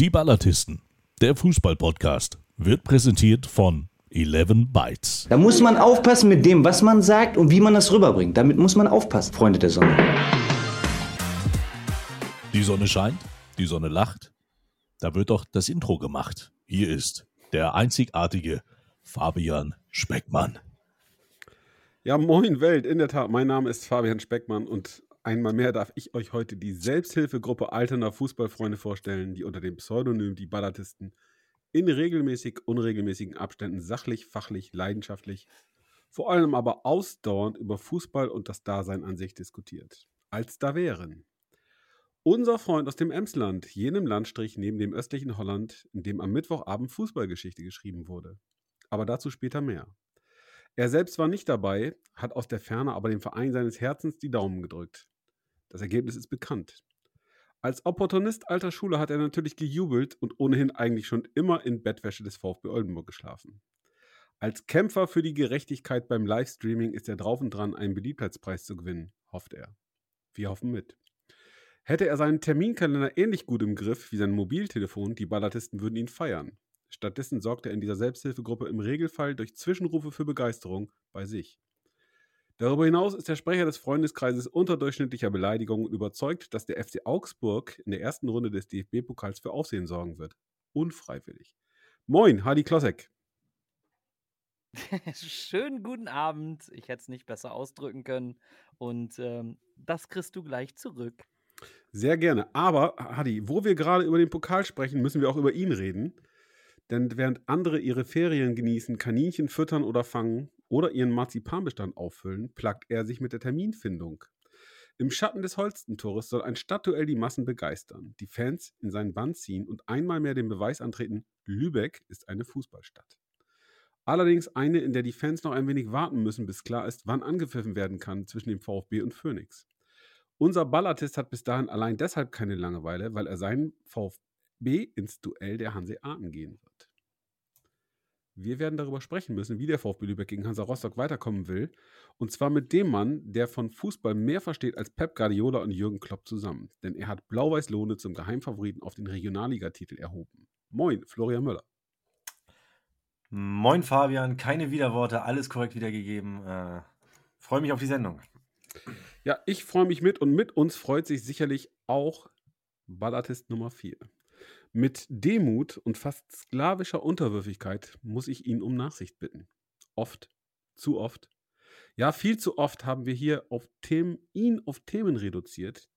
Die Ballatisten, der Fußball-Podcast, wird präsentiert von 11 Bytes. Da muss man aufpassen mit dem, was man sagt und wie man das rüberbringt. Damit muss man aufpassen, Freunde der Sonne. Die Sonne scheint, die Sonne lacht. Da wird doch das Intro gemacht. Hier ist der einzigartige Fabian Speckmann. Ja, moin Welt, in der Tat, mein Name ist Fabian Speckmann und einmal mehr darf ich euch heute die Selbsthilfegruppe Alterner Fußballfreunde vorstellen, die unter dem Pseudonym Die Ballatisten in regelmäßig unregelmäßigen Abständen sachlich, fachlich, leidenschaftlich, vor allem aber ausdauernd über Fußball und das Dasein an sich diskutiert. Als da wären. Unser Freund aus dem Emsland, jenem Landstrich neben dem östlichen Holland, in dem am Mittwochabend Fußballgeschichte geschrieben wurde. Aber dazu später mehr. Er selbst war nicht dabei, hat aus der Ferne aber dem Verein seines Herzens die Daumen gedrückt. Das Ergebnis ist bekannt. Als Opportunist alter Schule hat er natürlich gejubelt und ohnehin eigentlich schon immer in Bettwäsche des VfB Oldenburg geschlafen. Als Kämpfer für die Gerechtigkeit beim Livestreaming ist er drauf und dran, einen Beliebtheitspreis zu gewinnen, hofft er. Wir hoffen mit. Hätte er seinen Terminkalender ähnlich gut im Griff wie sein Mobiltelefon, die Ballatisten würden ihn feiern. Stattdessen sorgt er in dieser Selbsthilfegruppe im Regelfall durch Zwischenrufe für Begeisterung bei sich. Darüber hinaus ist der Sprecher des Freundeskreises unterdurchschnittlicher Beleidigungen überzeugt, dass der FC Augsburg in der ersten Runde des DFB-Pokals für Aufsehen sorgen wird. Unfreiwillig. Moin, Hadi Klossek. Schönen guten Abend. Ich hätte es nicht besser ausdrücken können. Und ähm, das kriegst du gleich zurück. Sehr gerne. Aber, Hadi, wo wir gerade über den Pokal sprechen, müssen wir auch über ihn reden. Denn während andere ihre Ferien genießen, Kaninchen füttern oder fangen oder ihren Marzipanbestand auffüllen, plagt er sich mit der Terminfindung. Im Schatten des Holstentores soll ein Stadtduell die Massen begeistern, die Fans in seinen Bann ziehen und einmal mehr den Beweis antreten, Lübeck ist eine Fußballstadt. Allerdings eine, in der die Fans noch ein wenig warten müssen, bis klar ist, wann angepfiffen werden kann zwischen dem VfB und Phoenix. Unser Ballartist hat bis dahin allein deshalb keine Langeweile, weil er seinen VfB ins Duell der Hanseaten gehen wird. Wir werden darüber sprechen müssen, wie der VfB Lübeck gegen Hansa Rostock weiterkommen will. Und zwar mit dem Mann, der von Fußball mehr versteht als Pep Guardiola und Jürgen Klopp zusammen. Denn er hat Blau-Weiß-Lohne zum Geheimfavoriten auf den Regionalligatitel erhoben. Moin, Florian Möller. Moin, Fabian. Keine Widerworte, alles korrekt wiedergegeben. Äh, freue mich auf die Sendung. Ja, ich freue mich mit und mit uns freut sich sicherlich auch Ballartist Nummer 4. Mit Demut und fast sklavischer Unterwürfigkeit muss ich ihn um Nachsicht bitten. Oft, zu oft. Ja, viel zu oft haben wir hier auf Themen, ihn auf Themen reduziert,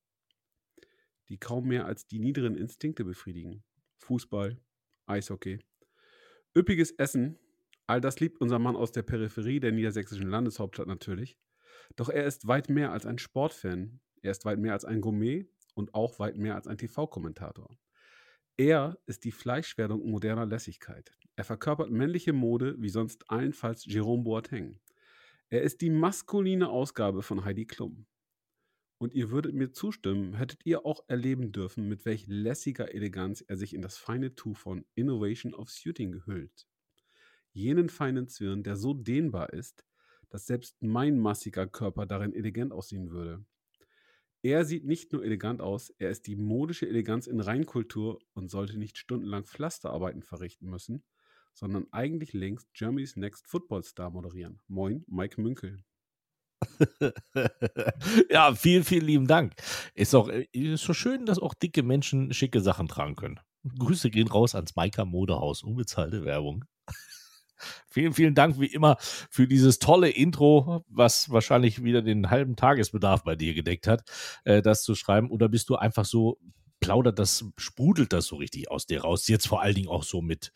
die kaum mehr als die niederen Instinkte befriedigen. Fußball, Eishockey, üppiges Essen, all das liebt unser Mann aus der Peripherie der niedersächsischen Landeshauptstadt natürlich. Doch er ist weit mehr als ein Sportfan, er ist weit mehr als ein Gourmet und auch weit mehr als ein TV-Kommentator. Er ist die Fleischwerdung moderner Lässigkeit. Er verkörpert männliche Mode wie sonst allenfalls Jerome Boateng. Er ist die maskuline Ausgabe von Heidi Klum. Und ihr würdet mir zustimmen, hättet ihr auch erleben dürfen, mit welch lässiger Eleganz er sich in das feine Tuch von Innovation of Suiting gehüllt. Jenen feinen Zwirn, der so dehnbar ist, dass selbst mein massiger Körper darin elegant aussehen würde. Er sieht nicht nur elegant aus, er ist die modische Eleganz in Reinkultur und sollte nicht stundenlang Pflasterarbeiten verrichten müssen, sondern eigentlich längst Germany's Next Football Star moderieren. Moin, Mike Münkel. ja, vielen, vielen lieben Dank. Ist auch äh, ist so schön, dass auch dicke Menschen schicke Sachen tragen können. Grüße gehen raus ans Maika Modehaus. Unbezahlte Werbung. Vielen, vielen Dank wie immer für dieses tolle Intro, was wahrscheinlich wieder den halben Tagesbedarf bei dir gedeckt hat, äh, das zu schreiben. Oder bist du einfach so plaudert das, sprudelt das so richtig aus dir raus? Jetzt vor allen Dingen auch so mit,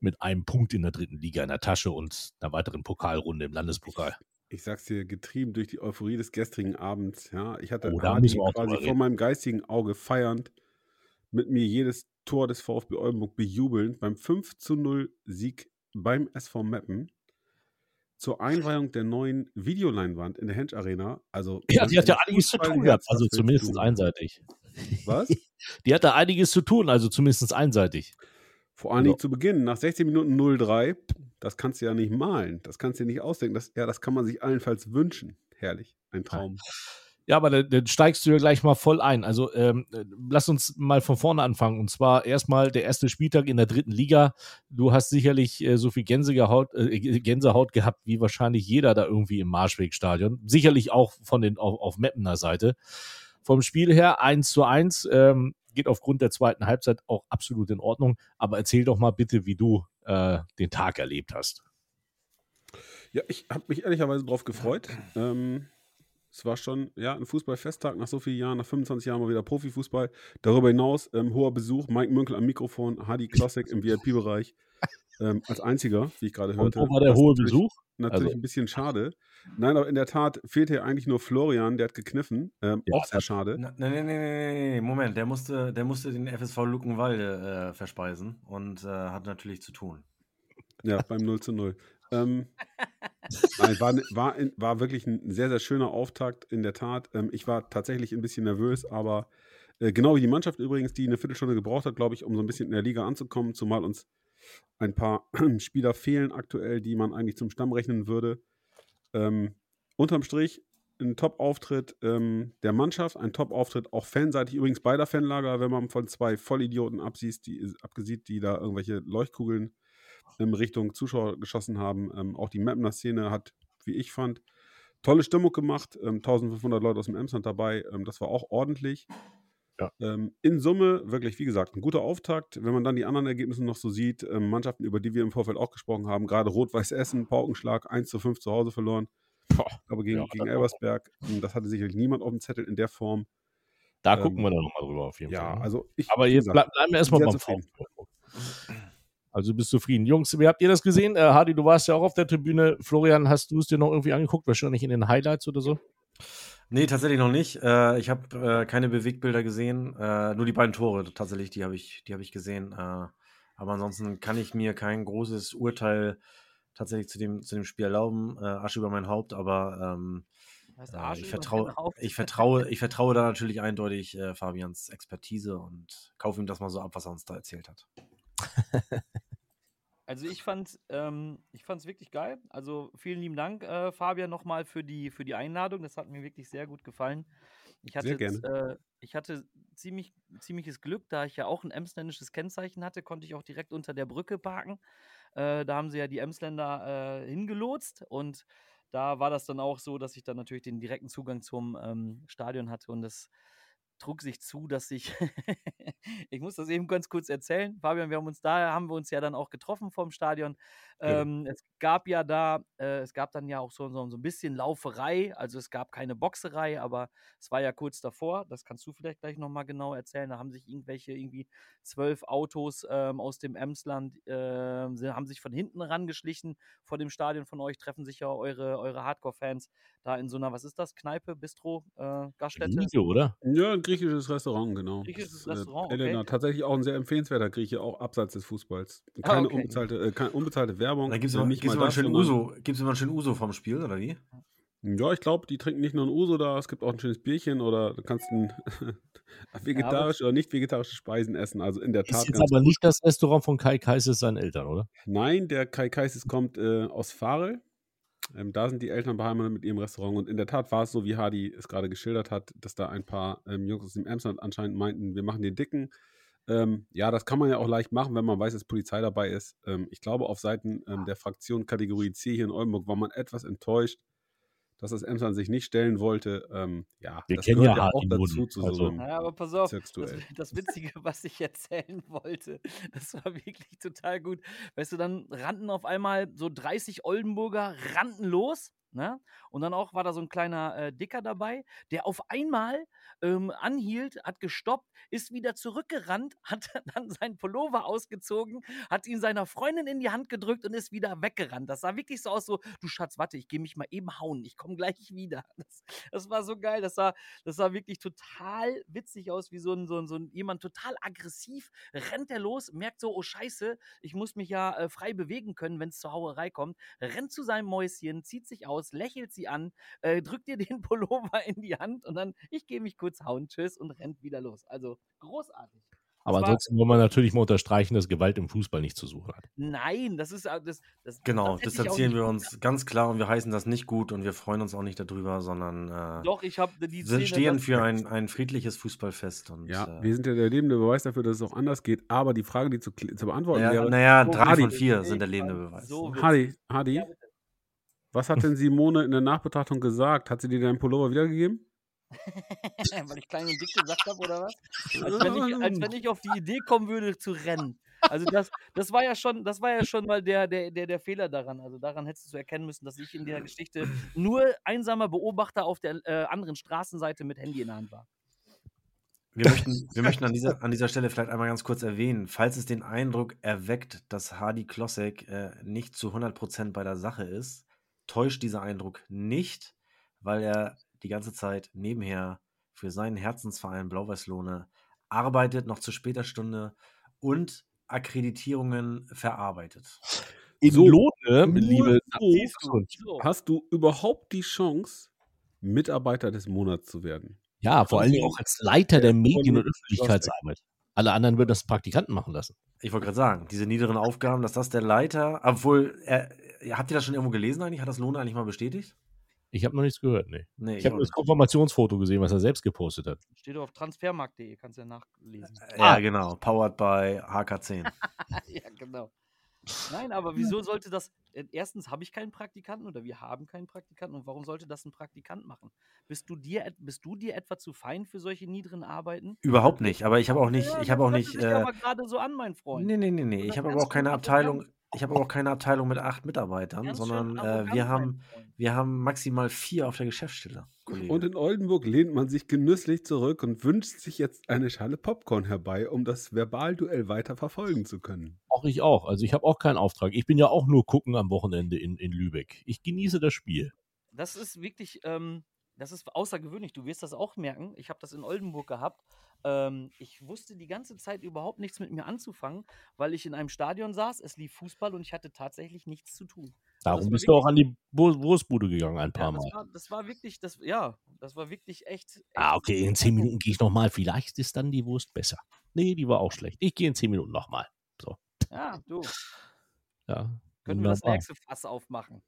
mit einem Punkt in der dritten Liga in der Tasche und einer weiteren Pokalrunde im Landespokal. Ich sag's dir, getrieben durch die Euphorie des gestrigen Abends. Ja, ich hatte oh, quasi vor meinem geistigen Auge feiernd mit mir jedes Tor des VfB Oldenburg bejubeln beim 5 zu 0 Sieg beim SV Meppen zur Einweihung der neuen Videoleinwand in der Hensch Arena. Also ja, die hat ja einiges zu tun gehabt, also zumindest einseitig. Was? Die hat da einiges zu tun, also zumindest einseitig. Vor allen Dingen also. zu Beginn, nach 16 Minuten 0-3, das kannst du ja nicht malen, das kannst du ja nicht ausdenken, das, ja, das kann man sich allenfalls wünschen. Herrlich, ein Traum. Ja, aber dann, dann steigst du ja gleich mal voll ein. Also ähm, äh, lass uns mal von vorne anfangen. Und zwar erstmal der erste Spieltag in der dritten Liga. Du hast sicherlich äh, so viel Gänsehaut, äh, Gänsehaut gehabt wie wahrscheinlich jeder da irgendwie im Marschwegstadion. Sicherlich auch von den auf, auf Meppener Seite. Vom Spiel her 1 zu 1. Ähm, geht aufgrund der zweiten Halbzeit auch absolut in Ordnung. Aber erzähl doch mal bitte, wie du äh, den Tag erlebt hast. Ja, ich habe mich ehrlicherweise drauf gefreut. Ähm, es war schon ja, ein Fußballfesttag nach so vielen Jahren, nach 25 Jahren mal wieder Profifußball. Darüber hinaus ähm, hoher Besuch, Mike Münkel am Mikrofon, Hardy Classic im VIP-Bereich. Ähm, als einziger, wie ich gerade hörte. Und wo war der hohe Besuch? Natürlich Also- ein bisschen schade. Nein, aber in der Tat fehlte ja eigentlich nur Florian, der hat gekniffen. Ähm, Ja, auch sehr schade. Nein, nein, nein, nein, nein, Moment, der musste, der musste den FSV Luckenwalde äh, verspeisen und äh, hat natürlich zu tun. Ja, beim 0 zu 0. Ähm, war, ne- war, war wirklich ein sehr, sehr schöner Auftakt, in der Tat. Ähm, ich war tatsächlich ein bisschen nervös, aber äh, genau wie die Mannschaft übrigens, die eine Viertelstunde gebraucht hat, glaube ich, um so ein bisschen in der Liga anzukommen, zumal uns ein paar Spieler fehlen aktuell, die man eigentlich zum Stamm rechnen würde. Ähm, unterm Strich ein Top-Auftritt ähm, der Mannschaft, ein Top-Auftritt auch fanseitig, übrigens beider Fanlager, wenn man von zwei Vollidioten absieht, die, abgesieht, die da irgendwelche Leuchtkugeln in Richtung Zuschauer geschossen haben. Ähm, auch die Mapner Szene hat, wie ich fand, tolle Stimmung gemacht. Ähm, 1500 Leute aus dem Emsland dabei. Ähm, das war auch ordentlich. Ja. Ähm, in Summe wirklich, wie gesagt, ein guter Auftakt. Wenn man dann die anderen Ergebnisse noch so sieht, ähm, Mannschaften, über die wir im Vorfeld auch gesprochen haben, gerade Rot-Weiß Essen, Paukenschlag, 1 zu 5 zu Hause verloren. Aber gegen, Ja, gegen das- Elversberg, ähm, das hatte sicherlich niemand auf dem Zettel in der Form. Da Ähm, gucken wir dann nochmal drüber auf jeden Ja, Fall. ne? also ich. Aber jetzt gesagt, bleib, bleiben wir erstmal beim zufrieden. Also bist zufrieden. Jungs, wie habt ihr das gesehen? Äh, Hardy, du warst ja auch auf der Tribüne. Florian, hast du es dir noch irgendwie angeguckt? Wahrscheinlich in den Highlights oder so? Nee, tatsächlich noch nicht. Äh, ich habe äh, keine Bewegtbilder gesehen. Äh, nur die beiden Tore tatsächlich, die habe ich, die habe ich gesehen. Äh, aber ansonsten kann ich mir kein großes Urteil tatsächlich zu dem, zu dem Spiel erlauben. Äh, Asche über mein Haupt, aber ähm, äh, ich, vertraue, ich, vertraue, ich vertraue da natürlich eindeutig äh, Fabians Expertise und kaufe ihm das mal so ab, was er uns da erzählt hat. Also ich fand ähm, ich fand's wirklich geil. Also vielen lieben Dank, äh, Fabian, nochmal für die, für die Einladung. Das hat mir wirklich sehr gut gefallen. Ich hatte, Sehr jetzt, äh, ich hatte ziemlich, ziemliches Glück, da ich ja auch ein emsländisches Kennzeichen hatte, konnte ich auch direkt unter der Brücke parken. Äh, da haben sie ja die Emsländer äh, hingelotst und da war das dann auch so, dass ich dann natürlich den direkten Zugang zum ähm, Stadion hatte und das trug sich zu, dass ich, ich muss das eben ganz kurz erzählen, Fabian, wir haben uns da, haben wir uns ja dann auch getroffen vorm Stadion. Ähm, es gab ja da, äh, es gab dann ja auch so, so, so ein bisschen Lauferei, also es gab keine Boxerei, aber es war ja kurz davor, das kannst du vielleicht gleich nochmal genau erzählen, da haben sich irgendwelche irgendwie zwölf Autos ähm, aus dem Emsland, sie haben sich von hinten rangeschlichen vor dem Stadion von euch, treffen sich ja eure, eure Hardcore-Fans da in so einer, was ist das, Kneipe, Bistro, äh, Gaststätte? Video, oder? Ja, ein griechisches Restaurant, genau. Griechisches Das, Restaurant, Elena, okay. tatsächlich auch ein sehr empfehlenswerter Grieche, auch abseits des Fußballs. Ah, Keine, okay. unbezahlte, äh, keine unbezahlte Werbung. Da gibt es immer, nicht gibt's immer einen schönen Uso. Gibt's immer einen schönen Uso vom Spiel, oder wie? Ja, ich glaube, die trinken nicht nur ein Uso da, es gibt auch ein schönes Bierchen oder du kannst ein vegetarische oder nicht vegetarische Speisen essen. Also in der Ist Tat jetzt ganz aber gut. nicht das Restaurant von Kai Kaises seinen Eltern, oder? Nein, der Kai Kaisis kommt äh, aus Farel. Ähm, da sind die Eltern beheimatet mit ihrem Restaurant. Und in der Tat war es so, wie Hardy es gerade geschildert hat, dass da ein paar ähm, Jungs aus dem Emsland anscheinend meinten, wir machen den Dicken. Ähm, ja, das kann man ja auch leicht machen, wenn man weiß, dass Polizei dabei ist. Ähm, ich glaube, auf Seiten ähm, der Fraktion Kategorie C hier in Oldenburg war man etwas enttäuscht, dass das Emsland sich nicht stellen wollte. Ähm, ja, Wir das kennen gehört ja ja auch dazu zu also- so einem Ja, aber pass auf, das, das Witzige, was ich erzählen wollte, das war wirklich total gut. Weißt du, dann rannten auf einmal so 30 Oldenburger, rannten los. Ne? Und dann auch war da so ein kleiner äh, Dicker dabei, der auf einmal ähm, anhielt, hat gestoppt, ist wieder zurückgerannt, hat dann seinen Pullover ausgezogen, hat ihn seiner Freundin in die Hand gedrückt und ist wieder weggerannt. Das sah wirklich so aus, so, du Schatz, warte, ich gehe mich mal eben hauen, ich komme gleich wieder. Das, das war so geil, das sah, das sah wirklich total witzig aus, wie so ein, so ein, so ein jemand total aggressiv, rennt er los, merkt so, oh Scheiße, ich muss mich ja äh, frei bewegen können, wenn es zur Hauerei kommt, rennt zu seinem Mäuschen, zieht sich aus, lächelt sie an, äh, drückt ihr den Pullover in die Hand und dann, ich gehe mich kurz hauen, tschüss und rennt wieder los. Also großartig. Aber war- ansonsten wollen wir natürlich mal unterstreichen, dass Gewalt im Fußball nichts zu suchen hat. Nein, das ist. äh, Das, das, Genau, das distanzieren nicht wir uns ganz klar und wir heißen das nicht gut und wir freuen uns auch nicht darüber, sondern äh, Doch, ich habe die wir Szene. stehen das- für ein, ein friedliches Fußballfest. Und, Ja, äh, wir sind ja der lebende Beweis dafür, dass es auch anders geht. Aber die Frage, die zu, zu beantworten naja, wäre, naja, so, drei Hadi, von vier sind der lebende Beweis. so. Hadi, Hadi, Ja, bitte. was hat denn Simone in der Nachbetrachtung gesagt? Hat sie dir deinen Pullover wiedergegeben? Weil ich klein und dick gesagt habe, oder was? Als wenn, ich, als wenn ich auf die Idee kommen würde, zu rennen. Also das, das war ja schon, das war ja schon mal der, der, der, der Fehler daran. Also daran hättest du erkennen müssen, dass ich in der Geschichte nur einsamer Beobachter auf der äh, anderen Straßenseite mit Handy in der Hand war. Wir möchten, wir möchten an, dieser, an dieser Stelle vielleicht einmal ganz kurz erwähnen, falls es den Eindruck erweckt, dass Hardy Klossek äh, nicht zu 100% bei der Sache ist, täuscht dieser Eindruck nicht, weil er die ganze Zeit nebenher für seinen Herzensverein Blau-Weiß-Lohne arbeitet, noch zu später Stunde und Akkreditierungen verarbeitet. In So, Lohne, liebe so Nachwuchs- So. Hast du überhaupt die Chance, Mitarbeiter des Monats zu werden? Ja, vor allen Dingen auch als Leiter der Medien- und Öffentlichkeitsarbeit. Alle anderen würden das Praktikanten machen lassen. Ich wollte gerade sagen, diese niederen Aufgaben, dass das der Leiter, obwohl, er, habt ihr das schon irgendwo gelesen eigentlich? Hat das Lohne eigentlich mal bestätigt? Ich habe noch nichts gehört, nee. Nee, Ich habe das. Konfirmationsfoto gesehen, was er selbst gepostet hat. Steht auf transfermarkt.de, kannst du ja nachlesen. Ja, Ah. genau. Powered by HK10. ja, genau. Nein, aber wieso sollte das. äh, Erstens habe ich keinen Praktikanten oder wir haben keinen Praktikanten und warum sollte das ein Praktikant machen? Bist du dir, bist du dir etwa zu fein für solche niederen Arbeiten? Überhaupt nicht, aber ich habe auch nicht, Ja, ich das habe auch nicht, äh, aber gerade so an, mein Freund. nee, nee, nee, nee, ich habe aber auch keine Abteilung. Ich habe aber auch keine Abteilung mit acht Mitarbeitern, Ganz sondern äh, wir haben, wir haben maximal vier auf der Geschäftsstelle, Kollege. Und in Oldenburg lehnt man sich genüsslich zurück und wünscht sich jetzt eine Schale Popcorn herbei, um das Verbalduell weiter verfolgen zu können. Auch ich auch. Also ich habe auch keinen Auftrag. Ich bin ja auch nur gucken am Wochenende in, in Lübeck. Ich genieße das Spiel. Das ist wirklich, ähm, das ist außergewöhnlich. Du wirst das auch merken. Ich habe das in Oldenburg gehabt. Ähm, ich wusste die ganze Zeit überhaupt nichts mit mir anzufangen, weil ich in einem Stadion saß, es lief Fußball und ich hatte tatsächlich nichts zu tun. Darum das war bist du auch an die Wur- Wurstbude gegangen ein Ja, paar das, Mal. war, das war wirklich, das, ja, das war wirklich echt. echt Ah, okay, in zehn Minuten gehe ich nochmal. Vielleicht ist dann die Wurst besser. Nee, die war auch schlecht. Ich gehe in zehn Minuten nochmal. Ja, du, Ja, können wir das nächste Fass aufmachen.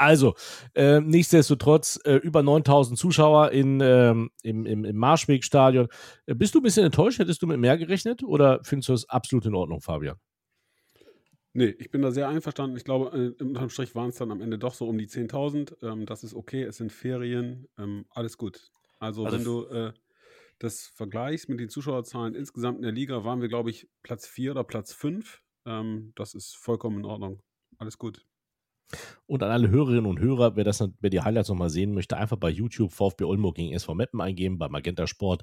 Also, äh, nichtsdestotrotz, äh, über 9000 Zuschauer in, ähm, im, im, im Marschwegstadion. Äh, bist du ein bisschen enttäuscht? Hättest du mit mehr gerechnet? Oder findest du das absolut in Ordnung, Fabian? Nee, ich bin da sehr einverstanden. Ich glaube, äh, unterm Strich waren es dann am Ende doch so um die 10.000. Ähm, das ist okay, es sind Ferien, ähm, alles gut. Also, Also wenn du äh, das vergleichst mit den Zuschauerzahlen insgesamt in der Liga, waren wir, glaube ich, Platz 4 oder Platz 5. Ähm, das ist vollkommen in Ordnung. Alles gut. Und an alle Hörerinnen und Hörer, wer, das, wer die Highlights nochmal sehen möchte, einfach bei YouTube VfB Oldenburg gegen SV Meppen eingeben. Bei Magenta Sport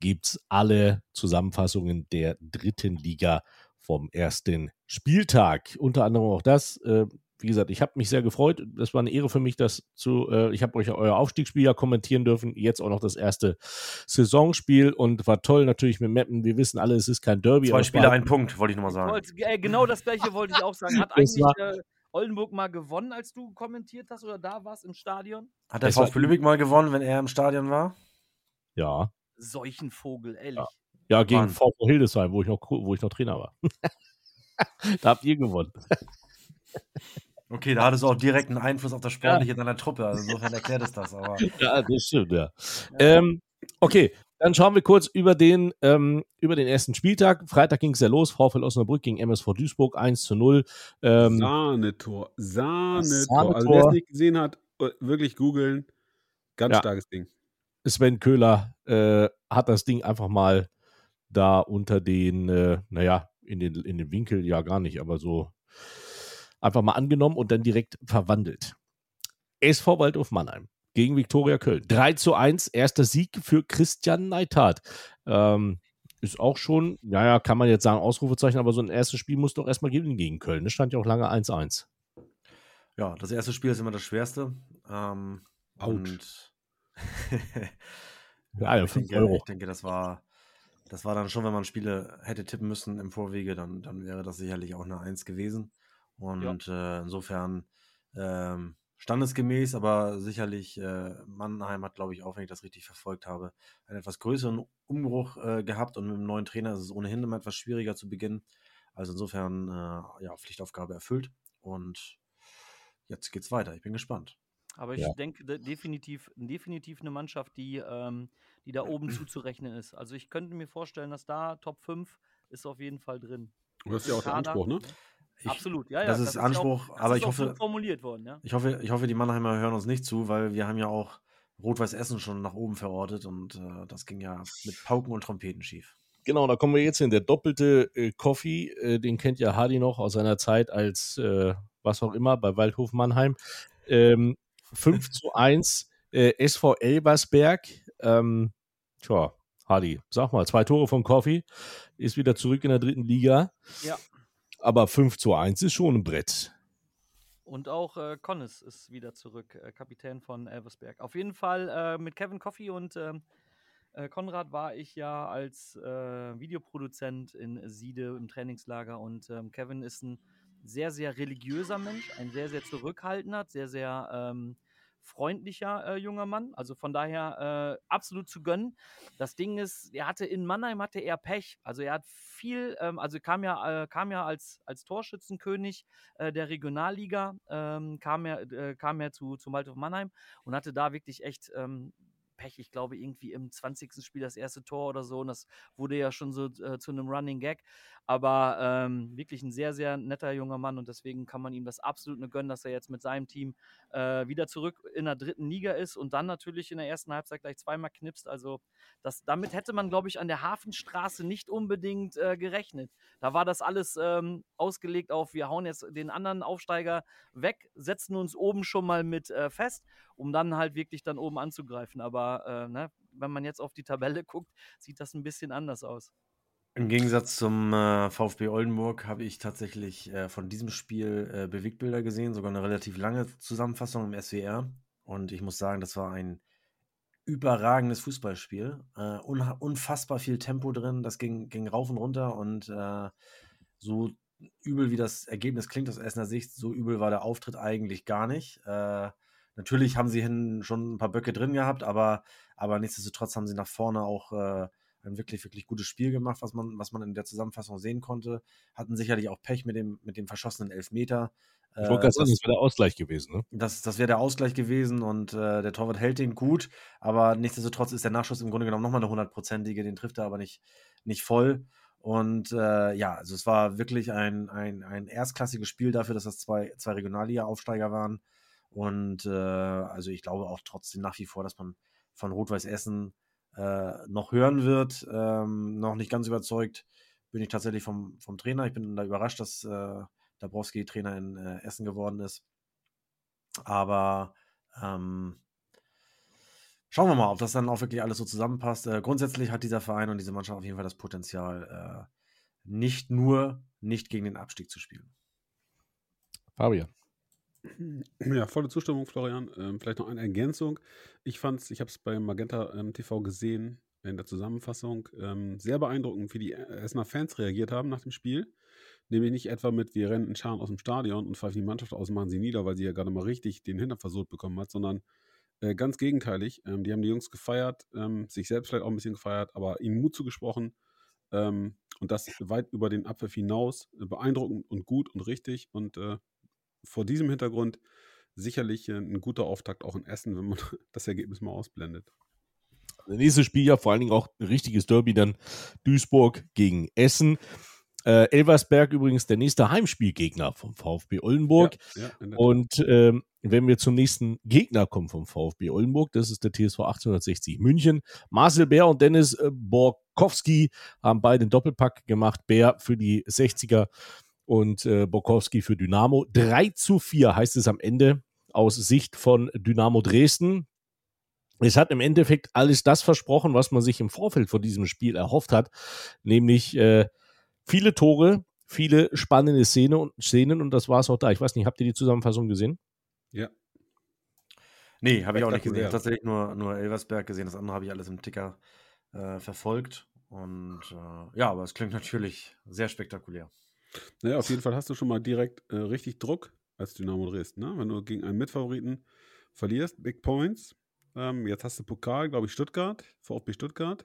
gibt es alle Zusammenfassungen der dritten Liga vom ersten Spieltag. Unter anderem auch das. Äh, wie gesagt, ich habe mich sehr gefreut. Das war eine Ehre für mich, das zu. Äh, ich habe euch euer Aufstiegsspiel ja kommentieren dürfen. Jetzt auch noch das erste Saisonspiel und war toll natürlich mit Meppen. Wir wissen alle, es ist kein Derby. aber Zwei es Spiele, ein Punkt, wollte ich nochmal sagen. Wollte, äh, genau das gleiche wollte ich auch sagen. Hat eigentlich war- Oldenburg mal gewonnen, als du kommentiert hast oder da warst im Stadion? Hat der VfB Lübeck mal gewonnen, wenn er im Stadion war? Ja. Solchen Vogel, ehrlich. Ja, gegen Mann. VfB Hildesheim, wo ich noch, wo ich noch Trainer war. da habt ihr gewonnen. Okay, da hattest du auch direkt einen Einfluss auf das Sportliche deiner Truppe. Also insofern erklärt es das. Aber Ja, das stimmt, ja. Ähm, okay, dann schauen wir kurz über den, ähm, über den ersten Spieltag. Freitag ging es ja los. VfL Osnabrück gegen MSV Duisburg 1 zu 0. Ähm, Sahnetor. Sahnetor. Sahnetor. Also, wer es nicht gesehen hat, äh, wirklich googeln. Ganz Ja. starkes Ding. Sven Köhler äh, hat das Ding einfach mal da unter den, äh, naja, in den, in den Winkel, ja gar nicht, aber so einfach mal angenommen und dann direkt verwandelt. SV Waldhof Mannheim gegen Viktoria Köln. 3 zu 1, erster Sieg für Christian Neithardt. Ähm, ist auch schon, naja, kann man jetzt sagen, Ausrufezeichen, aber so ein erstes Spiel muss doch erstmal gewinnen gegen Köln. Das stand ja auch lange 1-1. ja, das erste Spiel ist immer das Schwerste. Ähm, Autsch. und Ja, ja, ich, 5 denke, Euro. ich denke, das war, das war dann schon, wenn man Spiele hätte tippen müssen im Vorwege, dann, dann wäre das sicherlich auch eine Eins gewesen. Und äh, insofern ähm, standesgemäß, aber sicherlich äh, Mannheim hat, glaube ich, auch, wenn ich das richtig verfolgt habe, einen etwas größeren Umbruch äh, gehabt und mit dem neuen Trainer ist es ohnehin immer etwas schwieriger zu beginnen. Also insofern, äh, ja, Pflichtaufgabe erfüllt und jetzt geht's weiter. Ich bin gespannt. Aber ich Ja. denke de definitiv definitiv eine Mannschaft, die ähm, die da oben zuzurechnen ist. Also, ich könnte mir vorstellen, dass da Top 5 ist auf jeden Fall drin. Das ist ja auch der Kader Anspruch, ne? Ich, Absolut, ja, ja. das ist ja auch Anspruch, das aber ist ich hoffe, formuliert worden, ja. ich hoffe, ich hoffe, die Mannheimer hören uns nicht zu, weil wir haben ja auch Rot-Weiß Essen schon nach oben verortet und äh, das ging ja mit Pauken und Trompeten schief. Genau, da kommen wir jetzt hin. Der doppelte äh, Coffee, äh, den kennt ja Hardy noch aus seiner Zeit als äh, was auch immer bei Waldhof Mannheim. Ähm, 5 zu 1 äh, SV Elversberg. Ähm, tja, Hardy, sag mal, zwei Tore von Coffee, ist wieder zurück in der dritten Liga. Ja. Aber 5 zu 1 ist schon ein Brett. Und auch äh, Connis ist wieder zurück, äh, Kapitän von Elversberg. Auf jeden Fall äh, mit Kevin Coffey und ähm, äh, Konrad war ich ja als äh, Videoproduzent in Siede im Trainingslager und ähm, Kevin ist ein sehr, sehr religiöser Mensch, ein sehr, sehr zurückhaltender, sehr, sehr ähm, freundlicher äh, junger Mann. Also von daher äh, absolut zu gönnen. Das Ding ist, er hatte in Mannheim hatte er Pech. Also er hat viel, ähm, also kam ja, äh, kam ja als, als Torschützenkönig äh, der Regionalliga, ähm, kam er, äh, kam er zu, zu Waldhof Mannheim und hatte da wirklich echt ähm, Pech. Ich glaube, irgendwie im 20. Spiel das erste Tor oder so. Und das wurde ja schon so äh, zu einem Running Gag. Aber ähm, wirklich ein sehr, sehr netter junger Mann und deswegen kann man ihm das absolut nur gönnen, dass er jetzt mit seinem Team äh, wieder zurück in der dritten Liga ist und dann natürlich in der ersten Halbzeit gleich zweimal knipst. Also das, damit hätte man, glaube ich, an der Hafenstraße nicht unbedingt äh, gerechnet. Da war das alles ähm, ausgelegt auf, wir hauen jetzt den anderen Aufsteiger weg, setzen uns oben schon mal mit äh, fest, um dann halt wirklich dann oben anzugreifen. Aber äh, ne, wenn man jetzt auf die Tabelle guckt, sieht das ein bisschen anders aus. Im Gegensatz zum äh, VfB Oldenburg habe ich tatsächlich äh, von diesem Spiel äh, Bewegtbilder gesehen, sogar eine relativ lange Zusammenfassung im SWR. Und ich muss sagen, das war ein überragendes Fußballspiel. Äh, unfassbar viel Tempo drin, das ging, ging rauf und runter und äh, so übel wie das Ergebnis klingt aus Essener Sicht, so übel war der Auftritt eigentlich gar nicht. Äh, natürlich haben sie hinten schon ein paar Böcke drin gehabt, aber, aber nichtsdestotrotz haben sie nach vorne auch ein wirklich, wirklich gutes Spiel gemacht, was man, was man in der Zusammenfassung sehen konnte. Hatten sicherlich auch Pech mit dem, mit dem verschossenen Elfmeter. Ich wollte gerade sagen, das wäre der Ausgleich gewesen. Ne? Das, das wäre der Ausgleich gewesen und äh, der Torwart hält den gut, aber nichtsdestotrotz ist der Nachschuss im Grunde genommen nochmal eine hundertprozentige, den trifft er aber nicht, nicht voll. Und äh, ja, also es war wirklich ein, ein, ein erstklassiges Spiel dafür, dass das zwei, zwei Regionalliga-Aufsteiger waren. Und äh, also ich glaube auch trotzdem nach wie vor, dass man von Rot-Weiß Essen äh, noch hören wird. Ähm, noch nicht ganz überzeugt bin ich tatsächlich vom, vom Trainer. Ich bin da überrascht, dass äh, Dabrowski Trainer in äh, Essen geworden ist. Aber ähm, schauen wir mal, ob das dann auch wirklich alles so zusammenpasst. Äh, grundsätzlich hat dieser Verein und diese Mannschaft auf jeden Fall das Potenzial, äh, nicht nur nicht gegen den Abstieg zu spielen. Fabian. Ja, volle Zustimmung, Florian. Ähm, vielleicht noch eine Ergänzung. Ich fand es, ich habe es bei Magenta ähm, TV gesehen, in der Zusammenfassung, ähm, sehr beeindruckend, wie die Essener Fans reagiert haben nach dem Spiel. Nämlich nicht etwa mit, wir rennen in Scharen aus dem Stadion und pfeifen die Mannschaft aus und machen sie nieder, weil sie ja gerade mal richtig den Hintern versucht bekommen hat, sondern äh, ganz gegenteilig. Ähm, die haben die Jungs gefeiert, ähm, sich selbst vielleicht auch ein bisschen gefeiert, aber ihnen Mut zugesprochen. Ähm, und das weit über den Abpfiff hinaus. Beeindruckend und gut und richtig. Und äh, vor diesem Hintergrund sicherlich äh, ein guter Auftakt auch in Essen, wenn man das Ergebnis mal ausblendet. Das nächste Spiel ja vor allen Dingen auch ein richtiges Derby dann Duisburg gegen Essen. Äh, Elversberg übrigens der nächste Heimspielgegner vom VfB Oldenburg. Ja, ja. Und ähm, wenn wir zum nächsten Gegner kommen vom VfB Oldenburg, das ist der TSV 1860 München. Marcel Bär und Dennis äh, Borkowski haben beide den Doppelpack gemacht. Bär für die 60er und äh, Borkowski für Dynamo. 3 zu 4 heißt es am Ende aus Sicht von Dynamo Dresden. Es hat im Endeffekt alles das versprochen, was man sich im Vorfeld von diesem Spiel erhofft hat, nämlich äh, viele Tore, viele spannende Szene und, Szenen und das war es auch da. Ich weiß nicht, habt ihr die Zusammenfassung gesehen? Ja. Nee, habe ich auch nicht gesehen. Habe tatsächlich nur, nur Elversberg gesehen. Das andere habe ich alles im Ticker äh, verfolgt. Und äh, ja, aber es klingt natürlich sehr spektakulär. Naja, auf jeden Fall hast du schon mal direkt äh, richtig Druck als Dynamo Dresden. Ne? Wenn du gegen einen Mitfavoriten verlierst, Big Points. Ähm, jetzt hast du Pokal, glaube ich, Stuttgart, VfB Stuttgart.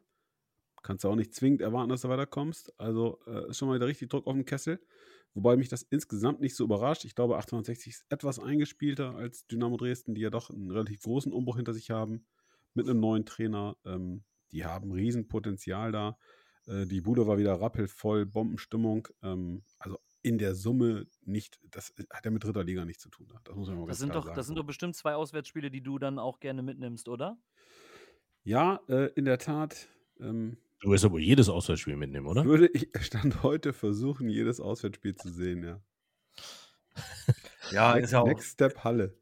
Kannst du auch nicht zwingend erwarten, dass du weiterkommst. Also äh, ist schon mal wieder richtig Druck auf dem Kessel. Wobei mich das insgesamt nicht so überrascht. Ich glaube, 1860 ist etwas eingespielter als Dynamo Dresden, die ja doch einen relativ großen Umbruch hinter sich haben mit einem neuen Trainer. Ähm, die haben Riesenpotenzial da. Äh, die Bude war wieder rappelvoll, Bombenstimmung. Ähm, also in der Summe nicht, das hat ja mit dritter Liga nichts zu tun. Das muss man mal Das ganz sind, klar doch, sagen. das sind doch bestimmt zwei Auswärtsspiele, die du dann auch gerne mitnimmst, oder? ja, äh, in der Tat. Ähm, Du wirst aber jedes Auswärtsspiel mitnehmen, oder? würde ich Stand heute versuchen, jedes Auswärtsspiel zu sehen, ja. Ja, Next, ist ja auch. Next Step Halle.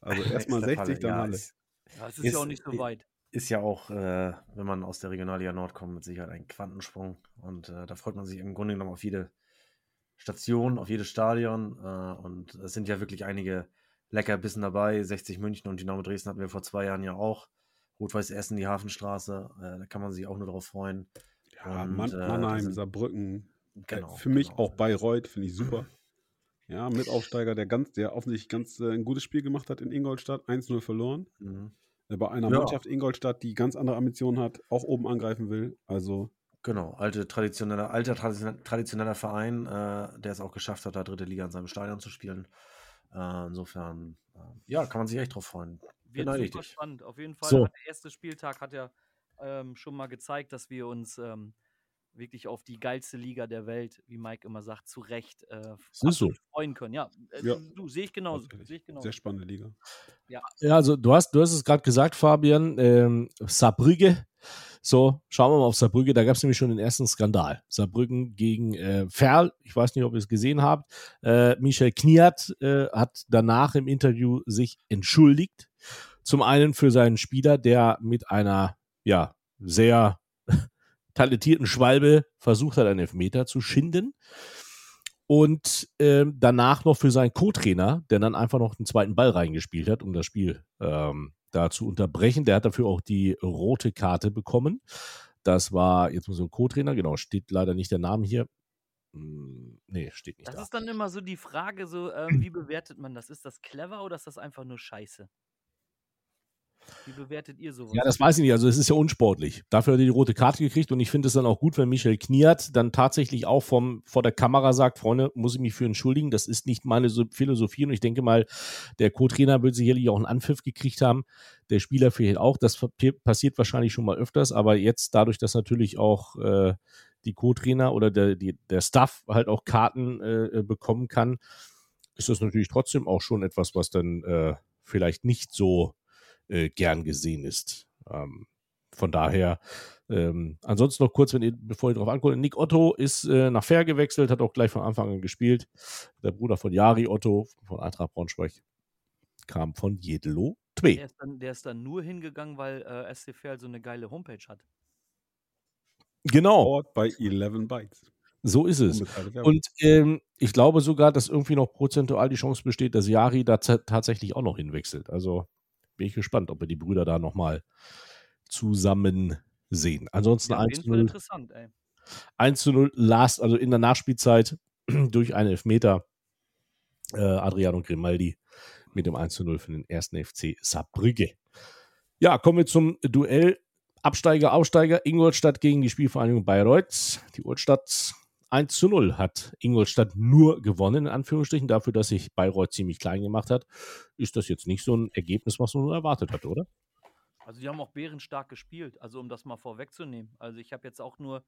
Also erstmal Nächster 60, Falle. dann ja, Halle. Ist, Ja, es ist, Ist- ja auch nicht so weit. Ist ja auch, äh, wenn man aus der Regionalliga Nord kommt, mit Sicherheit ein Quantensprung. Und äh, da freut man sich im Grunde genommen auf jede Station, auf jedes Stadion. Äh, und es sind ja wirklich einige Leckerbissen dabei. 60 München und Dynamo Dresden hatten wir vor zwei Jahren ja auch. Rot-Weiß Essen, die Hafenstraße, äh, da kann man sich auch nur drauf freuen. Ja, Und, Mann, äh, Mannheim, sind- Saarbrücken. Genau, äh, für mich genau. auch Bayreuth, finde ich super. Ja, Mitaufsteiger, der ganz, der offensichtlich ganz ein gutes Spiel gemacht hat in Ingolstadt, 1-0 verloren. Mhm. Bei einer Ja. Mannschaft Ingolstadt, die ganz andere Ambitionen hat, auch oben angreifen will. Also, Genau, alte, traditioneller, alter traditioneller, Verein, äh, der es auch geschafft hat, da dritte Liga in seinem Stadion zu spielen. Äh, insofern, äh, ja, kann man sich echt drauf freuen. Wird Beneide super spannend. Auf jeden Fall So. der erste Spieltag hat ja ähm, schon mal gezeigt, dass wir uns ähm, wirklich auf die geilste Liga der Welt, wie Mike immer sagt, zu Recht äh, so. freuen können. Ja, äh, Ja. du sehe ich genauso. Sehe ich genauso. sehr spannende Liga. Ja, also du hast, du hast es gerade gesagt, Fabian, ähm, Saarbrügge. So, schauen wir mal auf Saarbrügge. Da gab es nämlich schon den ersten Skandal. Saarbrücken gegen äh, Ferl. Ich weiß nicht, ob ihr es gesehen habt. Äh, Michel Kniat äh, hat danach im Interview sich entschuldigt. Zum einen für seinen Spieler, der mit einer, ja, sehr talentierten Schwalbe versucht hat, einen Elfmeter zu schinden. Und ähm, danach noch für seinen Co-Trainer, der dann einfach noch einen zweiten Ball reingespielt hat, um das Spiel ähm, da zu unterbrechen. Der hat dafür auch die rote Karte bekommen. Das war jetzt mal so ein Co-Trainer, genau, steht leider nicht der Name hier. Hm, nee, steht nicht Das da. ist dann immer so die Frage, so, ähm, wie bewertet man das? Ist das clever oder ist das einfach nur scheiße? Wie bewertet ihr sowas? Ja, das weiß ich nicht. Also es ist ja unsportlich. Dafür hat er die rote Karte gekriegt und ich finde es dann auch gut, wenn Michael Kniat dann tatsächlich auch vom, vor der Kamera sagt, Freunde, muss ich mich für entschuldigen, das ist nicht meine so Philosophie und ich denke mal, der Co-Trainer wird sicherlich auch einen Anpfiff gekriegt haben, der Spieler vielleicht auch. Das pa- passiert wahrscheinlich schon mal öfters, aber jetzt dadurch, dass natürlich auch äh, die Co-Trainer oder der, die, der Staff halt auch Karten äh, bekommen kann, ist das natürlich trotzdem auch schon etwas, was dann äh, vielleicht nicht so äh, gern gesehen ist. Ähm, von daher, ähm, ansonsten noch kurz, wenn ihr, bevor ihr drauf anguckt, Nick Otto ist äh, nach Fair gewechselt, hat auch gleich von Anfang an gespielt. Der Bruder von Jari Otto von Eintracht Braunschweig kam von Jedelo der, 2. ist dann, der ist dann nur hingegangen, weil äh, SC Verl so eine geile Homepage hat. Genau, Ort bei 11 Bytes. so ist es. Und ähm, ich glaube sogar, dass irgendwie noch prozentual die Chance besteht, dass Jari da ta- tatsächlich auch noch hinwechselt. Also bin ich gespannt, ob wir die Brüder da nochmal zusammen sehen. Ansonsten Ja, auf 1 jeden zu Fall 0 interessant, ey. 1 zu 0 last, also in der Nachspielzeit durch einen Elfmeter äh, Adriano Grimaldi mit dem 1 zu 0 für den ersten FC Saarbrügge. Ja, kommen wir zum Duell Absteiger, Aufsteiger, Ingolstadt gegen die Spielvereinigung Bayreuth. Die Urstadt 1 zu 0 hat Ingolstadt nur gewonnen, in Anführungsstrichen, dafür, dass sich Bayreuth ziemlich klein gemacht hat. Ist das jetzt nicht so ein Ergebnis, was man erwartet hat, oder? Also die haben auch bärenstark gespielt, also um das mal vorwegzunehmen. Also ich habe jetzt auch nur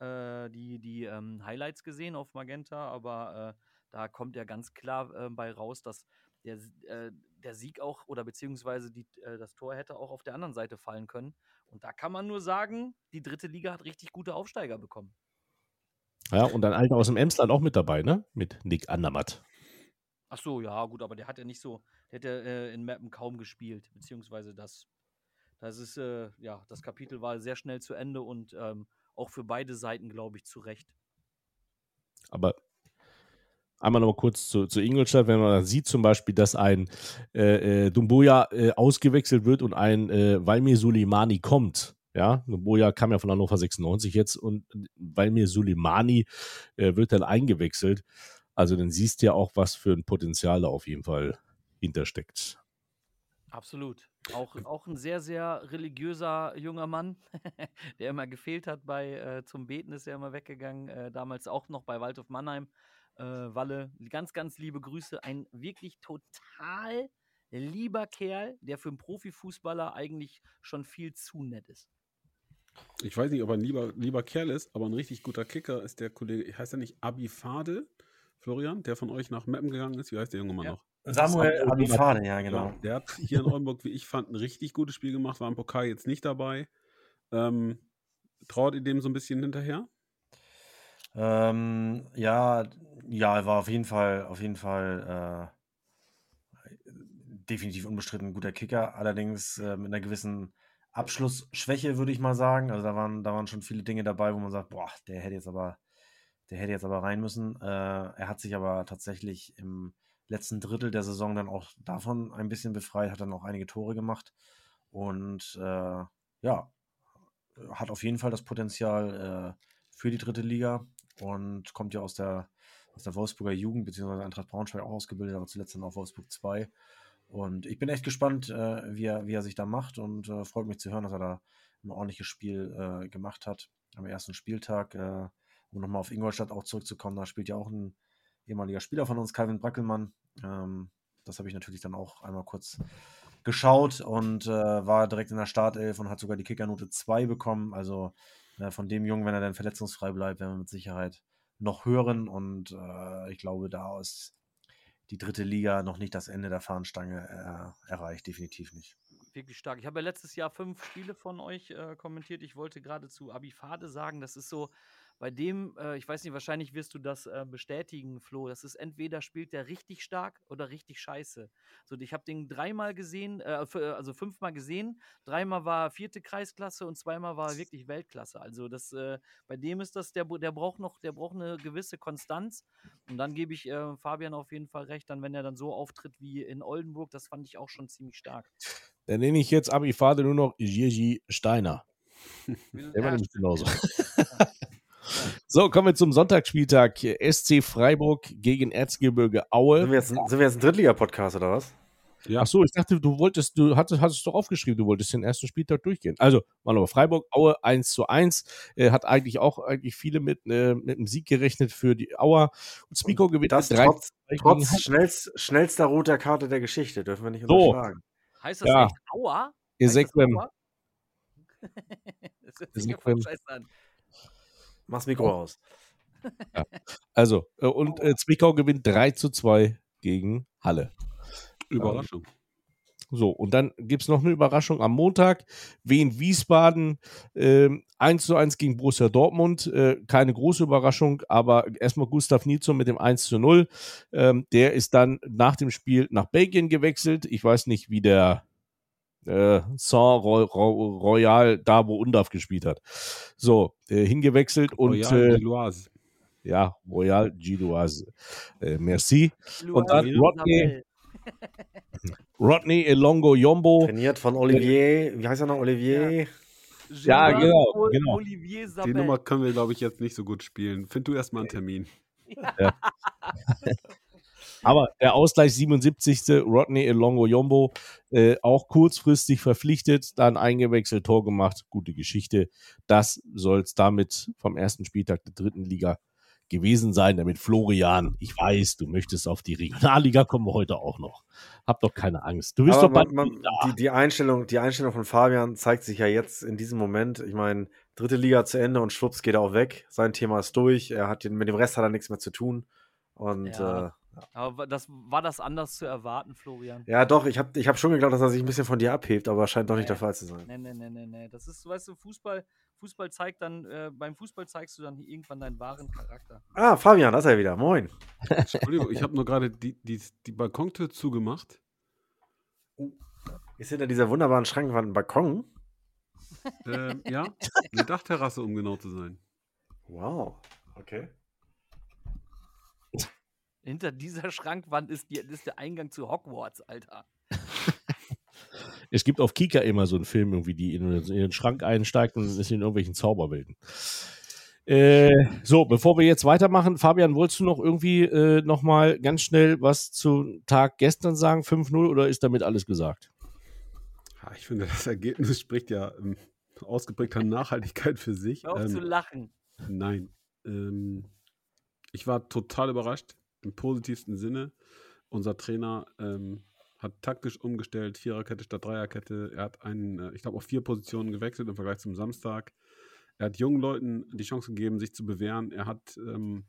äh, die, die ähm, Highlights gesehen auf Magenta, aber äh, da kommt ja ganz klar äh, bei raus, dass der, äh, der Sieg auch oder beziehungsweise die, äh, das Tor hätte auch auf der anderen Seite fallen können. Und da kann man nur sagen, die dritte Liga hat richtig gute Aufsteiger bekommen. Ja, und ein Alter aus dem Emsland auch mit dabei, ne? Mit Nick Andermatt. Ach so, ja, gut, aber der hat ja nicht so, der hat ja äh, in Mappen kaum gespielt, beziehungsweise das, das ist, äh, ja, das Kapitel war sehr schnell zu Ende und ähm, auch für beide Seiten, glaube ich, zu Recht. Aber einmal noch mal kurz zu, zu Ingolstadt, wenn man dann sieht zum Beispiel, dass ein äh, äh, Dumbuya äh, ausgewechselt wird und ein äh, Valmir Suleimani kommt. Ja, Dumbuya kam ja von Hannover 96 jetzt und Valmir Suleimani äh, wird dann eingewechselt. Also dann siehst du ja auch, was für ein Potenzial da auf jeden Fall hintersteckt. Absolut. Auch, auch ein sehr, sehr religiöser junger Mann, der immer gefehlt hat bei äh, zum Beten, ist er immer weggegangen. Äh, damals auch noch bei Waldhof Mannheim. Äh, Walle, ganz, ganz liebe Grüße. Ein wirklich total lieber Kerl, der für einen Profifußballer eigentlich schon viel zu nett ist. Ich weiß nicht, ob er ein lieber, lieber Kerl ist, aber ein richtig guter Kicker ist der Kollege, heißt er nicht Abifade, Florian, der von euch nach Meppen gegangen ist? Wie heißt der junge Mann Ja. noch? Samuel Abifade, ja, Genau. genau. Der hat hier in Oldenburg, wie ich fand, ein richtig gutes Spiel gemacht, war im Pokal jetzt nicht dabei. Ähm, traut ihr dem so ein bisschen hinterher? Ähm, ja, ja, er war auf jeden Fall, auf jeden Fall äh, definitiv unbestritten ein guter Kicker, allerdings äh, mit einer gewissen Abschlussschwäche, würde ich mal sagen. Also da waren, da waren schon viele Dinge dabei, wo man sagt, boah, der hätte jetzt aber, der hätte jetzt aber rein müssen. Äh, er hat sich aber tatsächlich im letzten Drittel der Saison dann auch davon ein bisschen befreit, hat dann auch einige Tore gemacht und äh, ja, hat auf jeden Fall das Potenzial äh, für die dritte Liga und kommt ja aus der, aus der Wolfsburger Jugend, beziehungsweise Eintracht Braunschweig auch ausgebildet, aber zuletzt dann auch Wolfsburg 2. Und ich bin echt gespannt, äh, wie, er, wie er sich da macht und äh, freut mich zu hören, dass er da ein ordentliches Spiel äh, gemacht hat am ersten Spieltag. Äh, um nochmal auf Ingolstadt auch zurückzukommen, da spielt ja auch ein ehemaliger Spieler von uns, Calvin Brackelmann. Ähm, das habe ich natürlich dann auch einmal kurz geschaut und äh, war direkt in der Startelf und hat sogar die Kickernote 2 bekommen. Also äh, von dem Jungen, wenn er dann verletzungsfrei bleibt, werden wir mit Sicherheit noch hören. Und äh, ich glaube, da ist die dritte Liga noch nicht das Ende der Fahnenstange äh, erreicht, definitiv nicht. Wirklich stark. Ich habe ja letztes Jahr fünf Spiele von euch äh, kommentiert. Ich wollte gerade zu Abifade sagen, das ist so, bei dem, äh, ich weiß nicht, wahrscheinlich wirst du das äh, bestätigen, Flo. Das ist entweder spielt der richtig stark oder richtig scheiße. So, ich habe den dreimal gesehen, äh, f- also fünfmal gesehen. Dreimal war er vierte Kreisklasse und zweimal war er wirklich Weltklasse. Also das, äh, bei dem ist das, der, der braucht noch, der braucht eine gewisse Konstanz. Und dann gebe ich äh, Fabian auf jeden Fall recht, dann wenn er dann so auftritt wie in Oldenburg, das fand ich auch schon ziemlich stark. Dann nenne ich jetzt Abifade nur noch Gigi Steiner. Der war Ja, nämlich genauso. So, kommen wir zum Sonntagsspieltag. SC Freiburg gegen Erzgebirge Sind Aue. wir jetzt, sind wir jetzt ein Drittliga-Podcast oder was? Ja. Ach so, ich dachte, du wolltest, du hattest, hattest es doch aufgeschrieben, du wolltest den ersten Spieltag durchgehen. Also, mal nochmal, Freiburg, Aue 1 zu 1, äh, hat eigentlich auch eigentlich viele mit, äh, mit einem Sieg gerechnet für die Auer. Und Spiko gewinnt Das mit 3 trotz, zu 2 gegen trotz schnellst, schnellster roter Karte der Geschichte, dürfen wir nicht So. unterschlagen. Heißt das Ja. echt Aua? Ihr das Sequem. Das hört sich ja Sequem. voll scheiße an. Mach's Mikro aus. Also, äh, und äh, Zwickau gewinnt 3 zu 2 gegen Halle. Überraschung. So, und dann gibt es noch eine Überraschung am Montag. Wien Wiesbaden ähm, 1 zu 1 gegen Borussia Dortmund. Äh, keine große Überraschung, aber erstmal Gustav Nilsson mit dem 1 zu 0. Ähm, der ist dann nach dem Spiel nach Belgien gewechselt. Ich weiß nicht, wie der äh, Saint Roy Roy Royal Dabo Undaf gespielt hat. So, äh, hingewechselt und Royal äh, ja, Royal Gidoise. Äh, merci. Und dann Luan Rodney. Rodney Elongo Yombo. Trainiert von Olivier, wie heißt er noch? Olivier? Ja, Jean genau, genau. Die. Nummer können wir, glaube ich, jetzt nicht so gut spielen. Find du erstmal einen Termin. Aber der Ausgleich 77. Rodney Elongo Yombo, äh, auch kurzfristig verpflichtet, dann eingewechselt, Tor gemacht, gute Geschichte. Das soll es damit vom ersten Spieltag der dritten Liga gewesen sein, damit Florian, ich weiß, du möchtest auf die Regionalliga kommen wir heute auch noch. Hab doch keine Angst. Du bist Aber doch bald man, man, da. die, die, Einstellung, die Einstellung von Fabian zeigt sich ja jetzt in diesem Moment. Ich meine, dritte Liga zu Ende und schwupps geht er auch weg. Sein Thema ist durch. Er hat den, mit dem Rest hat er nichts mehr zu tun. Und Ja. äh, Aber das, war das anders zu erwarten, Florian? ja, doch, ich habe ich hab schon geglaubt, dass er sich ein bisschen von dir abhebt, aber scheint doch nicht Nee. der Fall zu sein. Nee, nee, nee, nee, nee. Das ist, weißt du, Fußball, Fußball zeigt dann, äh, beim Fußball zeigst du dann irgendwann deinen wahren Charakter. Ah, Fabian, da ist er wieder. Moin. Entschuldigung, ich habe nur gerade die, die, die Balkontür zugemacht. Ist hinter dieser wunderbaren Schrankwand ein Balkon? Ähm, ja, eine Dachterrasse, um genau zu sein. Wow. Okay. Hinter dieser Schrankwand ist, die, ist der Eingang zu Hogwarts, Alter. Es gibt auf Kika immer so einen Film, irgendwie, die in, in den Schrank einsteigt und ist in irgendwelchen Zauberwelten. Äh, so, bevor wir jetzt weitermachen, Fabian, wolltest du noch irgendwie äh, nochmal ganz schnell was zum Tag gestern sagen, 5-0, oder ist damit alles gesagt? Ja, ich finde, das Ergebnis spricht ja ähm, ausgeprägter Nachhaltigkeit für sich. Hör auf Ähm, zu lachen. Nein. Ähm, ich war total überrascht, im positivsten Sinne. Unser Trainer ähm, hat taktisch umgestellt, Viererkette statt Dreierkette. Er hat einen, äh, ich glaube, auf vier Positionen gewechselt im Vergleich zum Samstag. Er hat jungen Leuten die Chance gegeben, sich zu bewähren. Er hat ähm,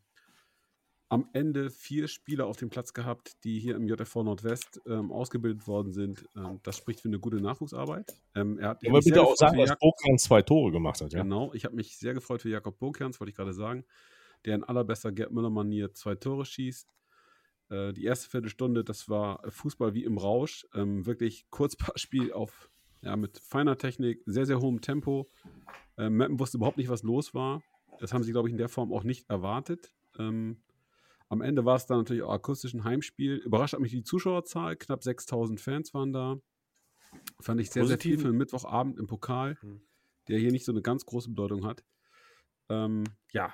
am Ende vier Spieler auf dem Platz gehabt, die hier im JFV Nordwest ähm, ausgebildet worden sind. Ähm, das spricht für eine gute Nachwuchsarbeit. Ähm, er hat ich Aber bitte auch sagen, dass Bokan zwei Tore gemacht hat, ja? Genau, ich habe mich sehr gefreut für Jakob Burkerns, wollte ich gerade sagen, der in allerbester Gerd Müller-Manier zwei Tore schießt. Äh, die erste Viertelstunde, das war Fußball wie im Rausch. Ähm, wirklich Kurzpassspiel auf, ja, mit feiner Technik, sehr, sehr hohem Tempo. Ähm, Meppen wusste überhaupt nicht, was los war. Das haben sie, glaube ich, in der Form auch nicht erwartet. Ähm, am Ende war es dann natürlich auch akustisch ein Heimspiel. Überrascht hat mich die Zuschauerzahl. Knapp 6000 Fans waren da. Fand ich sehr, sehr viel Positiv. für einen Mittwochabend im Pokal, Mhm. der hier nicht so eine ganz große Bedeutung hat. Ähm, ja,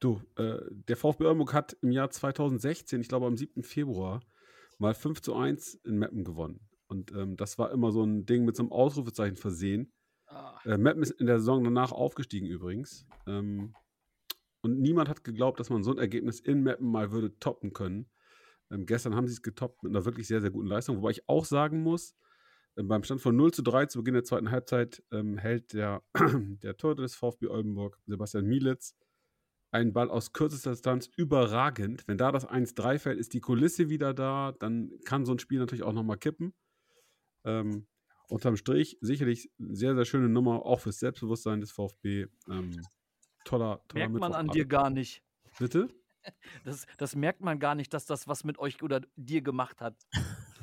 du, äh, der VfB Oldenburg hat im Jahr 2016, ich glaube am 7. Februar, mal 5 zu 1 in Meppen gewonnen. Und ähm, das war immer so ein Ding mit so einem Ausrufezeichen versehen. Ah, Äh, Meppen ist in der Saison danach aufgestiegen übrigens. Ähm, und niemand hat geglaubt, dass man so ein Ergebnis in Meppen mal würde toppen können. Ähm, gestern haben sie es getoppt mit einer wirklich sehr, sehr guten Leistung. Wobei ich auch sagen muss, äh, beim Stand von 0 zu 3 zu Beginn der zweiten Halbzeit ähm, hält der, der Torhüter des VfB Oldenburg, Sebastian Mielitz, einen Ball aus kürzester Distanz überragend. Wenn da das 1-3 fällt, ist die Kulisse wieder da. Dann kann so ein Spiel natürlich auch nochmal kippen. Ähm, unterm Strich sicherlich sehr, sehr schöne Nummer, auch fürs Selbstbewusstsein des VfB. Ähm, toller, toller merkt man an dir gar nicht. Bitte? Das, das merkt man gar nicht, dass das was mit euch oder dir gemacht hat.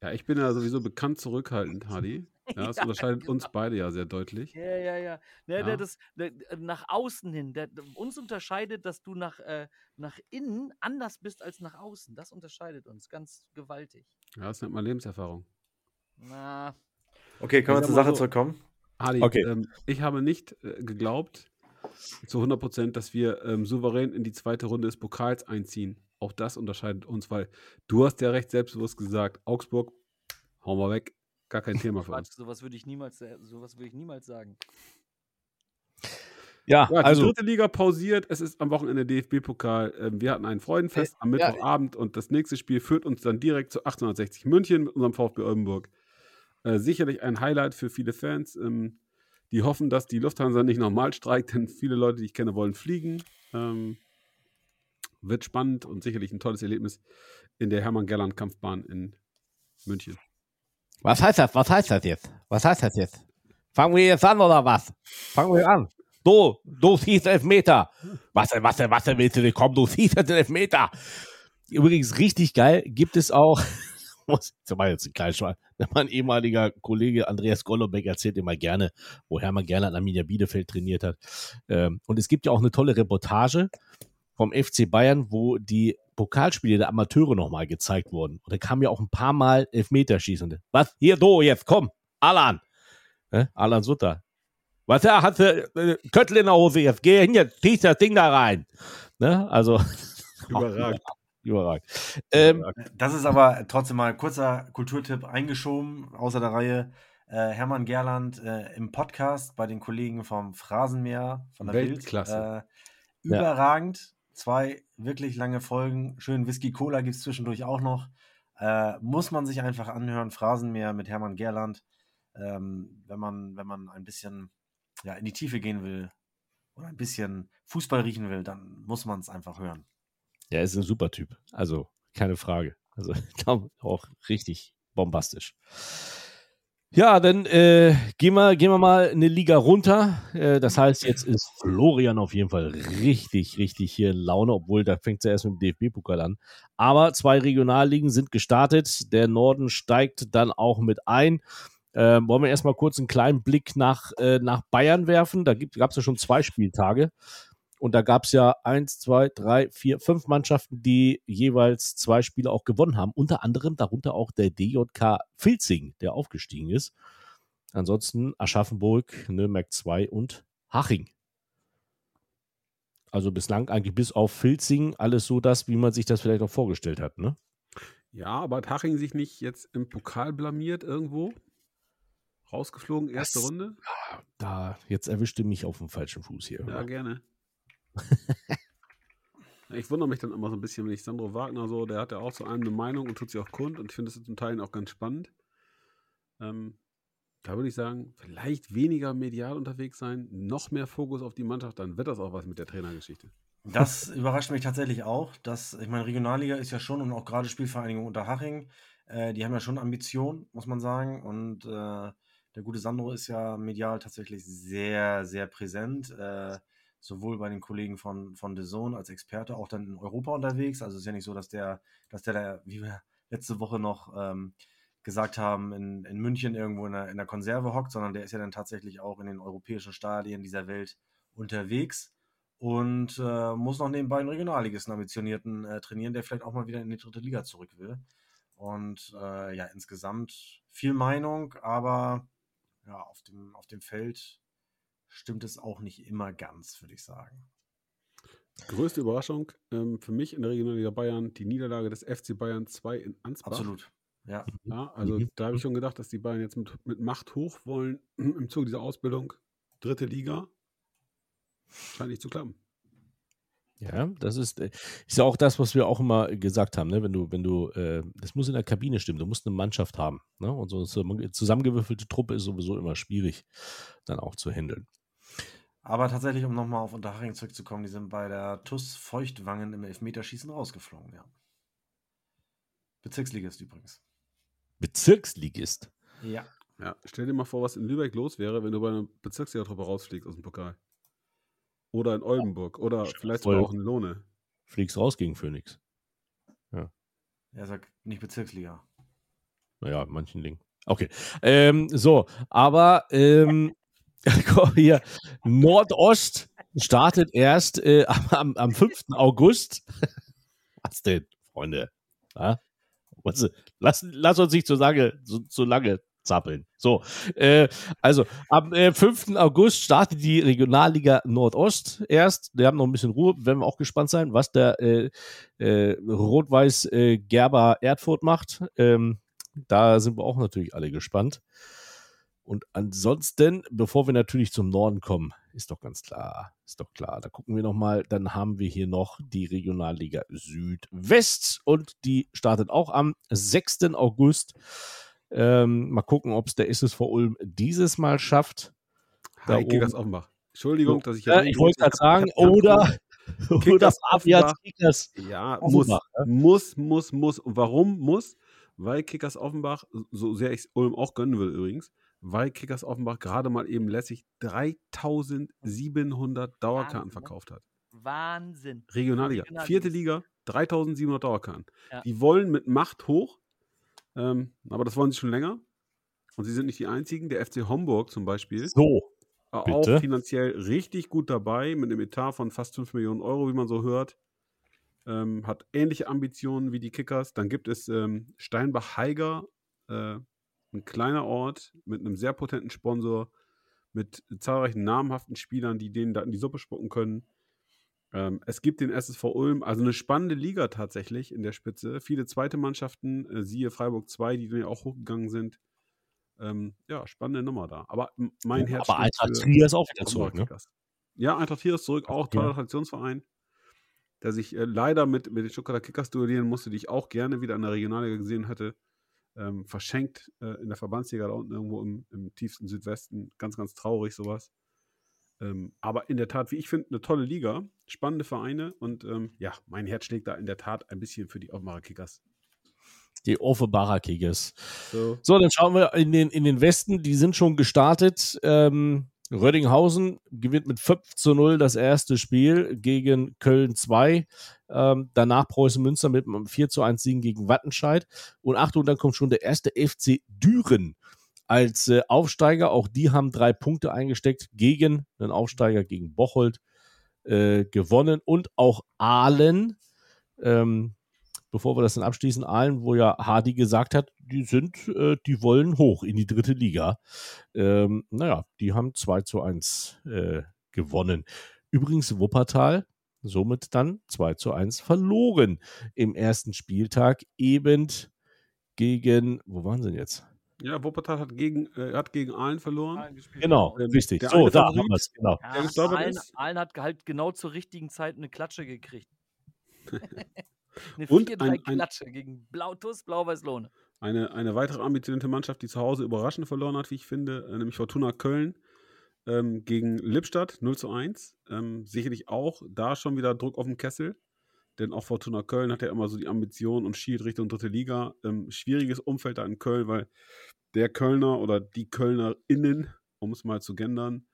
Ja, ich bin ja sowieso bekannt zurückhaltend, Hadi. Ja, das Ja, unterscheidet uns genau. beide ja sehr deutlich. Ja, ja, ja. Ne, Ja. Der, das, der, äh, nach außen hin. Der, uns unterscheidet, dass du nach, äh, nach innen anders bist als nach außen. Das unterscheidet uns ganz gewaltig. Ja, das nennt man Lebenserfahrung. Na, Okay, können wir zur Sache so- zurückkommen? Hadi, Okay. ähm, ich habe nicht äh, geglaubt, zu 100 Prozent, dass wir ähm, souverän in die zweite Runde des Pokals einziehen. Auch das unterscheidet uns, weil du hast ja recht selbstbewusst gesagt, Augsburg, hauen wir weg, gar kein Thema für uns. sowas würde ich niemals, äh, sowas würde ich niemals sagen. Ja, Ja, die also, dritte Liga pausiert, es ist am Wochenende DFB-Pokal. Ähm, wir hatten ein Freudenfest am ja, Mittwochabend und das nächste Spiel führt uns dann direkt zu 1860 München mit unserem VfB Oldenburg. Äh, sicherlich ein Highlight für viele Fans. Ähm, die hoffen, dass die Lufthansa nicht nochmal streikt, denn viele Leute, die ich kenne, wollen fliegen. Ähm, wird spannend und sicherlich ein tolles Erlebnis in der Hermann-Gerland-Kampfbahn in München. Was heißt das? Was heißt das jetzt? Was heißt das jetzt? Fangen wir jetzt an oder was? Fangen wir an. Du, du siehst Elfmeter. Was was was willst du denn kommen? Du siehst den Elfmeter. Übrigens richtig geil gibt es auch, ich mal jetzt ein kleines Schwein, mein ehemaliger Kollege Andreas Golobeck erzählt immer gerne, wo Hermann gerne an Arminia Bielefeld trainiert hat. Ähm, und es gibt ja auch eine tolle Reportage vom FC Bayern, wo die Pokalspiele der Amateure nochmal gezeigt wurden. Und da kam ja auch ein paar Mal Elfmeterschießen. Was? Hier, du, jetzt, komm, Alan. Ne? Alan Sutter. Was, ja, hast du äh, Köttel in der Hose, jetzt geh hin, jetzt ziehst das Ding da rein. Ne? Also, Überragend. überragend. Ähm, Das ist aber trotzdem mal ein kurzer Kulturtipp eingeschoben, außer der Reihe. Äh, Hermann Gerland äh, im Podcast bei den Kollegen vom Phrasenmeer von der Weltklasse. Bild. Äh, überragend. Zwei wirklich lange Folgen. Schön Whisky Cola gibt es zwischendurch auch noch. Äh, muss man sich einfach anhören. Phrasenmeer mit Hermann Gerland. Ähm, wenn, man, wenn man ein bisschen ja, in die Tiefe gehen will oder ein bisschen Fußball riechen will, dann muss man es einfach hören. er ist ein super Typ. Also, keine Frage. Also, auch richtig bombastisch. Ja, dann äh, gehen, wir, gehen wir mal eine Liga runter. Äh, das heißt, jetzt ist Florian auf jeden Fall richtig, richtig hier in Laune, obwohl da fängt es ja erst mit dem DFB-Pokal an. Aber zwei Regionalligen sind gestartet. Der Norden steigt dann auch mit ein. Ähm, wollen wir erstmal kurz einen kleinen Blick nach, äh, nach Bayern werfen. Da gab es ja schon zwei Spieltage. Und da gab es ja eins, zwei, drei, vier, fünf Mannschaften, die jeweils zwei Spiele auch gewonnen haben. Unter anderem darunter auch der DJK Filzing, der aufgestiegen ist. Ansonsten Aschaffenburg, Nürnberg 2 und Haching. Also bislang eigentlich bis auf Filzing alles so das, wie man sich das vielleicht auch vorgestellt hat, ne? Ja, aber hat Haching sich nicht jetzt im Pokal blamiert irgendwo? Rausgeflogen, erste Das- Runde? Da, jetzt erwischte mich auf dem falschen Fuß hier. Ja, gerne. Ich wundere mich dann immer so ein bisschen, wenn ich Sandro Wagner so, der hat ja auch allem eine Meinung und tut sie auch kund und ich finde es zum Teil auch ganz spannend. Ähm, da würde ich sagen, vielleicht weniger medial unterwegs sein, noch mehr Fokus auf die Mannschaft, dann wird das auch was mit der Trainergeschichte. Das überrascht mich tatsächlich auch. Dass, ich meine, Regionalliga ist ja schon und auch gerade Spielvereinigung Unterhaching, äh, die haben ja schon Ambitionen, muss man sagen. Und äh, der gute Sandro ist ja medial tatsächlich sehr, sehr präsent. Äh, sowohl bei den Kollegen von, von The Zone als Experte, auch dann in Europa unterwegs. Also es ist ja nicht so, dass der, dass der da, wie wir letzte Woche noch ähm, gesagt haben, in, in München irgendwo in der, in der Konserve hockt, sondern der ist ja dann tatsächlich auch in den europäischen Stadien dieser Welt unterwegs und äh, muss noch nebenbei einen Regionalligisten ambitionierten äh, trainieren, der vielleicht auch mal wieder in die dritte Liga zurück will. Und äh, ja, insgesamt viel Meinung, aber ja, auf dem, auf dem Feld stimmt es auch nicht immer ganz, würde ich sagen. Größte Überraschung ähm, für mich in der Regionalliga Bayern, die Niederlage des FC Bayern 2 in Ansbach. Absolut. Ja. Ja, also Mhm. da habe ich schon gedacht, dass die Bayern jetzt mit, mit Macht hoch wollen im Zuge dieser Ausbildung. Dritte Liga. Scheint nicht zu klappen. Ja, das ist, äh, ist ja auch das, was wir auch immer gesagt haben, ne? Wenn du, wenn du, äh, das muss in der Kabine stimmen, du musst eine Mannschaft haben. Ne? Und so eine zusammengewürfelte Truppe ist sowieso immer schwierig, dann auch zu handeln. Aber tatsächlich, um nochmal auf Unterhaching zurückzukommen, die sind bei der TUS Feuchtwangen im Elfmeterschießen rausgeflogen, ja. Bezirksligist übrigens. Bezirksligist. Ja. Ja, stell dir mal vor, was in Lübeck los wäre, wenn du bei einer Bezirksliga-Truppe rausfliegst aus dem Pokal. Oder in Oldenburg. Oder vielleicht sogar auch in Lohne. Fliegst raus gegen Phoenix. Er sagt nicht Bezirksliga. Naja, in manchen Dingen. Okay. Ähm, so, aber ähm, hier, Nordost startet erst äh, am, am 5. August. Was denn, Freunde? Ja? Was, lass, lass uns nicht so lange, so, so lange zappeln. So, äh, also am äh, 5. August startet die Regionalliga Nordost erst. Wir haben noch ein bisschen Ruhe, werden wir auch gespannt sein, was der äh, äh, Rot-Weiß äh, Gerber Erdfurt macht. Ähm, da sind wir auch natürlich alle gespannt. Und ansonsten, bevor wir natürlich zum Norden kommen, ist doch ganz klar, ist doch klar. Da gucken wir nochmal, dann haben wir hier noch die Regionalliga Südwest und die startet auch am 6. August. Ähm, mal gucken, ob es der SSV Ulm dieses Mal schafft. Da Kickers oben. Offenbach. Entschuldigung, dass ich Ja, ich wollte gerade sagen, oder, oder Kickers Fabian. Kickers. Ja, muss, Offenbach, ja. muss, muss, muss. Und warum muss? Weil Kickers Offenbach, so sehr ich Ulm auch gönnen will übrigens, weil Kickers Offenbach gerade mal eben lässig 3700 Dauerkarten Wahnsinn, ne? verkauft hat. Wahnsinn. Regionalliga. Regionalliga. Vierte Liga, 3700 Dauerkarten. Ja. Die wollen mit Macht hoch, ähm, aber das wollen sie schon länger. Und sie sind nicht die einzigen. Der FC Homburg zum Beispiel, So, auch bitte. finanziell richtig gut dabei, mit einem Etat von fast 5 Millionen Euro, wie man so hört. Ähm, hat ähnliche Ambitionen wie die Kickers. Dann gibt es ähm, Steinbach-Heiger, äh, ein kleiner Ort mit einem sehr potenten Sponsor, mit zahlreichen namhaften Spielern, die denen da in die Suppe spucken können. Ähm, es gibt den SSV Ulm, also eine spannende Liga tatsächlich in der Spitze. Viele zweite Mannschaften, äh, siehe Freiburg 2, die dann ja auch hochgegangen sind. Ähm, ja, spannende Nummer da. Aber mein Herz. aber Eintracht Trier ist auch wieder zurück, ne? Ja, Eintracht Trier ist zurück, auch toller Ja. Traditionsverein, der sich äh, leider mit, mit den Stuttgarter Kickers duellieren musste, die ich auch gerne wieder in der Regionalliga gesehen hätte. Ähm, verschenkt äh, in der Verbandsliga da unten irgendwo im, im tiefsten Südwesten. Ganz, ganz traurig sowas. Ähm, aber in der Tat, wie ich finde, eine tolle Liga, spannende Vereine und ähm, ja, mein Herz schlägt da in der Tat ein bisschen für die Offenbarer Kickers. Die Offenbarer Kickers. So, So, dann schauen wir in den, in den Westen. Die sind schon gestartet. Ähm, Rödinghausen gewinnt mit 5 zu 0 das erste Spiel gegen Köln 2. Ähm, danach Preußen Münster mit einem 4 zu 1 Siegen gegen Wattenscheid. Und Achtung, dann kommt schon der erste FC Düren als äh, Aufsteiger. Auch die haben drei Punkte eingesteckt gegen einen Aufsteiger, gegen Bocholt äh, gewonnen. Und auch Aalen ähm, bevor wir das dann abschließen, allen, wo ja Hardy gesagt hat, die sind, äh, die wollen hoch in die dritte Liga. Ähm, naja, die haben 2 zu 1 äh, gewonnen. Übrigens Wuppertal, somit dann 2 zu 1 verloren im ersten Spieltag eben gegen, wo waren sie denn jetzt? Ja, Wuppertal hat gegen, äh, hat gegen Aalen verloren. Genau, Ähm, richtig. der So, da Favorit- haben wir es, genau. Ja, Aalen, ist? Aalen hat halt genau zur richtigen Zeit eine Klatsche gekriegt. eine Und 4-3 ein- ein- Klatsche gegen Blautus, Blau-Weiß-Lohne. Eine, eine weitere ambitionierte Mannschaft, die zu Hause überraschend verloren hat, wie ich finde, äh, nämlich Fortuna Köln ähm, gegen Lippstadt 0 zu 1. Ähm, sicherlich auch da schon wieder Druck auf dem Kessel, denn auch Fortuna Köln hat ja immer so die Ambition und schielt Richtung dritte Liga. Ähm, schwieriges Umfeld da in Köln, weil der Kölner oder die KölnerInnen, um es mal zu gendern,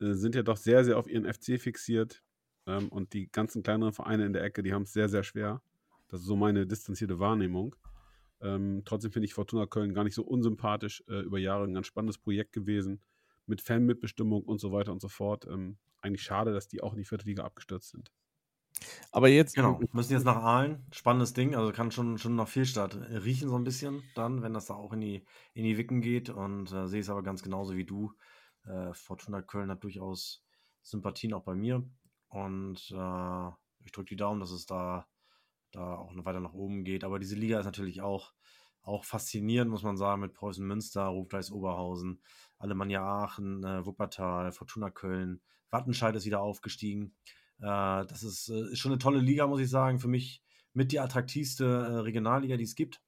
äh, sind ja doch sehr, sehr auf ihren FC fixiert. Ähm, und die ganzen kleineren Vereine in der Ecke, die haben es sehr, sehr schwer. Das ist so meine distanzierte Wahrnehmung. Ähm, trotzdem finde ich Fortuna Köln gar nicht so unsympathisch. Äh, über Jahre ein ganz spannendes Projekt gewesen. Mit Fanmitbestimmung und so weiter und so fort. Ähm, eigentlich schade, dass die auch in die vierte Liga abgestürzt sind. Aber jetzt, Genau, müssen jetzt nach Aalen. Spannendes Ding, also kann schon, schon nach Fehlstart riechen so ein bisschen dann, wenn das da auch in die, in die Wicken geht. Und äh, sehe es aber ganz genauso wie du. Äh, Fortuna Köln hat durchaus Sympathien auch bei mir. Und äh, ich drücke die Daumen, dass es da, da auch noch weiter nach oben geht. Aber diese Liga ist natürlich auch, auch faszinierend, muss man sagen, mit Preußen Münster, Rufdeis Oberhausen, Alemannia Aachen, äh, Wuppertal, Fortuna Köln, Wattenscheid ist wieder aufgestiegen. Äh, das ist, äh, ist schon eine tolle Liga, muss ich sagen. Für mich mit die attraktivste äh, Regionalliga, die es gibt.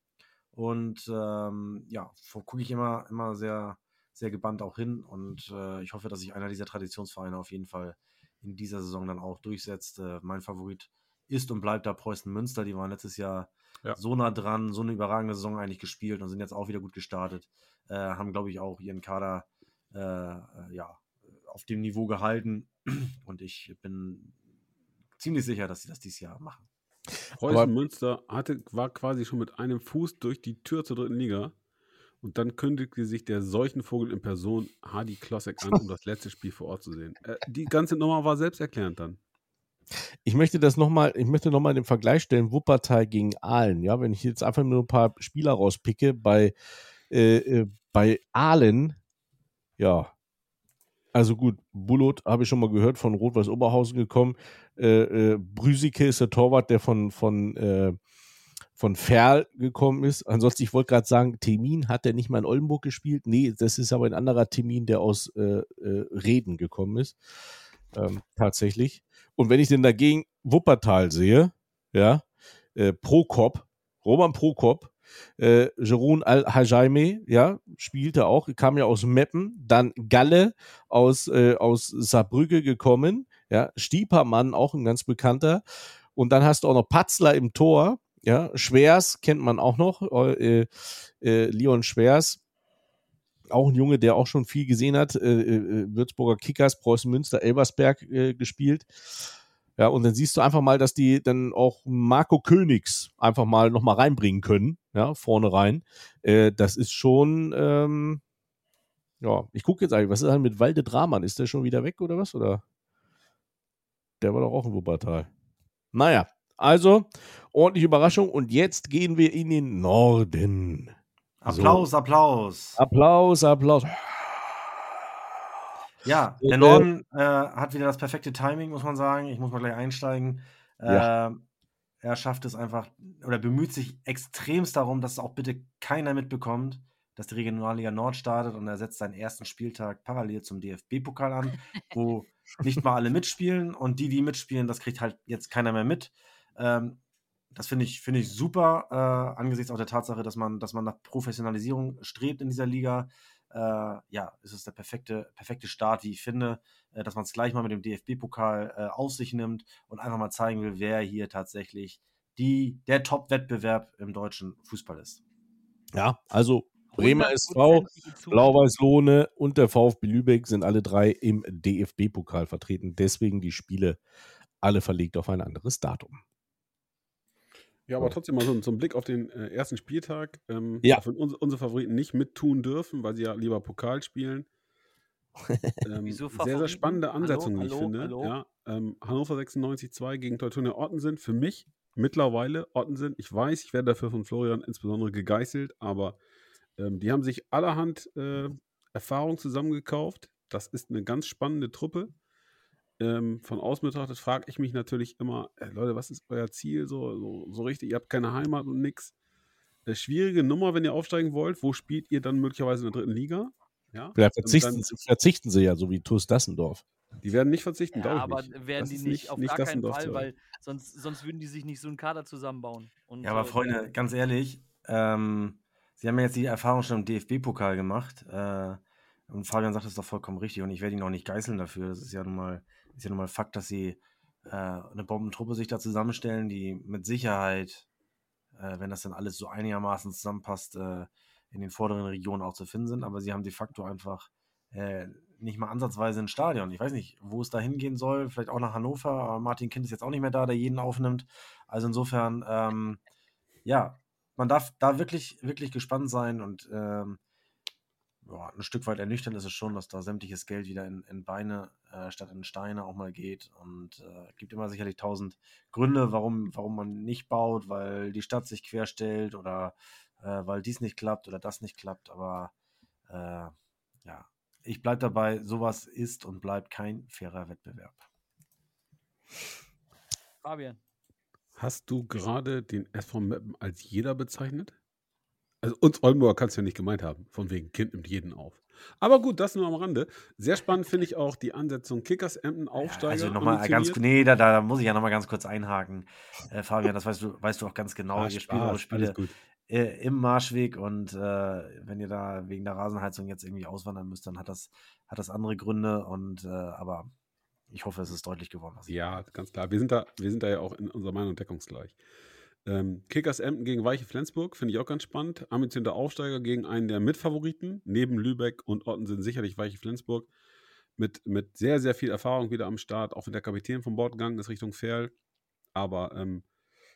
Und ähm, ja, gucke ich immer, immer sehr, sehr gebannt auch hin. Und äh, ich hoffe, dass sich einer dieser Traditionsvereine auf jeden Fall in dieser Saison dann auch durchsetzt. Äh, mein Favorit ist und bleibt da Preußen Münster. Die waren letztes Jahr Ja. so nah dran, so eine überragende Saison eigentlich gespielt und sind jetzt auch wieder gut gestartet. Äh, haben, glaube ich, auch ihren Kader äh, äh, ja, auf dem Niveau gehalten. Und ich bin ziemlich sicher, dass sie das dieses Jahr machen. Preußen Aber- Münster hatte, war quasi schon mit einem Fuß durch die Tür zur dritten Liga. Und dann kündigte sich der Seuchenvogel in Person Hardy Klossek an, um das letzte Spiel vor Ort zu sehen. Äh, die ganze Nummer war selbsterklärend dann. Ich möchte das nochmal, ich möchte nochmal den Vergleich stellen, Wuppertal gegen Aalen. Ja, wenn ich jetzt einfach nur ein paar Spieler rauspicke, bei, äh, äh, bei Aalen, ja, also gut, Bullot habe ich schon mal gehört, von Rot-Weiß Oberhausen gekommen. Äh, äh, Brüsike ist der Torwart, der von, von, äh, von Ferl gekommen ist. Ansonsten, ich wollte gerade sagen, Temin hat der nicht mal in Oldenburg gespielt. Nee, das ist aber ein anderer Temin, der aus äh, äh, Reden gekommen ist. Ähm, tatsächlich. Und wenn ich denn dagegen Wuppertal sehe, ja, äh, Prokop, Roman Prokop, äh, Jeroen Al-Hajaime, ja, spielte auch, kam ja aus Meppen, dann Galle aus, äh, aus Saarbrücke gekommen, ja, Stiepermann, auch ein ganz bekannter. Und dann hast du auch noch Patzler im Tor, ja, Schwers kennt man auch noch, äh, äh, Leon Schwers, auch ein Junge, der auch schon viel gesehen hat, äh, äh, Würzburger Kickers, Preußen Münster, Elversberg äh, gespielt. Ja, und dann siehst du einfach mal, dass die dann auch Marco Königs einfach mal nochmal reinbringen können, ja, vorne rein. Äh, das ist schon, ähm, ja, ich gucke jetzt eigentlich, was ist denn mit Walde Draman? Ist der schon wieder weg oder was? Oder? Der war doch auch in Wuppertal. Naja, also ordentliche Überraschung und jetzt gehen wir in den Norden. Applaus, Applaus. Applaus, Applaus. Ja, Äh, der Norden äh, hat wieder das perfekte Timing, muss man sagen. Ich muss mal gleich einsteigen. Ja. Ähm, er schafft es einfach oder bemüht sich extremst darum, dass auch bitte keiner mitbekommt, dass die Regionalliga Nord startet und er setzt seinen ersten Spieltag parallel zum DFB-Pokal an, wo nicht mal alle mitspielen und die, die mitspielen, das kriegt halt jetzt keiner mehr mit. Ähm, das finde ich, finde ich super, äh, angesichts auch der Tatsache, dass man, dass man nach Professionalisierung strebt in dieser Liga. Äh, ja, es ist der perfekte, perfekte Start, wie ich finde, äh, dass man es gleich mal mit dem DFB-Pokal äh, auf sich nimmt und einfach mal zeigen will, wer hier tatsächlich die, der Top-Wettbewerb im deutschen Fußball ist. Ja, also Bremer SV. Blau-Weiß-Lohne und der VfB Lübeck sind alle drei im DFB-Pokal vertreten. Deswegen die Spiele alle verlegt auf ein anderes Datum. Ja, aber trotzdem mal so, so ein Blick auf den äh, ersten Spieltag. Ähm, Ja. Auch wenn uns, unsere Favoriten nicht mittun dürfen, weil sie ja lieber Pokal spielen. Ähm, Wieso sehr, sehr Favoriten? spannende Hallo, Ansetzung, wie ich hallo, finde. hallo? Ja, ähm, Hannover 96-2 gegen Teutonia Ottensen. Für mich mittlerweile Ottensen. Ich weiß, ich werde dafür von Florian insbesondere gegeißelt, aber ähm, die haben sich allerhand äh, Erfahrung zusammengekauft. Das ist eine ganz spannende Truppe. Ähm, von außen betrachtet, frage ich mich natürlich immer, äh, Leute, was ist euer Ziel so, so, so richtig? Ihr habt keine Heimat und nix. Äh, schwierige Nummer, wenn ihr aufsteigen wollt. Wo spielt ihr dann möglicherweise in der dritten Liga? Ja, Vielleicht verzichten, dann, sie- verzichten sie ja, so wie TuS Dassendorf. die werden nicht verzichten, Ja, glaube ich aber nicht. werden Das die nicht, auf gar keinen Dassendorf Fall, weil sonst, sonst würden die sich nicht so einen Kader zusammenbauen. Und, Ja, aber äh, Freunde, ganz ehrlich, ähm, Sie haben ja jetzt die Erfahrung schon im DFB-Pokal gemacht. Äh, und Fabian sagt es doch vollkommen richtig. Und ich werde ihn auch nicht geißeln dafür. Das ist ja nun mal, ist ja nun mal Fakt, dass sie äh, eine Bombentruppe sich da zusammenstellen, die mit Sicherheit, äh, wenn das dann alles so einigermaßen zusammenpasst, äh, in den vorderen Regionen auch zu finden sind. Aber sie haben de facto einfach äh, nicht mal ansatzweise ein Stadion. Ich weiß nicht, wo es da hingehen soll. Vielleicht auch nach Hannover. Aber Martin Kind ist jetzt auch nicht mehr da, der jeden aufnimmt. Also insofern, ähm, ja, man darf da wirklich, wirklich gespannt sein und ähm, ja, ein Stück weit ernüchternd ist es schon, dass da sämtliches Geld wieder in, in Beine äh, statt in Steine auch mal geht. Und äh, gibt immer sicherlich tausend Gründe, warum, warum man nicht baut, weil die Stadt sich querstellt oder äh, weil dies nicht klappt oder das nicht klappt. Aber äh, ja, ich bleibe dabei, sowas ist und bleibt kein fairer Wettbewerb. Fabian. Hast du gerade den SV Meppen als jeder bezeichnet? Also uns Oldenburger kannst du ja nicht gemeint haben, von wegen Kind nimmt jeden auf. Aber gut, das nur am Rande. Sehr spannend finde ich auch die Ansetzung Kickers Emden Aufsteiger. also nochmal ganz nee, da, da muss ich ja nochmal ganz kurz einhaken. Äh, Fabian, das weißt du, weißt du auch ganz genau. Ah, ihr spielt eure Spiele äh, im Marschweg und äh, wenn ihr da wegen der Rasenheizung jetzt irgendwie auswandern müsst, dann hat das, hat das andere Gründe und äh, aber ich hoffe, es ist deutlich geworden. Ja, ganz klar. Wir sind da, wir sind da ja auch in unserer Meinung deckungsgleich. Ähm, Kickers Emden gegen Weiche Flensburg finde ich auch ganz spannend. Ambitionierter Aufsteiger gegen einen der Mitfavoriten. Neben Lübeck und Ottensen sicherlich Weiche Flensburg. Mit, mit sehr, sehr viel Erfahrung wieder am Start. Auch wenn der Kapitän vom Bord gegangen ist Richtung Ferl. Aber ähm,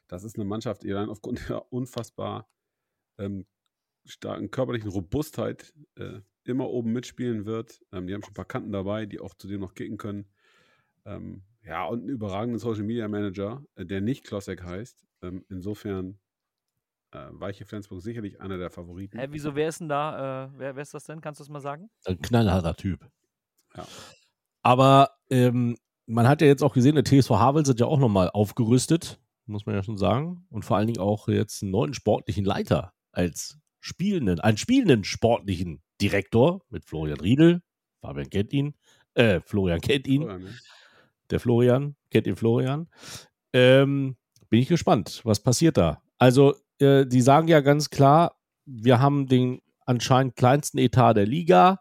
das ist eine Mannschaft, die dann aufgrund der unfassbar ähm, starken körperlichen Robustheit äh, immer oben mitspielen wird. Ähm, die haben schon ein paar Kanten dabei, die auch zudem noch kicken können. Ähm, ja, und einen überragenden Social Media Manager, äh, der nicht Klossek heißt. Ähm, insofern äh, Weiche Flensburg sicherlich einer der Favoriten. Hä, wieso, wer ist denn da? Äh, wer, wer ist das denn? Kannst du das mal sagen? Ein knallharter Typ. Ja. Aber ähm, man hat ja jetzt auch gesehen, der TSV Havel sind ja auch nochmal aufgerüstet, muss man ja schon sagen. Und vor allen Dingen auch jetzt einen neuen sportlichen Leiter als spielenden, einen spielenden sportlichen Direktor mit Florian Riedel. Fabian kennt ihn. Äh, Florian kennt ihn. Oder, ne? Der Florian, kennt den Florian. Ähm, bin ich gespannt, was passiert da. Also, äh, die sagen ja ganz klar, wir haben den anscheinend kleinsten Etat der Liga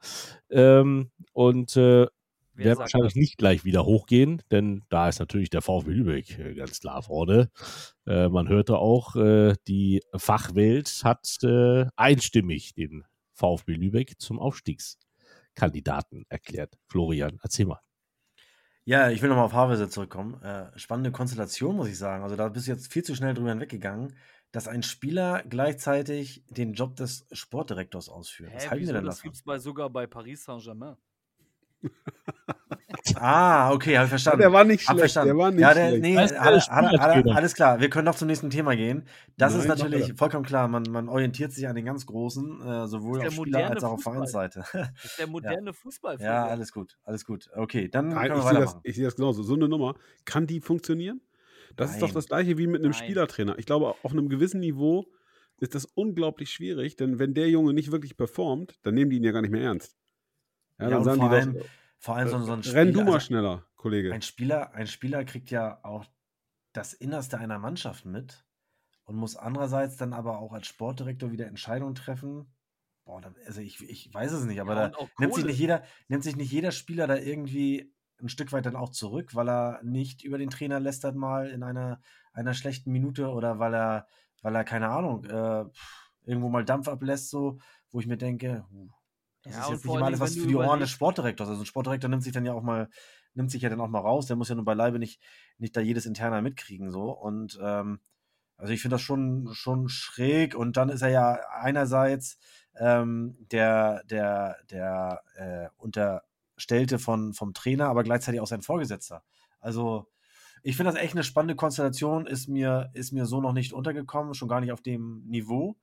ähm, und äh, Wer werden wahrscheinlich nicht gleich wieder hochgehen, denn da ist natürlich der VfB Lübeck äh, ganz klar vorne. Äh, man hörte auch, äh, die Fachwelt hat äh, einstimmig den VfB Lübeck zum Aufstiegskandidaten erklärt. Florian, erzähl mal. Ja, ich will nochmal auf Havelse zurückkommen. Äh, spannende Konstellation, muss ich sagen. Also da bist du jetzt viel zu schnell drüber hinweggegangen, dass ein Spieler gleichzeitig den Job des Sportdirektors ausführt. Was Hä, halten wir wieso? denn Das davon? gibt es sogar bei Paris Saint-Germain. Ah, okay, habe ich verstanden. der war nicht Hab schlecht, verstanden. der war nicht ja, der, schlecht. Nee, Das ist der hat, hat, Spielertrainer. alles klar. Wir können noch zum nächsten Thema gehen. Das ist Nein, mach natürlich vollkommen klar. Man, man orientiert sich an den ganz Großen, äh, sowohl auf Spieler als auch auf. Vereinsseite. Das ist der moderne Fußball. ja, alles gut, alles gut. Okay, dann Nein, können ich wir sehe das, weitermachen. ich sehe das genauso. So eine Nummer, kann die funktionieren? Das ist doch Nein. das gleiche wie mit einem Nein. Spielertrainer. Ich glaube, auf einem gewissen Niveau ist das unglaublich schwierig, denn wenn der Junge nicht wirklich performt, dann nehmen die ihn ja gar nicht mehr ernst. Ja, Ja, dann und sagen vor die allem, doch, vor allem so, so ein äh, renn du Spieler- mal also- schneller, Kollege. Ein Spieler, ein Spieler kriegt ja auch das Innerste einer Mannschaft mit und muss andererseits dann aber auch als Sportdirektor wieder Entscheidungen treffen. Boah, da, also ich, ich weiß es nicht, aber Ja, da nimmt sich, nicht jeder, nimmt sich nicht jeder Spieler da irgendwie ein Stück weit dann auch zurück, weil er nicht über den Trainer lästert mal in einer, einer schlechten Minute oder weil er, weil er, keine Ahnung, äh, irgendwo mal Dampf ablässt, so, wo ich mir denke, huh, das Ja, ist jetzt nicht mal alles was für die Ohren des Sportdirektors. Also ein Sportdirektor nimmt sich dann ja auch mal, nimmt sich ja dann auch mal raus, der muss ja nun beileibe nicht, nicht da jedes Interner mitkriegen, so. Und ähm, also ich finde das schon, schon schräg und dann ist er ja einerseits ähm, der, der, der äh, Unterstellte von, vom Trainer, aber gleichzeitig auch sein Vorgesetzter. Also ich finde das echt eine spannende Konstellation, ist mir, ist mir so noch nicht untergekommen, schon gar nicht auf dem Niveau.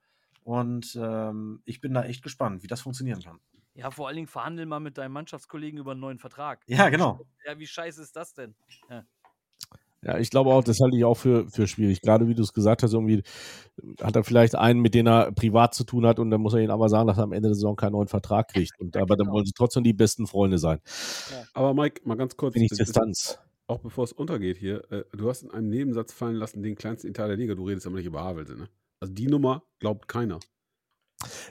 Und ähm, ich bin da echt gespannt, wie das funktionieren kann. Ja, vor allen Dingen verhandeln mal mit deinem Mannschaftskollegen über einen neuen Vertrag. Ja, genau. Ja, wie scheiße ist das denn? Ja, ich glaube auch, das halte ich auch für, für schwierig. Gerade wie du es gesagt hast, irgendwie hat er vielleicht einen, mit dem er privat zu tun hat und dann muss er ihn aber sagen, dass er am Ende der Saison keinen neuen Vertrag kriegt. Und, aber dann genau. wollen sie trotzdem die besten Freunde sein. Aber Mike, mal ganz kurz. Wenig ist- Distanz. Auch bevor es untergeht hier, äh, du hast in einem Nebensatz fallen lassen, den kleinsten Italien der Liga. Du redest aber nicht über Havelse, ne? Also die Nummer glaubt keiner.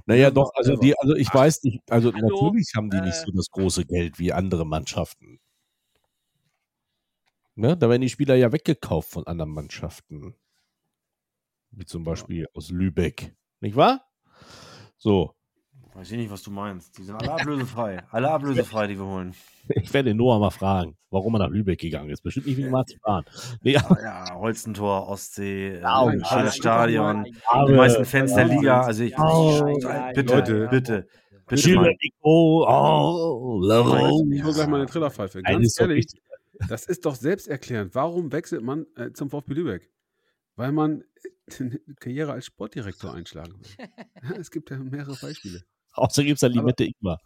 Naja, Ja, doch, also die, also ich weiß nicht, also Hallo, natürlich haben die nicht äh, so das große Geld wie andere Mannschaften. Ne? Da werden die Spieler ja weggekauft von anderen Mannschaften. Wie zum Beispiel aus Lübeck. Nicht wahr? So. Weiß ich nicht, was du meinst. Die sind alle ablösefrei. Alle ablösefrei, die wir holen. Ich werde Noah mal fragen, warum er nach Lübeck gegangen ist. Bestimmt nicht wegen Marzipan. Nee, Ja, ja Holstentor, Ostsee, äh, Ja, ein oh, schönes Stadion. Die meisten Fans der Liga. Also ich, Oh, ich bitte, Leute. bitte, bitte. Mike. Nico, oh, Laro. Ich hol gleich mal eine Trillerpfeife. Ganz ehrlich, das ist doch selbsterklärend. Warum wechselt man äh, zum VfB Lübeck? Weil man äh, eine Karriere als Sportdirektor einschlagen will. Ja, es gibt ja mehrere Beispiele. Außer gibt es da Limette Ingmar.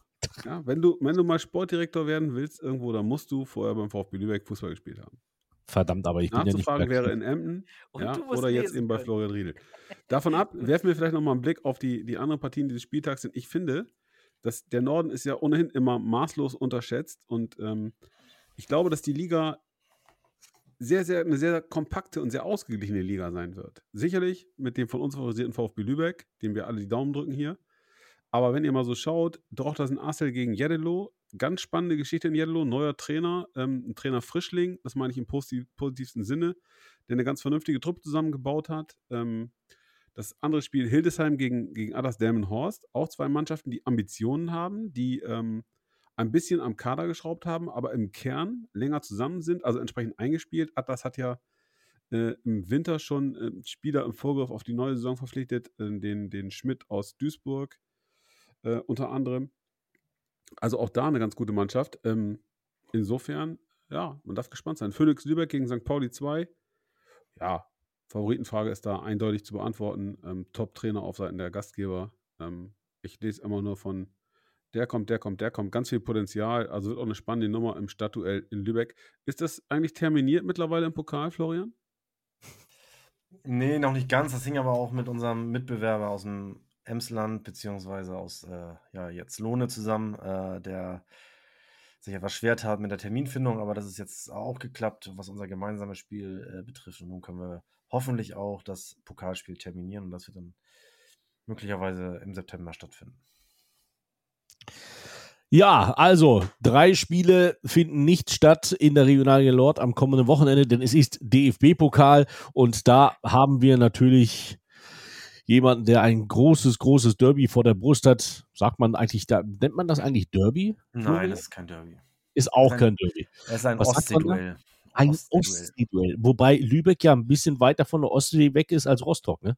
Ja, wenn, du, wenn du mal Sportdirektor werden willst irgendwo, dann musst du vorher beim VfB Lübeck Fußball gespielt haben. Verdammt, aber ich bin ja nicht Nachzufragen wäre in Emden ja, oder jetzt eben bei. Florian Riedel. Davon ab, werfen wir vielleicht nochmal einen Blick auf die, die anderen Partien dieses Spieltags. Denn ich finde, dass der Norden ist ja ohnehin immer maßlos unterschätzt und ähm, ich glaube, dass die Liga sehr, sehr, eine sehr kompakte und sehr ausgeglichene Liga sein wird. Sicherlich mit dem von uns favorisierten VfB Lübeck, dem wir alle die Daumen drücken hier. Aber wenn ihr mal so schaut, Drochtersen Assel gegen Jeddelo, ganz spannende Geschichte in Jeddelo, neuer Trainer, ähm, ein Trainer Frischling, das meine ich im positiv, positivsten Sinne, der eine ganz vernünftige Truppe zusammengebaut hat. Ähm, das andere Spiel Hildesheim gegen, gegen Adas Delmenhorst, auch zwei Mannschaften, die Ambitionen haben, die ähm, ein bisschen am Kader geschraubt haben, aber im Kern länger zusammen sind, also entsprechend eingespielt. Atlas hat ja äh, im Winter schon äh, Spieler im Vorgriff auf die neue Saison verpflichtet, äh, den, den Schmidt aus Duisburg äh, unter anderem. Also auch da eine ganz gute Mannschaft. Ähm, insofern, ja, man darf gespannt sein. Phoenix Lübeck gegen St. Pauli 2. Ja, Favoritenfrage ist da eindeutig zu beantworten. Ähm, Top-Trainer auf Seiten der Gastgeber. Ähm, ich lese immer nur von der kommt, der kommt, der kommt. Ganz viel Potenzial. Also wird auch eine spannende Nummer im Stadtduell in Lübeck. Ist das eigentlich terminiert mittlerweile im Pokal, Florian? Nee, noch nicht ganz. Das hing aber auch mit unserem Mitbewerber aus dem Emsland, beziehungsweise aus, äh, ja, jetzt Lohne zusammen, äh, der sich etwas schwer tat mit der Terminfindung, aber das ist jetzt auch geklappt, was unser gemeinsames Spiel äh, betrifft. Und nun können wir hoffentlich auch das Pokalspiel terminieren und das wird dann möglicherweise im September stattfinden. Ja, also drei Spiele finden nicht statt in der Regionalliga Nord am kommenden Wochenende, denn es ist DFB-Pokal und da haben wir natürlich jemanden, der ein großes, großes Derby vor der Brust hat. Sagt man eigentlich, da nennt man das eigentlich Derby? Nein, das ist kein Derby. Ist auch Nein. kein Derby. Es ist ein? Ostseeduell. Ein Ostseeduell. Ostseeduell. Wobei Lübeck ja ein bisschen weiter von der Ostsee weg ist als Rostock, ne?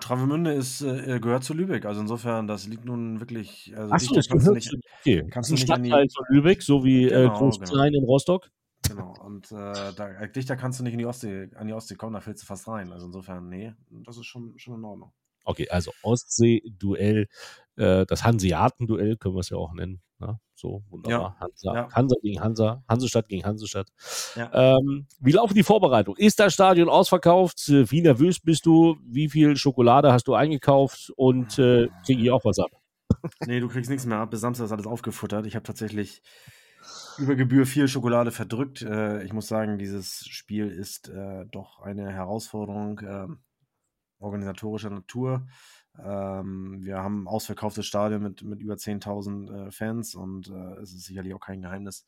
Travemünde ist, äh, gehört zu Lübeck, also insofern, das liegt nun wirklich. Also Achso, das kannst du gehört nicht. Okay, das kannst ist ein du nicht Stadtteil von Lübeck, so wie äh, Genau, Großklein in Rostock. Genau, und äh, da, dichter kannst du nicht in die Ostsee, an die Ostsee kommen, da fällst du fast rein. Also insofern, nee, das ist schon, schon in Ordnung. Okay, also Ostsee-Duell, äh, das Hanseaten-Duell können wir es ja auch nennen. Ne? So, wunderbar. Hansa, ja. Hansa gegen Hansa, Hansestadt gegen Hansestadt. Ja. Ähm, wie laufen die Vorbereitungen? Ist das Stadion ausverkauft? Äh, Wie nervös bist du? Wie viel Schokolade hast du eingekauft? Und äh, kriege ich auch was ab? Nee, du kriegst nichts mehr ab. Bis Samstag ist alles aufgefuttert. Ich habe tatsächlich über Gebühr viel Schokolade verdrückt. Äh, ich muss sagen, dieses Spiel ist äh, doch eine Herausforderung äh, organisatorischer Natur. Ähm, wir haben ein ausverkauftes Stadion mit, mit über 10.000 äh, Fans und äh, es ist sicherlich auch kein Geheimnis,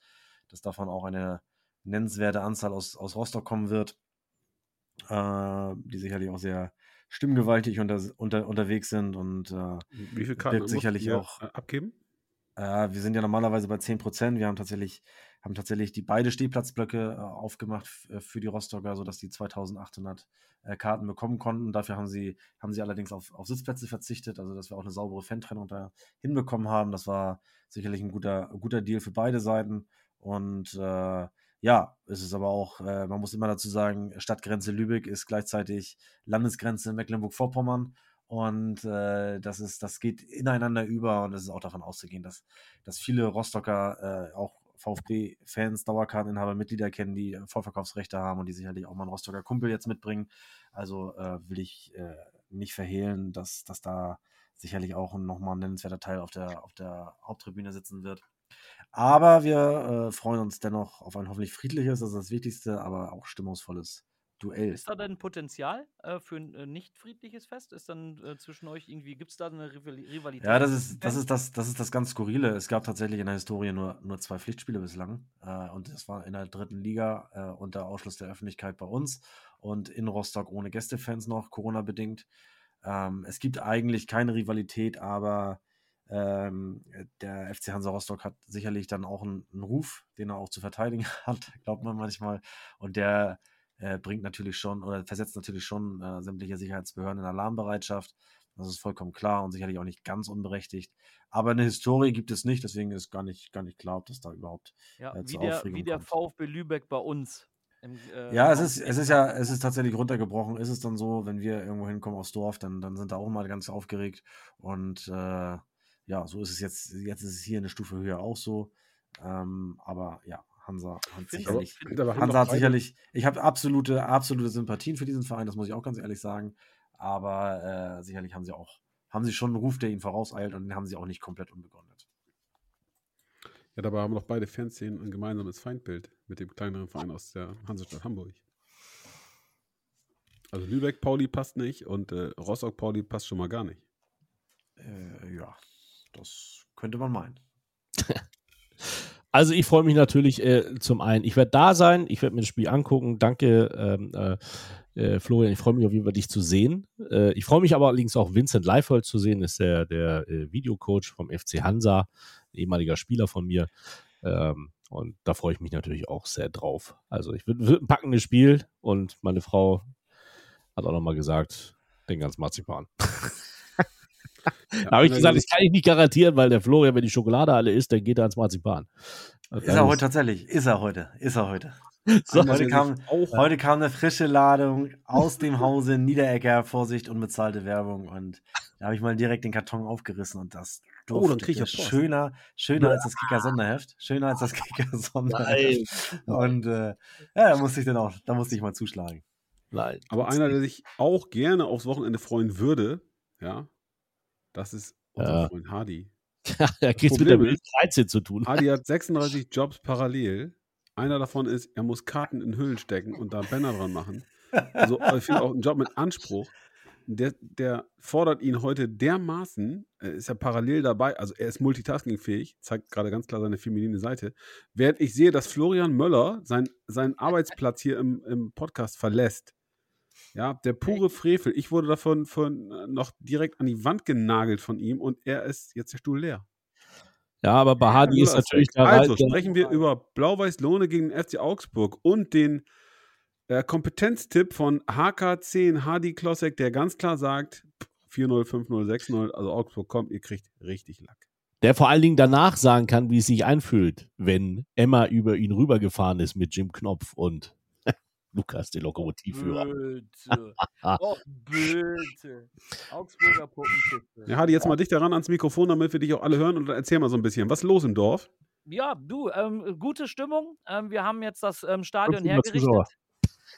dass davon auch eine nennenswerte Anzahl aus, aus Rostock kommen wird, äh, die sicherlich auch sehr stimmgewaltig unter, unter, unterwegs sind und äh, Wie viele Karten Birgt sicherlich auch- abgeben? Äh, wir sind ja normalerweise bei 10%. Wir haben tatsächlich, haben tatsächlich die beide Stehplatzblöcke äh, aufgemacht äh, für die Rostocker, sodass die 2800 äh, Karten bekommen konnten. Dafür haben sie, haben sie allerdings auf, auf Sitzplätze verzichtet, also dass wir auch eine saubere Fantrennung da hinbekommen haben. Das war sicherlich ein guter, guter Deal für beide Seiten. Und äh, ja, es ist aber auch, äh, man muss immer dazu sagen, Stadtgrenze Lübeck ist gleichzeitig Landesgrenze Mecklenburg-Vorpommern. Und äh, das, ist, das geht ineinander über und es ist auch davon auszugehen, dass, dass viele Rostocker äh, auch VfB-Fans, Dauerkarteninhaber, Mitglieder kennen, die äh, Vorverkaufsrechte haben und die sicherlich auch mal einen Rostocker Kumpel jetzt mitbringen. Also äh, will ich äh, nicht verhehlen, dass, dass da sicherlich auch nochmal ein nennenswerter Teil auf der, auf der Haupttribüne sitzen wird. Aber wir äh, freuen uns dennoch auf ein hoffentlich friedliches, das ist das Wichtigste, aber auch stimmungsvolles Duell. Ist da denn Potenzial äh, für ein äh, nicht friedliches Fest? Ist dann äh, zwischen euch irgendwie, gibt es da eine Rivali Rivalität? Ja, das ist, das, ist das, das ist das ganz Skurrile. Es gab tatsächlich in der Historie nur, nur zwei Pflichtspiele bislang. Äh, und das war in der dritten Liga äh, unter Ausschluss der Öffentlichkeit bei uns und in Rostock ohne Gästefans noch, Corona-bedingt. Ähm, es gibt eigentlich keine Rivalität, aber ähm, der FC Hansa Rostock hat sicherlich dann auch einen, einen Ruf, den er auch zu verteidigen hat, glaubt man manchmal. Und der äh, bringt natürlich schon oder versetzt natürlich schon äh, sämtliche Sicherheitsbehörden in Alarmbereitschaft. Das ist vollkommen klar und sicherlich auch nicht ganz unberechtigt. Aber eine Historie gibt es nicht, deswegen ist gar nicht, gar nicht klar, ob das da überhaupt ja, äh, wie, zur der, Aufregung wie der kommt. VfB Lübeck bei uns. Im, äh, Ja, es ist, es ist ja, es ist tatsächlich runtergebrochen. Ist es dann so, wenn wir irgendwo hinkommen aufs Dorf, dann, dann sind da auch mal ganz aufgeregt. Und äh, ja, so ist es jetzt. Jetzt ist es hier eine Stufe höher auch so. Ähm, aber ja, Hansa hat Find- sicherlich. Aber Hansa hat sicherlich. Ich habe absolute, absolute Sympathien für diesen Verein, das muss ich auch ganz ehrlich sagen. Aber äh, sicherlich haben sie auch, haben sie schon einen Ruf, der ihnen vorauseilt und den haben sie auch nicht komplett unbegründet. Ja, dabei haben doch beide Fanszenen ein gemeinsames Feindbild mit dem kleineren Verein aus der Hansestadt Hamburg. Also Lübeck Pauli passt nicht und äh, Rostock Pauli passt schon mal gar nicht. Äh, ja, das könnte man meinen. Also ich freue mich natürlich äh, zum einen, ich werde da sein, ich werde mir das Spiel angucken. Danke, ähm, äh, äh, Florian, ich freue mich auf jeden Fall, dich zu sehen. Äh, ich freue mich aber allerdings auch, Vincent Leifold zu sehen, ist der, der äh, Videocoach vom FC Hansa, ehemaliger Spieler von mir. Ähm, und da freue ich mich natürlich auch sehr drauf. Also ich wird, wird ein packendes Spiel und meine Frau hat auch nochmal gesagt, den ganzen Marzipan. Da habe ich gesagt, das kann ich nicht garantieren, weil der Florian, wenn die Schokolade alle isst, dann geht er ans Marzipan. Ist er heute tatsächlich? Ist er heute? Ist er heute? So, heute kam- Heute kam eine frische Ladung aus dem Hause Niederecker, Vorsicht, unbezahlte Werbung. Und da habe ich mal direkt den Karton aufgerissen und das Oh, dann krieg ich Post. schöner, schöner als das Kicker-Sonderheft. Schöner als das Kicker-Sonderheft. Und äh, ja, da musste ich dann auch, da musste ich mal zuschlagen. Nein. Aber einer, der sich auch gerne aufs Wochenende freuen würde, ja, das ist unser Ja. Freund Hardy. er kriegt mit der Bild 13 zu tun. Hardy hat 36 Jobs parallel. Einer davon ist, er muss Karten in Hüllen stecken und da Banner dran machen. Also finde auch einen Job mit Anspruch. Der, der fordert ihn heute dermaßen, er ist ja parallel dabei, also er ist multitaskingfähig, zeigt gerade ganz klar seine feminine Seite. Während ich sehe, dass Florian Möller sein, seinen Arbeitsplatz hier im, im Podcast verlässt. Ja, der pure Frevel. Ich wurde davon von, äh, noch direkt an die Wand genagelt von ihm und er ist jetzt der Stuhl leer. Ja, aber bei Hardy ist natürlich der Also sprechen wir über Blau-Weiß-Lohne gegen den FC Augsburg und den äh, Kompetenztipp von HK10 Hardy Klossek, der ganz klar sagt 4-0, 5-0, 6-0, also Augsburg kommt, ihr kriegt richtig Lack. der vor allen Dingen danach sagen kann, wie es sich anfühlt, wenn Emma über ihn rübergefahren ist mit Jim Knopf und Lukas, der Lokomotivführer. Bitte. oh, bitte. Augsburger Puppenkiste. Ja, Hardy, jetzt mal dichter ran ans Mikrofon, damit wir dich auch alle hören und dann erzähl mal so ein bisschen. Was ist los im Dorf? Ja, du, ähm, gute Stimmung. Ähm, wir haben jetzt das ähm, Stadion 500 Zuschauer. hergerichtet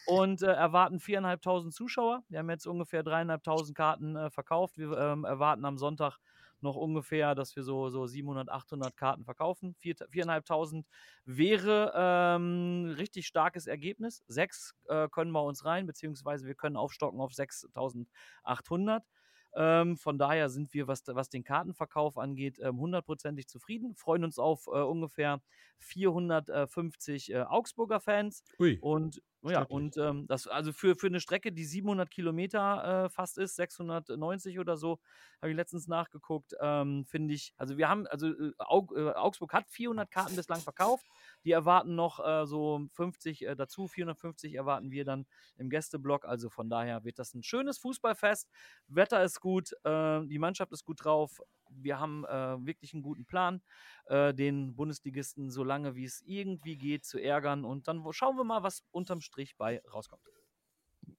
und äh, erwarten 4.500 Zuschauer. Wir haben jetzt ungefähr 3.500 Karten äh, verkauft. Wir ähm, erwarten am Sonntag noch ungefähr, dass wir so, so 700, 800 Karten verkaufen. Vier- 4.500 wäre ähm, ein richtig starkes Ergebnis. Sechs äh, können wir uns rein, beziehungsweise wir können aufstocken auf 6.800. Ähm, von daher sind wir, was, was den Kartenverkauf angeht, ähm, hundertprozentig zufrieden. Freuen uns auf äh, ungefähr 450 äh, Augsburger Fans. Ui. Und ja, und ähm, das, also für, für eine Strecke, die 700 Kilometer äh, fast ist, 690 oder so, habe ich letztens nachgeguckt, ähm, finde ich, also wir haben, also äh, Aug, äh, Augsburg hat 400 Karten bislang verkauft, die erwarten noch äh, so 50 äh, dazu, 450 erwarten wir dann im Gästeblock, also von daher wird das ein schönes Fußballfest, Wetter ist gut, die Mannschaft ist gut drauf, wir haben äh, wirklich einen guten Plan, äh, den Bundesligisten so lange wie es irgendwie geht zu ärgern und dann schauen wir mal, was unterm Strich bei rauskommt.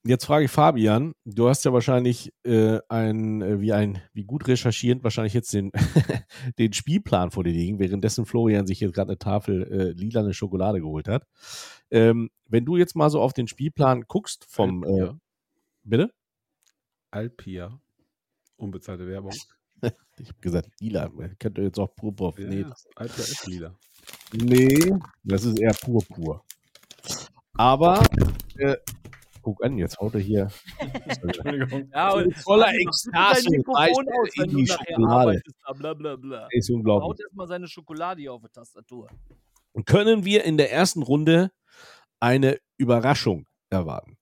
jetzt frage ich Fabian, du hast ja wahrscheinlich äh, ein, äh, wie ein, wie gut recherchierend, wahrscheinlich jetzt den, den Spielplan vor dir liegen, währenddessen Florian sich jetzt gerade eine Tafel äh, lilane Schokolade geholt hat. Ähm, wenn du jetzt mal so auf den Spielplan guckst vom, äh, Alpia. bitte? Alpia. Unbezahlte Werbung. Ich habe gesagt, lila. Könnt ihr jetzt auch purpur. Ja, Nee, Alpia ist lila. nee, das ist eher purpur. Aber, äh, guck an, jetzt haut er hier Entschuldigung. Ja, und voller Ekstase in wenn du die nachher Schokolade. bla bla bla. ist Haut unglaublich. erstmal seine Schokolade hier auf die Tastatur. Können wir in der ersten Runde eine Überraschung erwarten?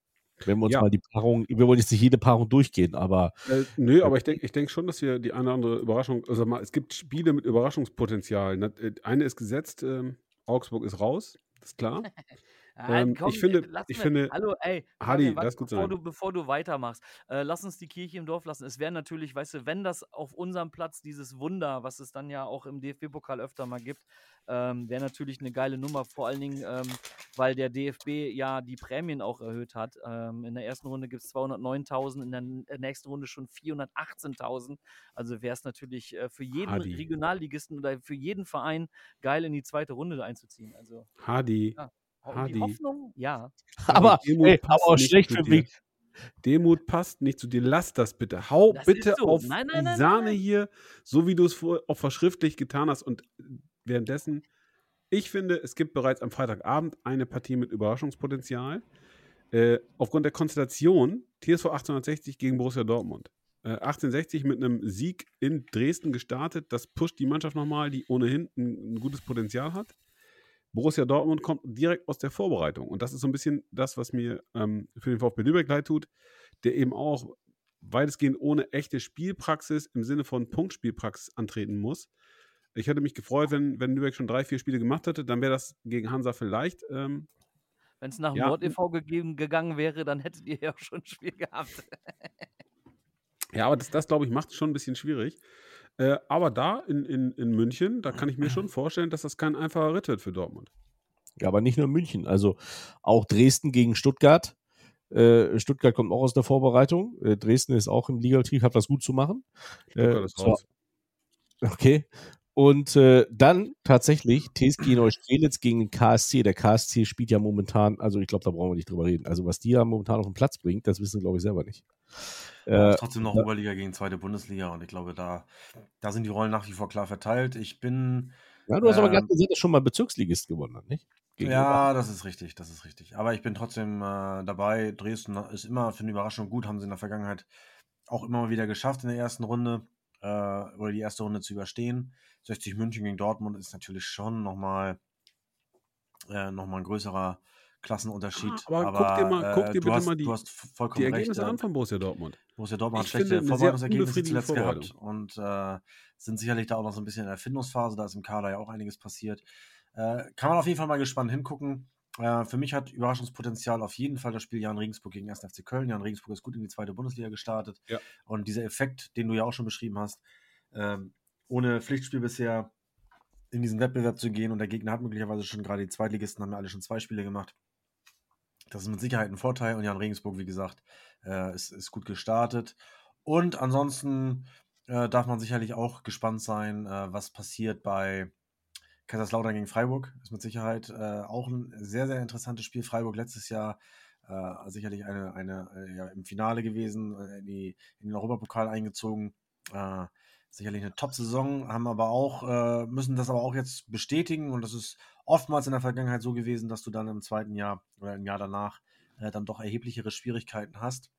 Wenn wir uns Ja. mal die Paarung, wir wollen jetzt nicht jede Paarung durchgehen, aber Äh, nö, aber ich denke ich denk schon, dass wir die eine oder andere Überraschung, also mal, es gibt Spiele mit Überraschungspotenzial. Äh, Eine ist gesetzt, ähm, Augsburg ist raus, ist klar. Ähm, ich finde- lass ich mir- finde- hallo, ey, Hadi, warte, lass gut bevor sein. du, bevor du weitermachst, äh, lass uns die Kirche im Dorf lassen. Es wäre natürlich, weißt du, wenn das auf unserem Platz dieses Wunder, was es dann ja auch im DFB-Pokal öfter mal gibt, ähm, wäre natürlich eine geile Nummer, vor allen Dingen, ähm, weil der DFB ja die Prämien auch erhöht hat. Ähm, in der ersten Runde gibt es 209.000, in der nächsten Runde schon 418.000. Also wäre es natürlich äh, für jeden Hadi. Regionalligisten oder für jeden Verein geil, in die zweite Runde einzuziehen. Also Hadi. Ja. Um Hadi. die Hoffnung, ja. aber, Demut ey, passt aber auch nicht schlecht zu für dir. mich. Demut passt nicht zu dir. Lass das bitte. Hau Das bitte so. auf Nein, nein, die Sahne nein. hier, so wie du es auch verschriftlich getan hast. Und währenddessen, ich finde, es gibt bereits am Freitagabend eine Partie mit Überraschungspotenzial. Äh, aufgrund der Konstellation TSV 1860 gegen Borussia Dortmund. Äh, 1860 mit einem Sieg in Dresden gestartet. Das pusht die Mannschaft nochmal, die ohnehin ein, ein gutes Potenzial hat. Borussia Dortmund kommt direkt aus der Vorbereitung. Und das ist so ein bisschen das, was mir ähm, für den VfB Lübeck leid tut, der eben auch weitestgehend ohne echte Spielpraxis im Sinne von Punktspielpraxis antreten muss. Ich hätte mich gefreut, wenn, wenn Lübeck schon drei, vier Spiele gemacht hätte, dann wäre das gegen Hansa vielleicht. Ähm, Wenn es nach Ja. Nord e.V. gegeben, gegangen wäre, dann hättet ihr ja auch schon ein Spiel gehabt. ja, aber das, das glaube ich, macht es schon ein bisschen schwierig. Äh, aber da in, in, in München, da kann ich mir schon vorstellen, dass das kein einfacher Ritt wird für Dortmund. Ja, aber nicht nur München. Also auch Dresden gegen Stuttgart. Äh, Stuttgart kommt auch aus der Vorbereitung. Äh, Dresden ist auch im Ligabetrieb, hat was gut zu machen. Stuttgart ist zwar- raus. Okay. Und äh, dann tatsächlich TSG Neustrelitz gegen den KSC. Der KSC spielt ja momentan, also ich glaube, da brauchen wir nicht drüber reden. Also was die da momentan auf den Platz bringt, das wissen glaube ich selber nicht. Äh, trotzdem noch ja. Oberliga gegen zweite Bundesliga und ich glaube, da, da sind die Rollen nach wie vor klar verteilt. Ich bin. ja, du hast aber ähm, gerade gesagt, dass schon mal Bezirksligist gewonnen hat, nicht? Gegenüber. Ja, das ist richtig, das ist richtig. Aber ich bin trotzdem äh, dabei. Dresden ist immer für eine Überraschung gut, haben sie in der Vergangenheit auch immer mal wieder geschafft in der ersten Runde äh, oder die erste Runde zu überstehen. 60 München gegen Dortmund ist natürlich schon nochmal äh, noch mal ein größerer Klassenunterschied. Ah, aber guck dir mal- guck dir du bitte hast, mal die- Die recht. Ergebnisse äh, an von Borussia Dortmund. Borussia Dortmund Ich hat schlechte Vorbereitungsergebnisse zuletzt gehabt und äh, sind sicherlich da auch noch so ein bisschen in der Erfindungsphase. Da ist im Kader ja auch einiges passiert. Äh, kann man auf jeden Fall mal gespannt hingucken. Äh, für mich hat Überraschungspotenzial auf jeden Fall das Spiel Jan Regensburg gegen 1. FC Köln. Jan Regensburg ist gut in die zweite Bundesliga gestartet. Ja. Und dieser Effekt, den du ja auch schon beschrieben hast, ähm, ohne Pflichtspiel bisher in diesen Wettbewerb zu gehen und der Gegner hat möglicherweise schon gerade die Zweitligisten, haben ja alle schon zwei Spiele gemacht. Das ist mit Sicherheit ein Vorteil und Jan Regensburg, wie gesagt, äh, ist, ist gut gestartet. Und ansonsten äh, darf man sicherlich auch gespannt sein, äh, was passiert bei Kaiserslautern gegen Freiburg. Ist mit Sicherheit äh, auch ein sehr, sehr interessantes Spiel. Freiburg letztes Jahr äh, sicherlich eine, eine äh, ja, im Finale gewesen, in, die, in den Europapokal eingezogen. Äh, sicherlich eine Top-Saison, haben aber auch, äh, müssen das aber auch jetzt bestätigen und das ist oftmals in der Vergangenheit so gewesen, dass du dann im zweiten Jahr oder im Jahr danach äh, dann doch erheblichere Schwierigkeiten hast.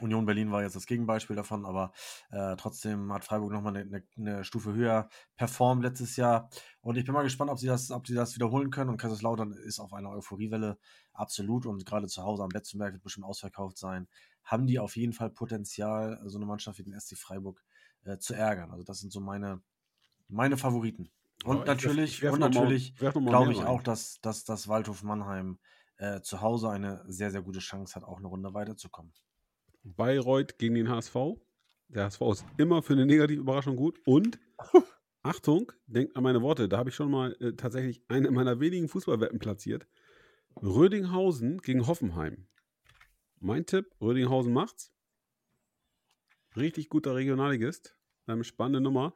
Union Berlin war jetzt das Gegenbeispiel davon, aber äh, trotzdem hat Freiburg nochmal eine, eine, eine Stufe höher performt letztes Jahr. Und ich bin mal gespannt, ob sie das, ob sie das wiederholen können. Und Kaiserslautern ist auf einer Euphoriewelle absolut und gerade zu Hause am Betzenberg wird bestimmt ausverkauft sein. Haben die auf jeden Fall Potenzial, so eine Mannschaft wie den SC Freiburg äh, zu ärgern. Also das sind so meine, meine Favoriten. Und Ja, natürlich, und natürlich glaube ich rein. auch, dass, dass das Waldhof Mannheim äh, zu Hause eine sehr, sehr gute Chance hat, auch eine Runde weiterzukommen. Bayreuth gegen den HSV. Der HSV ist immer für eine negative Überraschung gut. Und, Achtung, denkt an meine Worte, da habe ich schon mal äh, tatsächlich eine meiner wenigen Fußballwetten platziert. Rödinghausen gegen Hoffenheim. mein Tipp, Rödinghausen macht's. Richtig guter Regionalligist. Ähm, spannende Nummer.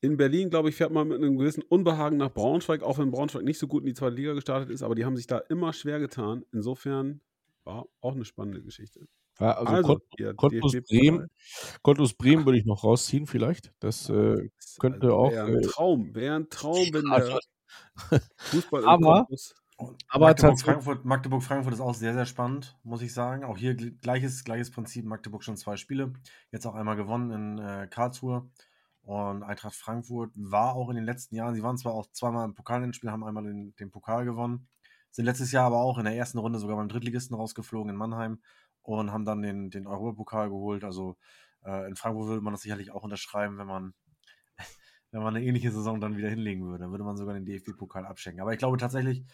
In Berlin, glaube ich, fährt man mit einem gewissen Unbehagen nach Braunschweig, auch wenn Braunschweig nicht so gut in die zweite Liga gestartet ist, aber die haben sich da immer schwer getan. Insofern war auch eine spannende Geschichte. Ja, also, Also, Cont ihr Cottbus. Bremen, Cottbus Bremen würde ich noch rausziehen, vielleicht. Das äh, könnte Also, auch. Wäre ein Äh, Traum, wäre ein Traum, wenn also, der Fußball im Aber- Cottbus- Aber Magdeburg, Frankfurt, Magdeburg, Frankfurt ist auch sehr, sehr spannend, muss ich sagen. Auch hier gl- gleiches, gleiches Prinzip. Magdeburg schon zwei Spiele. Jetzt auch einmal gewonnen in äh, Karlsruhe. Und Eintracht Frankfurt war auch in den letzten Jahren, sie waren zwar auch zweimal im Pokalendspiel, haben einmal den, den Pokal gewonnen. Sind letztes Jahr aber auch in der ersten Runde sogar beim Drittligisten rausgeflogen in Mannheim und haben dann den, den Europapokal geholt. Also äh, in Frankfurt würde man das sicherlich auch unterschreiben, wenn man, wenn man eine ähnliche Saison dann wieder hinlegen würde. Dann würde man sogar den DFB-Pokal abschenken. Aber ich glaube tatsächlich,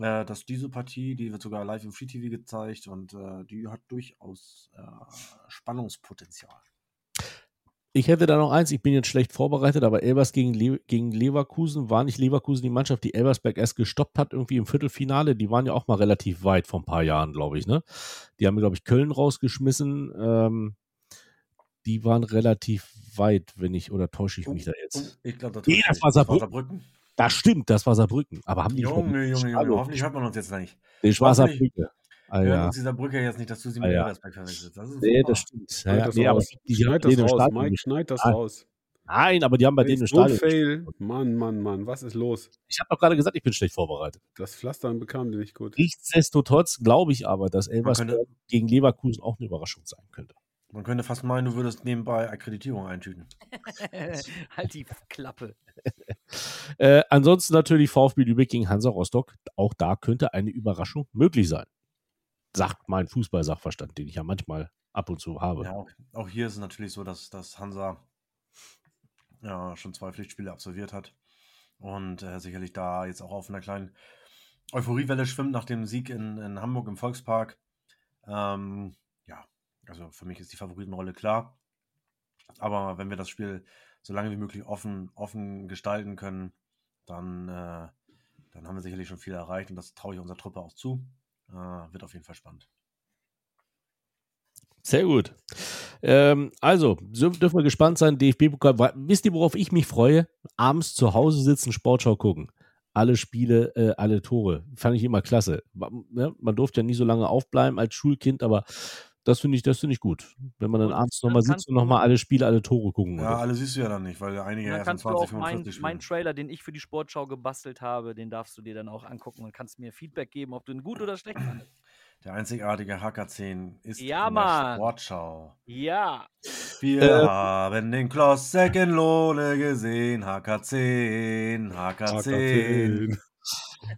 äh, dass diese Partie, die wird sogar live im Free TV gezeigt und äh, die hat durchaus äh, Spannungspotenzial. Ich hätte da noch eins, ich bin jetzt schlecht vorbereitet, aber Elbers gegen, Le gegen Leverkusen war nicht Leverkusen die Mannschaft, die Elbersberg erst gestoppt hat, irgendwie im Viertelfinale. Die waren ja auch mal relativ weit vor ein paar Jahren, glaube ich. Ne? Die haben, glaube ich, Köln rausgeschmissen. Ähm, die waren relativ weit, wenn ich, oder täusche ich mich da jetzt? Ich glaube, das, war Saarbrücken. Das stimmt, das war Saarbrücken. Aber haben die Junge, Junge, Junge, Hallo. hoffentlich hört man uns jetzt nicht. Ich war hoffentlich- Saarbrücke. Ah, Wir hören ja. uns dieser Brücke jetzt nicht, dass du sie Ah, mit ja. Elversberg verwechselst. Das ist Nee, super. das stimmt. Ja, Schneid ja, das nee, aber die Schneid das raus, Stadion Mike, schneid das Ah, raus. Nein, aber die haben bei denen im So ein Stadion. Fail. Mann, Mann, Mann, was ist los? Ich habe doch gerade gesagt, ich bin schlecht vorbereitet. Das Pflastern bekam die nicht gut. Nichtsdestotrotz glaube ich aber, dass Elversberg gegen Leverkusen auch eine Überraschung sein könnte. Man könnte fast meinen, du würdest nebenbei Akkreditierung eintüten. halt die Klappe. Äh, ansonsten natürlich VfB Lübeck gegen Hansa Rostock. Auch da könnte eine Überraschung möglich sein. Sagt mein Fußballsachverstand, den ich ja manchmal ab und zu habe. Ja, auch, hier ist es natürlich so, dass, dass Hansa ja, schon zwei Pflichtspiele absolviert hat und äh, sicherlich da jetzt auch auf einer kleinen Euphoriewelle schwimmt nach dem Sieg in, in Hamburg im Volkspark. Ähm, also für mich ist die Favoritenrolle klar. Aber wenn wir das Spiel so lange wie möglich offen, offen gestalten können, dann, äh, dann haben wir sicherlich schon viel erreicht und das traue ich unserer Truppe auch zu. Äh, wird auf jeden Fall spannend. Sehr gut. Ähm, also, so dürfen wir gespannt sein. DFB-Pokal. Wisst ihr, worauf ich mich freue? Abends zu Hause sitzen, Sportschau gucken. Alle Spiele, äh, alle Tore. Fand ich immer klasse. Wa- Ne? Man durfte ja nie so lange aufbleiben als Schulkind, aber das finde ich, das finde ich gut. Wenn man dann abends nochmal sitzt und du- nochmal alle Spiele, alle Tore gucken Ja, alle siehst du ja dann nicht, weil einige erst kannst du 20, auch meinen 45 mein. Trailer, den ich für die Sportschau gebastelt habe, den darfst du dir dann auch angucken und kannst mir Feedback geben, ob du ihn gut oder schlecht fandest. Der einzigartige HK10 ist Ja, in der. Sportschau. Ja. Wir Äh. haben den Klossek in Lohne gesehen. HK10, HK10.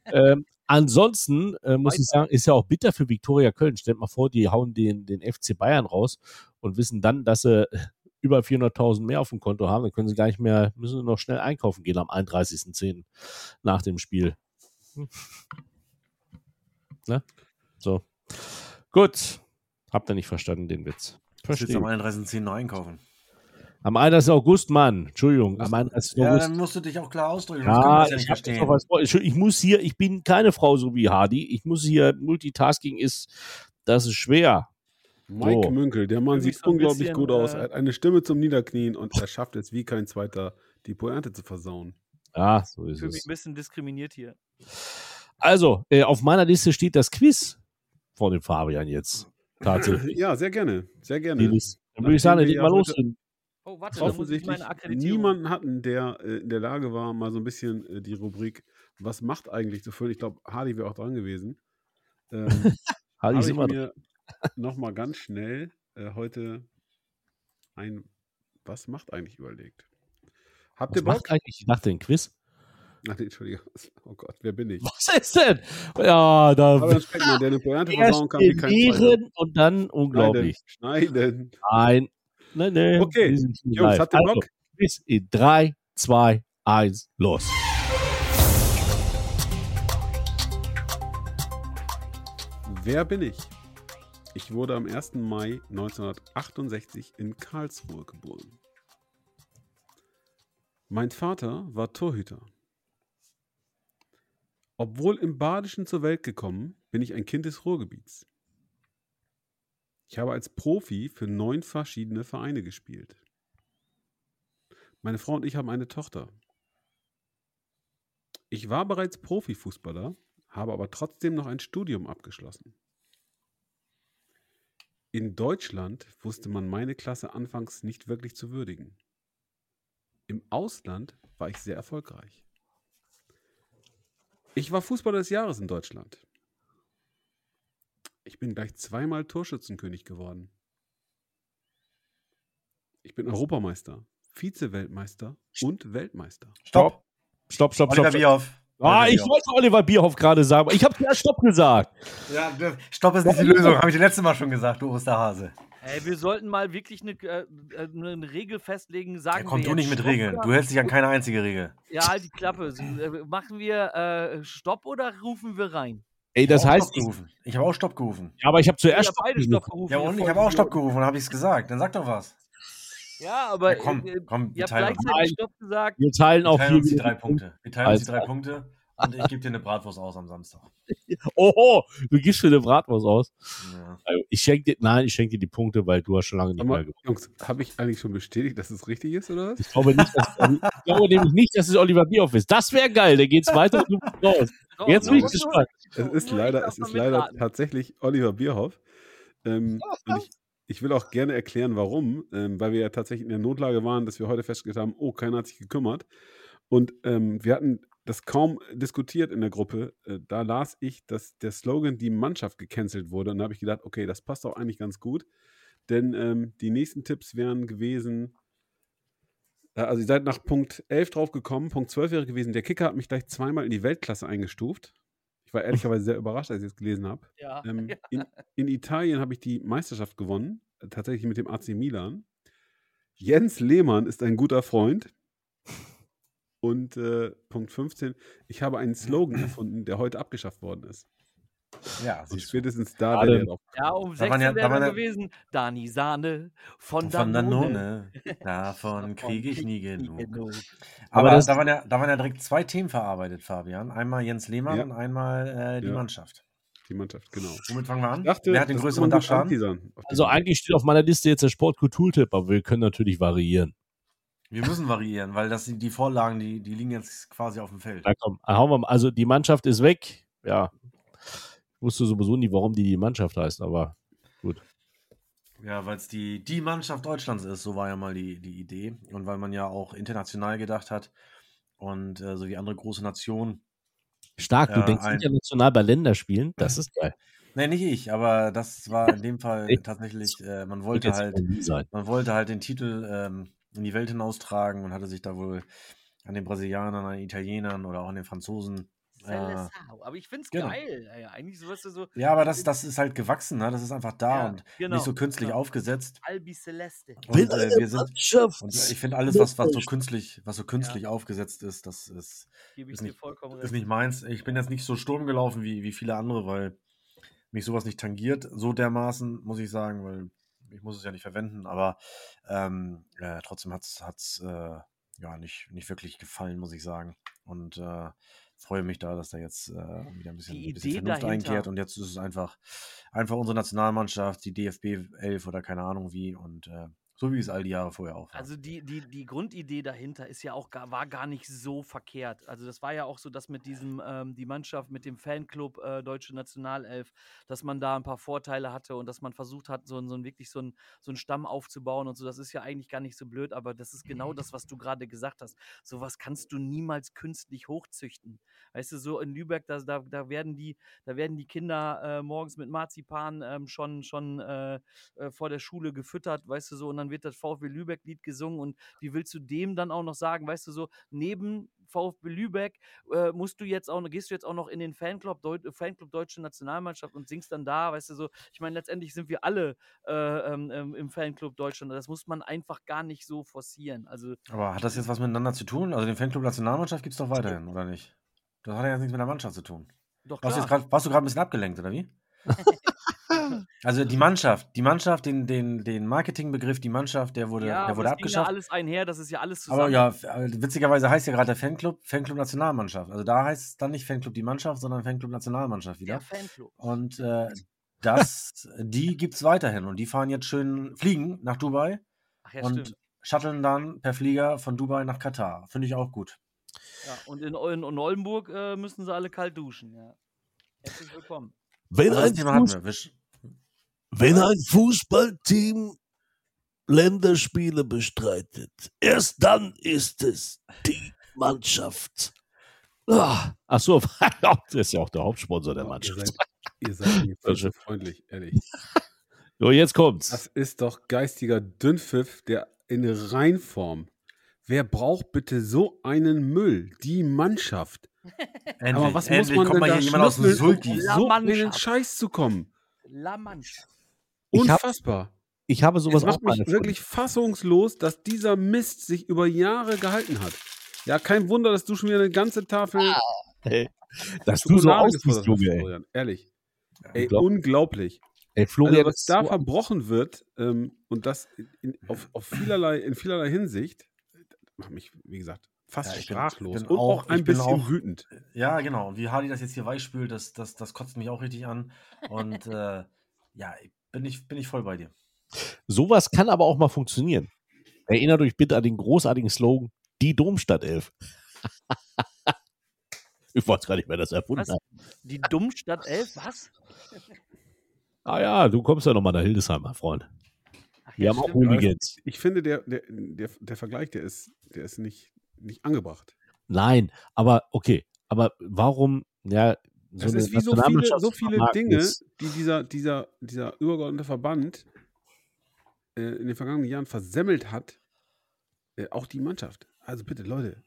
ähm, ansonsten äh, muss ich sagen, ist ja auch bitter für Viktoria Köln. Stellt mal vor, die hauen den, den FC Bayern raus und wissen dann, dass sie über 400.000 mehr auf dem Konto haben. Dann können sie gar nicht mehr, müssen sie noch schnell einkaufen gehen am 31.10. nach dem Spiel. Hm. Ne? So. Gut. Habt ihr nicht verstanden, den Witz? Willst du am Verstehe. 31.10 noch einkaufen. Am 31. August, Mann. Entschuldigung. Am 31. Ja, August. dann musst du dich auch klar ausdrücken. Ja, ja ich, was. Ich, ich muss hier, ich bin keine Frau so wie Hardy. Ich muss hier, Multitasking ist, das ist schwer. Mike So. Münkel, der Mann sieht so unglaublich bisschen, gut aus. äh, Er hat eine Stimme zum Niederknien und er schafft es wie kein zweiter, die Pointe zu versauen. Ja, so Ich ist fühle mich es. ein bisschen diskriminiert hier. Also, äh, auf meiner Liste steht das Quiz von dem Fabian jetzt. Tatsächlich. Ja, sehr gerne. Sehr gerne. Dann würde ich sagen, wir ja los. heute- Oh, warte, da muss ich offensichtlich niemanden hatten, der äh, in der Lage war, mal so ein bisschen äh, die Rubrik Was macht eigentlich zu füllen. Ich glaube, Hardy wäre auch dran gewesen. Ähm, Hardy habe ist ich immer dran. mir nochmal ganz schnell äh, heute ein Was macht eigentlich überlegt. Habt Was ihr Bock? macht eigentlich? Ich dachte, ein Quiz. Ach, nee, Entschuldigung. Oh Gott, wer bin ich? Was ist denn? Ja, da Aber dann Speckmann, der eine Pointe versauen kann wie kein und dann unglaublich. Schneiden. Schneiden. Nein. Nein, nein. Okay, Jungs, habt ihr Also, Bock? Quiz in 3, 2, 1, los. Wer bin ich? Ich wurde am 1. Mai 1968 in Karlsruhe geboren. Mein Vater war Torhüter. Obwohl im Badischen zur Welt gekommen, bin ich ein Kind des Ruhrgebiets. Ich habe als Profi für neun verschiedene Vereine gespielt. Meine Frau und ich haben eine Tochter. Ich war bereits Profifußballer, habe aber trotzdem noch ein Studium abgeschlossen. In Deutschland wusste man meine Klasse anfangs nicht wirklich zu würdigen. Im Ausland war ich sehr erfolgreich. Ich war Fußballer des Jahres in Deutschland. Ich bin gleich zweimal Torschützenkönig geworden. Ich bin Europameister, Vize-Weltmeister und Weltmeister. Stopp. Stopp, stopp, Oliver stopp. stopp. Bierhoff. Ah, Oliver ich Bierhoff. wollte Oliver Bierhoff gerade sagen. aber Ich habe ja Stopp gesagt. Ja, Stopp ist nicht die Lösung, habe ich das letzte Mal schon gesagt, du Osterhase. Ey, wir sollten mal wirklich eine, äh, eine Regel festlegen. Sagen Ja, komm wir du nicht mit Stopp Regeln. Du hältst dich an keine einzige Regel. Ja, halt die Klappe. Äh, Machen wir äh, Stopp oder rufen wir rein? Ey, das Ich hab auch heißt, Stopp ich, gerufen. Ich habe auch Stopp gerufen. ja, aber ich habe zuerst haben Stopp beide. Stopp gerufen. Ja, und ich habe auch Stopp gerufen, habe ich es gesagt. Dann sag doch was. Ja, aber Ja, komm, äh, komm, wir teilen. Stopp gesagt. Wir teilen Wir auch teilen hier uns die drei Punkte. Wir teilen uns die drei Punkte und ich gebe dir eine Bratwurst aus am Samstag. Oho, du gibst für eine Bratwurst aus. Ja. Also, Ich schenke dir, nein, ich schenke dir die Punkte, weil du hast schon lange nicht Sag mehr mal, gewonnen. Jungs, habe ich eigentlich schon bestätigt, dass es richtig ist, oder was? Ich glaube, nicht, dass, ich glaube nämlich nicht, dass es Oliver Bierhoff ist. Das wäre geil, da geht's weiter und du bist raus. Jetzt bin ich gespannt. Es ist leider, es ist leider tatsächlich Oliver Bierhoff. Ähm, und ich, ich will auch gerne erklären, warum. Ähm, weil wir ja tatsächlich in der Notlage waren, dass wir heute festgestellt haben, oh, keiner hat sich gekümmert. Und ähm, wir hatten das kaum diskutiert in der Gruppe. Äh, da las ich, dass der Slogan die Mannschaft gecancelt wurde. Und da habe ich gedacht, okay, das passt auch eigentlich ganz gut. Denn ähm, die nächsten Tipps wären gewesen, äh, also ihr seid nach Punkt 11 drauf gekommen. Punkt 12 wäre gewesen, der Kicker hat mich gleich zweimal in die Weltklasse eingestuft. Ich war ehrlicherweise sehr überrascht, als ich es gelesen habe. Ja. Ähm, in, in Italien habe ich die Meisterschaft gewonnen, äh, tatsächlich mit dem AC Milan. Jens Lehmann ist ein guter Freund. Und äh, Punkt 15, ich habe einen Slogan erfunden, der heute abgeschafft worden ist. Ja, du. spätestens da wäre der drauf. Ja, um Da 16 waren ja- da wäre ja- gewesen. Dani Sahne von, Von Danone. Danone. Davon kriege ich nie genug. Aber Aber, da, waren ja, da waren ja direkt zwei Themen verarbeitet, Fabian. Einmal Jens Lehmann Ja. und einmal äh, die Ja. Mannschaft. Die Mannschaft, genau. Womit fangen wir an? Dachte, Wer hat den größeren Dachschaden? Also eigentlich steht auf meiner Liste jetzt der Sportkulturtipp, aber wir können natürlich variieren. Wir müssen variieren, weil das, die Vorlagen, die, die liegen jetzt quasi auf dem Feld. Na komm, hauen wir mal. Also die Mannschaft ist weg. Ja. Ich wusste sowieso nie, warum die die Mannschaft heißt, aber gut. Ja, weil es die, die Mannschaft Deutschlands ist, so war ja mal die, die Idee. Und weil man ja auch international gedacht hat und äh, so wie andere große Nationen. Stark, du Ja, denkst ein- international bei Länderspielen, das ist geil. Nee, nicht ich, aber das war in dem Fall Ich- tatsächlich, äh, man wollte halt, man wollte halt den Titel ähm, in die Welt hinaustragen und hatte sich da wohl an den Brasilianern, an den Italienern oder auch an den Franzosen. Äh. Aber ich find's genau. geil. Ja, eigentlich so, weißt du, so ja, aber das, das ist halt gewachsen, ne? das ist einfach da Ja, und genau, nicht so künstlich genau. aufgesetzt. Albi Celeste. Und äh, wir sind, und ich finde alles, was, was so künstlich, was so künstlich aufgesetzt ist, das ist, ist nicht- ist nicht meins. Ich bin jetzt nicht so Sturm gelaufen wie, wie viele andere, weil mich sowas nicht tangiert, so dermaßen, muss ich sagen, weil ich muss es ja nicht verwenden, aber ähm, äh, trotzdem hat es äh, ja nicht, nicht wirklich gefallen, muss ich sagen. Und äh, freue mich da, dass da jetzt äh, wieder ein bisschen, ein bisschen Vernunft dahinter- einkehrt. Und jetzt ist es einfach, einfach unsere Nationalmannschaft, die DFB 11 oder keine Ahnung wie. Und äh, so wie es all die Jahre vorher auch war. Also die, die, die Grundidee dahinter ist ja auch gar, war gar nicht so verkehrt. Also das war ja auch so, dass mit diesem, ähm, die Mannschaft mit dem Fanclub äh, Deutsche Nationalelf, dass man da ein paar Vorteile hatte und dass man versucht hat, so, so ein wirklich so ein, so einen Stamm aufzubauen und so. Das ist ja eigentlich gar nicht so blöd, aber das ist genau das, was du gerade gesagt hast. Sowas kannst du niemals künstlich hochzüchten. Weißt du, so in Lübeck, da, da, da werden die, da werden die Kinder äh, morgens mit Marzipan ähm, schon, schon äh, äh, vor der Schule gefüttert, weißt du so, und dann wird das VfB Lübeck-Lied gesungen und wie willst du dem dann auch noch sagen, weißt du so, neben VfB Lübeck äh, musst du jetzt auch, gehst du jetzt auch noch in den Fanclub, Deut Fanclub Deutsche Nationalmannschaft und singst dann da, weißt du so, ich meine, letztendlich sind wir alle äh, ähm, ähm, im Fanclub Deutschland, das muss man einfach gar nicht so forcieren, also Aber hat das jetzt was miteinander zu tun? Also den Fanclub Nationalmannschaft gibt es doch weiterhin, oder nicht? Das hat ja jetzt nichts mit der Mannschaft zu tun. doch Warst, du klar. jetzt grad, warst du gerade ein bisschen abgelenkt, oder wie? also die Mannschaft, die Mannschaft, den, den, den Marketingbegriff, die Mannschaft, der wurde, ja, der wurde es ging ja abgeschafft. alles einher, das ist ja alles zusammen. Aber ja, äh, witzigerweise heißt ja gerade der Fanclub Fanclub Nationalmannschaft. Also da heißt es dann nicht Fanclub die Mannschaft, sondern Fanclub Nationalmannschaft wieder. der Fanclub. Und äh, das, die gibt es weiterhin und die fahren jetzt schön fliegen nach Dubai Ach ja, und stimmt. shutteln dann per Flieger von Dubai nach Katar. Finde ich auch gut. Ja, und in, in, in Oldenburg äh, müssen sie alle kalt duschen. Ja. Herzlich willkommen. Wenn das ein, Fuß, wenn ein Fußballteam Länderspiele bestreitet, erst dann ist es die Mannschaft. Ah, ach so, das ist ja auch der Hauptsponsor der Oh, ihr, Mannschaft. seid, ihr seid mir Also- freundlich, ehrlich. So, jetzt kommt's. Das ist doch geistiger Dünnpfiff, der in Reinform. Wer braucht bitte so einen Müll? Die Mannschaft. Endlich, Aber was muss man denn da hier jemand aus dem um Sulki. La so einen Mannschaft. Scheiß zu kommen? La Mancha. Ich hab- Unfassbar. Ich habe sowas es macht mich wirklich fassungslos, dass dieser Mist sich über Jahre gehalten hat. Ja, kein Wunder, dass du schon wieder eine ganze Tafel Ey, Dass du so aussiehst, hast, Junge, ey. Florian. Ehrlich. Ey, Unglaublich. unglaublich. Ey, Also, Florian, was ist da so- verbrochen wird ähm, und das in, auf, auf vielerlei, in vielerlei Hinsicht, macht mich, wie gesagt, fast Ja, ich bin- sprachlos ich bin und auch- auch ein bin bisschen auch- wütend. Ja, genau. Wie Hardy das jetzt hier weichspült, das, das, das kotzt mich auch richtig an. Und äh, ja, bin ich, bin ich voll bei dir. Sowas kann aber auch mal funktionieren. Erinnert euch bitte an den großartigen Slogan, die Domstadt 11. ich weiß gar nicht, wer das erfunden Was? hat. Die Dummstadt 11, was? Ah ja, du kommst ja nochmal nach Hildesheim, mein Freund. Ach, Wir ja, haben auch. Hooligans. Ich finde, der, der, der, der Vergleich, der ist, der ist nicht, nicht angebracht. Nein, aber okay. Aber warum, ja, so es ist wie so viele, so viele Dinge, ist- die dieser, dieser, dieser übergeordnete Verband äh, in den vergangenen Jahren versemmelt hat. Äh, auch die Mannschaft. Also bitte, Leute.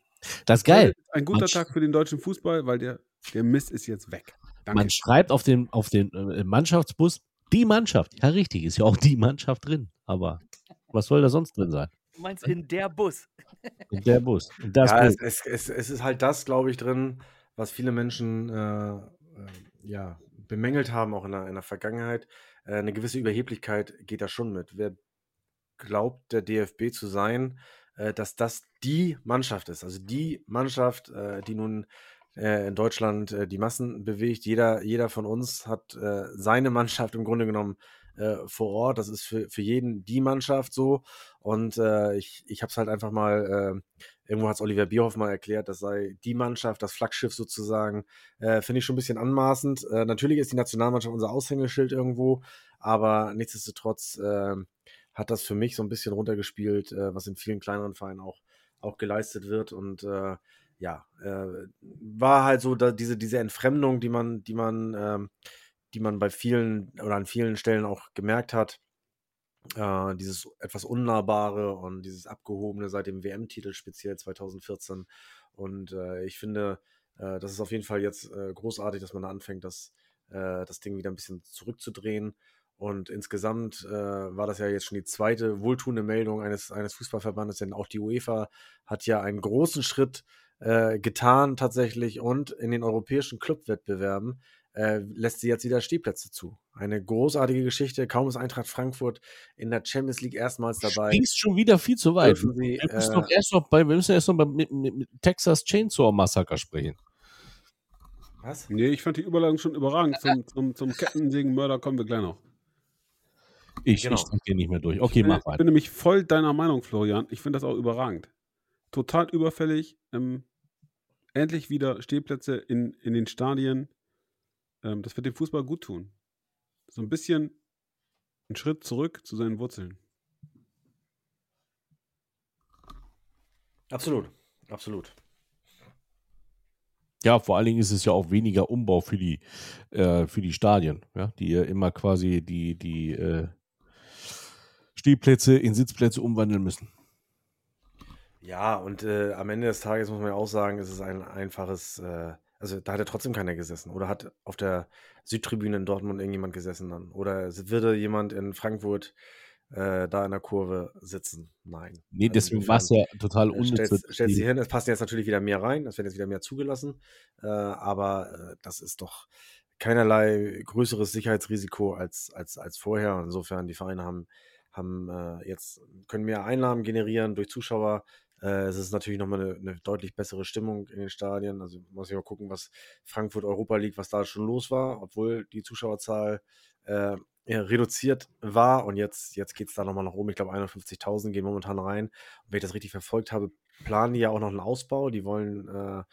Das ist geil. Ist Ein guter Man- Tag für den deutschen Fußball, weil der, der Mist ist jetzt weg. Danke. Man schreibt auf den, auf den äh, Mannschaftsbus die Mannschaft. Ja, richtig, ist ja auch die Mannschaft drin. Aber was soll da sonst drin sein? Du meinst in der Bus. In der Bus. In das ja, Bus. es, es, es, es ist halt das, glaube ich, drin, was viele Menschen äh, äh, ja, bemängelt haben, auch in der, in der Vergangenheit. Äh, eine gewisse Überheblichkeit geht da schon mit. Wer glaubt, der DFB zu sein, äh, dass das die Mannschaft ist, also die Mannschaft, äh, die nun äh, in Deutschland äh, die Massen bewegt. Jeder, jeder von uns hat äh, seine Mannschaft im Grunde genommen äh, vor Ort. Das ist für, für jeden die Mannschaft so. Und äh, ich, ich habe es halt einfach mal, äh, irgendwo hat es Oliver Bierhoff mal erklärt, das sei die Mannschaft, das Flaggschiff sozusagen. Finde ich schon ein bisschen anmaßend. Natürlich ist die Nationalmannschaft unser Aushängeschild irgendwo, aber nichtsdestotrotz hat das für mich so ein bisschen runtergespielt, was in vielen kleineren Vereinen auch, auch geleistet wird. Und äh, ja, äh, war halt so da, diese, diese Entfremdung, die man, die man, ähm, die man bei vielen oder an vielen Stellen auch gemerkt hat. Äh, dieses etwas Unnahbare und dieses Abgehobene seit dem WM-Titel speziell 2014. Und äh, ich finde, äh, das ist auf jeden Fall jetzt äh, großartig, dass man da anfängt, das, äh, das Ding wieder ein bisschen zurückzudrehen. Und insgesamt äh, war das ja jetzt schon die zweite wohltuende Meldung eines, eines Fußballverbandes, denn auch die UEFA hat ja einen großen Schritt äh, getan tatsächlich und in den europäischen Clubwettbewerben äh, lässt sie jetzt wieder Stehplätze zu. Eine großartige Geschichte. Kaum ist Eintracht Frankfurt in der Champions League erstmals dabei. Springst schon wieder viel zu weit. Sie, wir, müssen äh, erst noch bei, wir müssen erst noch bei, mit, mit, mit Texas Chainsaw Massacre sprechen. Was? Nee, ich fand die Überleitung schon überragend. Zum, zum, zum Kettensägenmörder kommen wir gleich noch. Ich, Genau. ich hier nicht mehr durch. Okay, ich bin, mach ich bin weiter. nämlich voll deiner Meinung, Florian. Ich finde das auch überragend. Total überfällig. Ähm, endlich wieder Stehplätze in, in den Stadien. Ähm, das wird dem Fußball gut tun. So ein bisschen ein Schritt zurück zu seinen Wurzeln. Absolut, absolut. Ja, vor allen Dingen ist es ja auch weniger Umbau für die, äh, für die Stadien, ja, die ja immer quasi die, die äh, Stehplätze in Sitzplätze umwandeln müssen. Ja, und äh, am Ende des Tages muss man ja auch sagen, es ist ein einfaches, äh, also da hat ja trotzdem keiner gesessen. Oder hat auf der Südtribüne in Dortmund irgendjemand gesessen dann? Oder würde jemand in Frankfurt äh, da in der Kurve sitzen? Nein. Nee, Also deswegen war es ja total äh, unnütz. Stellt stellt sie hin, es passen jetzt natürlich wieder mehr rein, es werden jetzt wieder mehr zugelassen, äh, aber äh, das ist doch keinerlei größeres Sicherheitsrisiko als, als, als vorher. Insofern, die Vereine haben, haben äh, jetzt, können mehr Einnahmen generieren durch Zuschauer. Äh, es ist natürlich nochmal eine, eine deutlich bessere Stimmung in den Stadien. Also muss ich mal gucken, was Frankfurt Europa League, was da schon los war, obwohl die Zuschauerzahl äh, reduziert war und jetzt, jetzt geht es da nochmal nach oben. Ich glaube, 51.000 gehen momentan rein. Und wenn ich das richtig verfolgt habe, planen die ja auch noch einen Ausbau. Die wollen äh,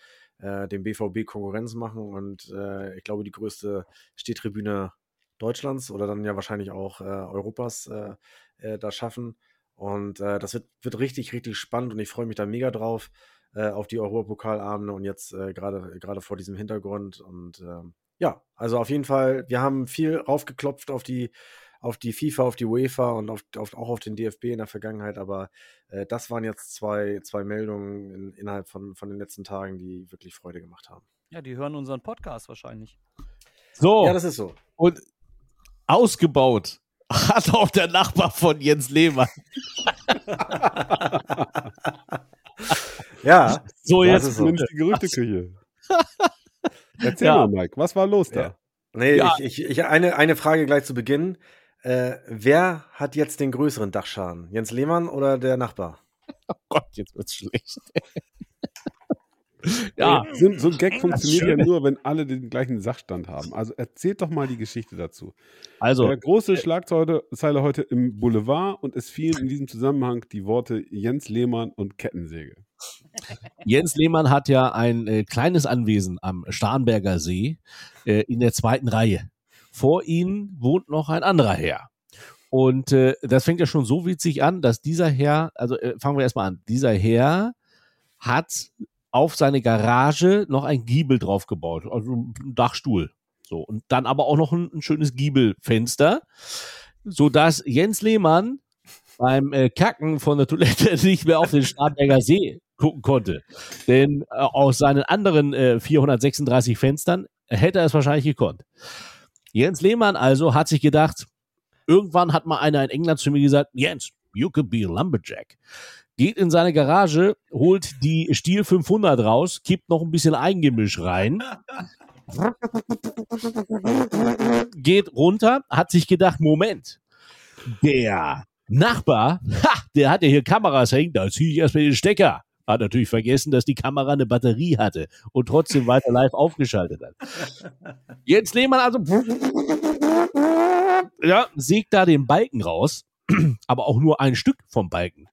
äh, dem BVB Konkurrenz machen und äh, ich glaube, die größte Stehtribüne Deutschlands oder dann ja wahrscheinlich auch äh, Europas äh, da schaffen. Und das wird, wird richtig, richtig spannend und ich freue mich da mega drauf auf die Europapokalabende und jetzt gerade gerade vor diesem Hintergrund und ähm, ja, also auf jeden Fall, wir haben viel raufgeklopft auf die, auf die FIFA, auf die UEFA und auf, auf, auch auf den DFB in der Vergangenheit, aber äh, das waren jetzt zwei, zwei Meldungen in, innerhalb von, von den letzten Tagen, die wirklich Freude gemacht haben. Ja, die hören unseren Podcast wahrscheinlich. So. Ja, das ist so. Und ausgebaut hat auch der Nachbar von Jens Lehmann. ja. So, jetzt so. die Gerüchteküche. Erzähl ja. mal, Mike, was war los da? Ja. Nee, ja. ich, ich, ich, eine, eine Frage gleich zu Beginn. Äh, wer hat jetzt den größeren Dachschaden? Jens Lehmann oder der Nachbar? Oh Gott, jetzt wird's schlecht. Ja. So, so, ein Gag funktioniert ja nur, wenn alle den gleichen Sachstand haben. Also erzählt doch mal die Geschichte dazu. Also. Der große Schlagzeile heute im Boulevard und es fielen in diesem Zusammenhang die Worte Jens Lehmann und Kettensäge. Jens Lehmann hat ja ein äh, kleines Anwesen am Starnberger See äh, in der zweiten Reihe. Vor ihm wohnt noch ein anderer Herr. Und äh, das fängt ja schon so witzig an, dass dieser Herr, also äh, fangen wir erstmal an, dieser Herr hat auf seine Garage noch ein Giebel draufgebaut, also ein Dachstuhl. So, und dann aber auch noch ein, ein schönes Giebelfenster, sodass Jens Lehmann beim äh, Kacken von der Toilette nicht mehr auf den Starnberger See gucken konnte. Denn äh, aus seinen anderen äh, 436 Fenstern hätte er es wahrscheinlich gekonnt. Jens Lehmann also hat sich gedacht, irgendwann hat mal einer in England zu mir gesagt, Jens, you could be a lumberjack. Geht in seine Garage, holt die Stiel 500 raus, kippt noch ein bisschen Eigengemisch rein, geht runter, hat sich gedacht, Moment, der Nachbar, ha, der hat ja hier Kameras hängen, da ziehe ich erstmal den Stecker. Hat natürlich vergessen, dass die Kamera eine Batterie hatte und trotzdem weiter live aufgeschaltet hat. Jens Lehmann also ja, sägt da den Balken raus, aber auch nur ein Stück vom Balken.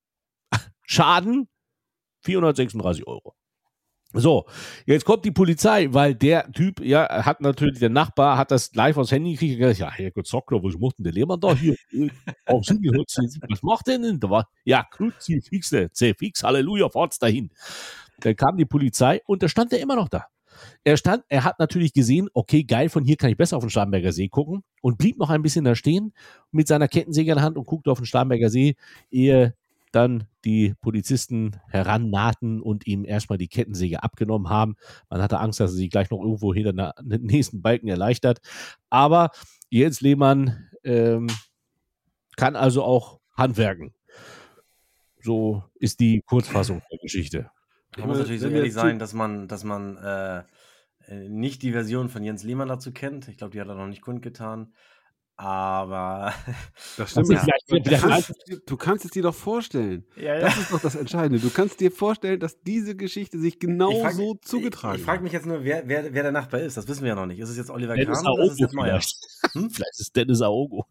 Schaden 436 Euro. So, jetzt kommt die Polizei, weil der Typ, ja, hat natürlich, der Nachbar hat das live aufs Handy gekriegt. Gesagt, ja, Herr Zockler, was macht denn der Lehmann da hier? was macht der denn? Da war, ja, Crucifixe, C-Fix, Halleluja, fahrt's dahin. Dann kam die Polizei und da stand er immer noch da. Er stand, er hat natürlich gesehen, okay, geil, von hier kann ich besser auf den Starnberger See gucken und blieb noch ein bisschen da stehen mit seiner Kettensäge in der Hand und guckte auf den Starnberger See, ehe dann die Polizisten herannahten und ihm erstmal die Kettensäge abgenommen haben. Man hatte Angst, dass er sich gleich noch irgendwo hinter den nächsten Balken erleichtert. Aber Jens Lehmann ähm, kann also auch handwerken. So ist die Kurzfassung der Geschichte. Man muss natürlich so ehrlich sein, dass man, dass man äh, äh, nicht die Version von Jens Lehmann dazu kennt. Ich glaube, die hat er noch nicht kundgetan. Aber das stimmt. Ja. Du, kannst, du, kannst, es dir doch vorstellen. Ja, ja. Das ist doch das Entscheidende. Du kannst dir vorstellen, dass diese Geschichte sich genau frag, so zugetragen Ich, ich frage mich jetzt nur, wer, wer, wer, der Nachbar ist. Das wissen wir ja noch nicht. Ist es jetzt Oliver Dennis Kahn Aogo oder ist es jetzt Meier? Hm? Vielleicht ist Dennis Aogo.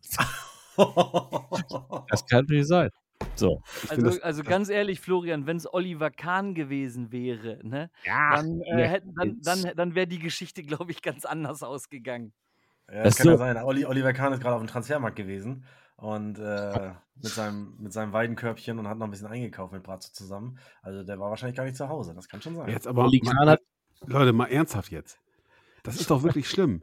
das kann natürlich sein. So. Also, also ganz ehrlich, Florian, wenn es Oliver Kahn gewesen wäre, ne, ja, dann, äh, dann, dann, dann wäre die Geschichte, glaube ich, ganz anders ausgegangen. Ja, das, das kann so. ja sein. Oliver Kahn ist gerade auf dem Transfermarkt gewesen und äh, mit, seinem, mit seinem Weidenkörbchen und hat noch ein bisschen eingekauft mit Bratzo zusammen. Also der war wahrscheinlich gar nicht zu Hause. Das kann schon sein. Jetzt aber, Oli Kahn hat Leute, mal ernsthaft jetzt. Das ist doch wirklich schlimm.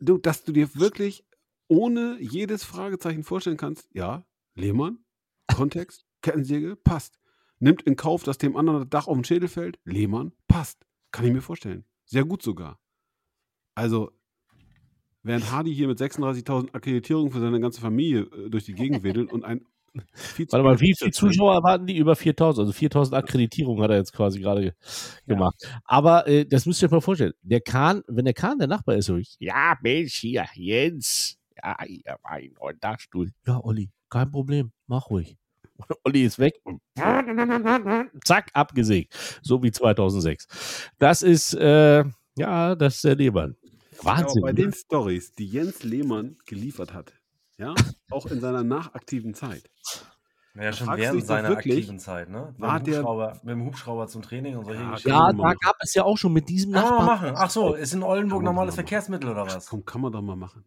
Du, dass du dir wirklich ohne jedes Fragezeichen vorstellen kannst, ja, Lehmann, Kontext, Kettensäge, passt. Nimmt in Kauf, dass dem anderen das Dach auf den Schädel fällt, Lehmann, passt. Kann ich mir vorstellen. Sehr gut sogar. Also, Während Hardy hier mit 36.000 Akkreditierungen für seine ganze Familie äh, durch die Gegend wedelt und ein Warte mal, wie viele Zuschauer erwarten die? Über 4000. Also 4000 Akkreditierungen hat er jetzt quasi gerade gemacht. Ja. Aber äh, das müsst ihr euch mal vorstellen. Der Kahn, wenn der Kahn der Nachbar ist, so ich, ja, Mensch, hier, Jens. Ja, hier, mein Dachstuhl. Ja, Olli, kein Problem. Mach ruhig. Olli ist weg. Zack, abgesägt. So wie 2006. Das ist, äh, ja, das ist der Lehmann. Wahnsinn. Aber bei oder? den Stories, die Jens Lehmann geliefert hat, ja, auch in seiner nachaktiven Zeit, Naja, schon während seiner wirklich, aktiven Zeit, ne? Mit, war dem der- Hubschrauber, mit dem Hubschrauber zum Training und solche Ja, Geschichten. Ja, da gab es ja auch schon mit diesem Kann man Nachbarn. machen. Ach so, ist in Oldenburg normales. Verkehrsmittel oder was? komm, kann man doch mal machen.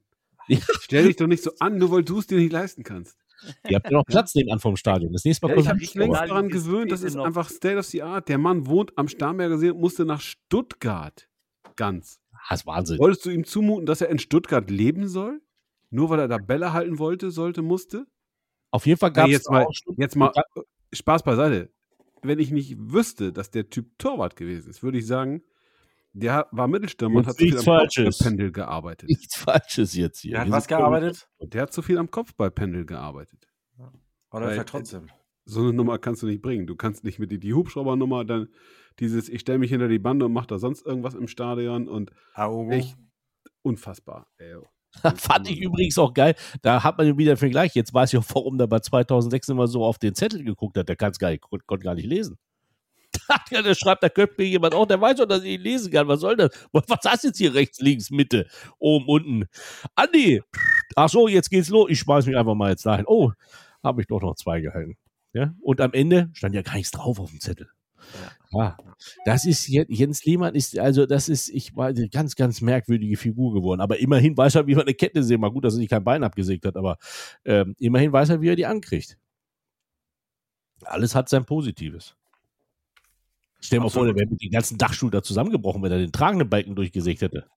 Ja. Stell dich doch nicht so an, nur weil du es dir nicht leisten kannst. Ihr habt ja noch Platz nebenan vom Stadion. Das nächste Mal Ja, ich habe mich längst daran gewöhnt, das Bild ist einfach State of the Art. Der Mann wohnt am Starnberger See und musste nach Stuttgart. Ganz. Das ist Wahnsinn. Wolltest du ihm zumuten, dass er in Stuttgart leben soll? Nur weil er da Bälle halten wollte, sollte, musste? Auf jeden Fall gab es jetzt mal, auch schon. jetzt mal Spaß beiseite. Wenn ich nicht wüsste, dass der Typ Torwart gewesen ist, würde ich sagen, der war Mittelstürmer und Jetzt hat zu viel nichts am Falsches. Kopfballpendel gearbeitet. Nichts Falsches jetzt hier. Der hat was gearbeitet? Und der hat zu viel am Kopfballpendel gearbeitet. Oder Weil- vielleicht trotzdem? So eine Nummer kannst du nicht bringen. Du kannst nicht mit die, die Hubschraubernummer, dann dieses, ich stelle mich hinter die Bande und mache da sonst irgendwas im Stadion und Aogo? echt unfassbar. Ey. Fand ich übrigens auch geil. Da hat man wieder einen Vergleich. Jetzt weiß ich auch, warum der bei 2006 immer so auf den Zettel geguckt hat. Der kann es gar nicht, kon- konnte gar nicht lesen. Ja, der schreibt, da könnte mir jemand auch, der weiß doch, dass ich ihn lesen kann. Was soll das? Was hast du jetzt hier rechts, links, Mitte, oben, unten? Andi! Ach so, jetzt geht's los. Ich schmeiß mich einfach mal jetzt dahin. Oh, habe ich doch noch zwei gehalten. Ja? Und am Ende stand ja gar nichts drauf auf dem Zettel. Ja, das ist Je- Jens Lehmann ist, also das ist, ich war eine ganz, ganz merkwürdige Figur geworden. Aber immerhin weiß er, wie man eine Kette sehen. Mal gut, dass er sich kein Bein abgesägt hat, aber ähm, immerhin weiß er, wie er die ankriegt. Alles hat sein Positives. Stell dir mal vor, der wäre mit den ganzen Dachstuhl da zusammengebrochen, wenn er den tragenden Balken durchgesägt hätte.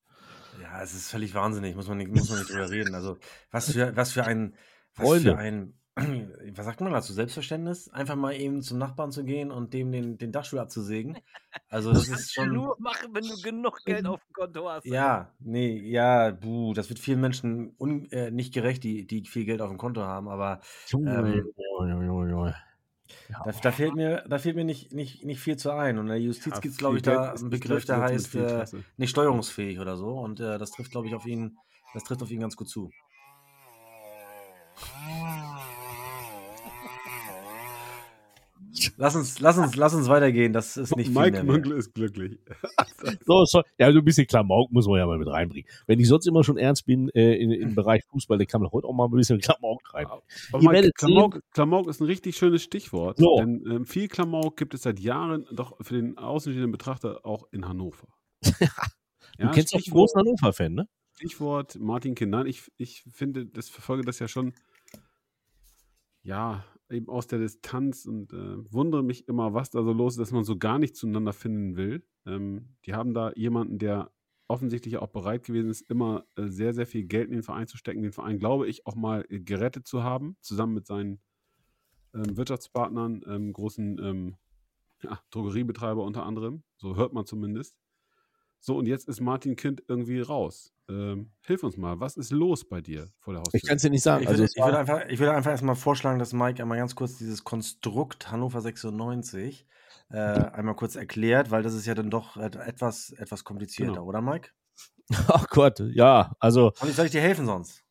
Ja, es ist völlig wahnsinnig, muss man nicht, muss man nicht drüber reden. Also, was für, was für ein, was Freunde. für ein, was sagt man dazu, Selbstverständnis? Einfach mal eben zum Nachbarn zu gehen und dem den, den Dachstuhl abzusägen. Also, das ist Kannst du schon. nur machen, wenn du genug Geld auf dem Konto hast. Ja, nee, ja, buh, das wird vielen Menschen un, äh, nicht gerecht, die, die viel Geld auf dem Konto haben, aber Ähm, da, da fehlt mir, da fehlt mir nicht, nicht, nicht viel zu ein. Und in der Justiz Ja, gibt es, glaube ich, da ist einen Begriff, der heißt äh, nicht steuerungsfähig oder so. Und äh, das trifft, glaube ich, auf ihn, das trifft auf ihn ganz gut zu. Lass uns, lass uns, lass uns weitergehen. Das ist nicht viel Mike. Münkel ist glücklich. So, so, ja, so ein bisschen Klamauk muss man ja mal mit reinbringen. Wenn ich sonst immer schon ernst bin äh, in, im Bereich Fußball, dann kann man heute auch mal ein bisschen Klamauk rein. Aber Ihr Mike, Klamauk, Klamauk ist ein richtig schönes Stichwort. So. Denn ähm, viel Klamauk gibt es seit Jahren, doch für den außenstehenden Betrachter auch in Hannover. Du Ja, kennst doch einen großen Hannover-Fan, ne? Stichwort Martin Kind. Nein, ich, ich finde, das verfolge das ja schon, ja, eben aus der Distanz und äh, wundere mich immer, was da so los ist, dass man so gar nicht zueinander finden will. Ähm, die haben da jemanden, der offensichtlich auch bereit gewesen ist, immer äh, sehr, sehr viel Geld in den Verein zu stecken, den Verein, glaube ich, auch mal äh, gerettet zu haben, zusammen mit seinen ähm, Wirtschaftspartnern, ähm, großen ähm, ja, Drogeriebetreiber unter anderem. So hört man zumindest. So, und jetzt ist Martin Kind irgendwie raus. Ähm, hilf uns mal, was ist los bei dir vor der Haustür? Ich kann es dir nicht sagen. Ich Also, würde, es ich, würde einfach, ich würde einfach erstmal vorschlagen, dass Mike einmal ganz kurz dieses Konstrukt Hannover 96 äh, einmal kurz erklärt, weil das ist ja dann doch et- etwas, etwas komplizierter, Genau. oder Mike? ach Gott, ja, also Und ich soll ich dir helfen sonst?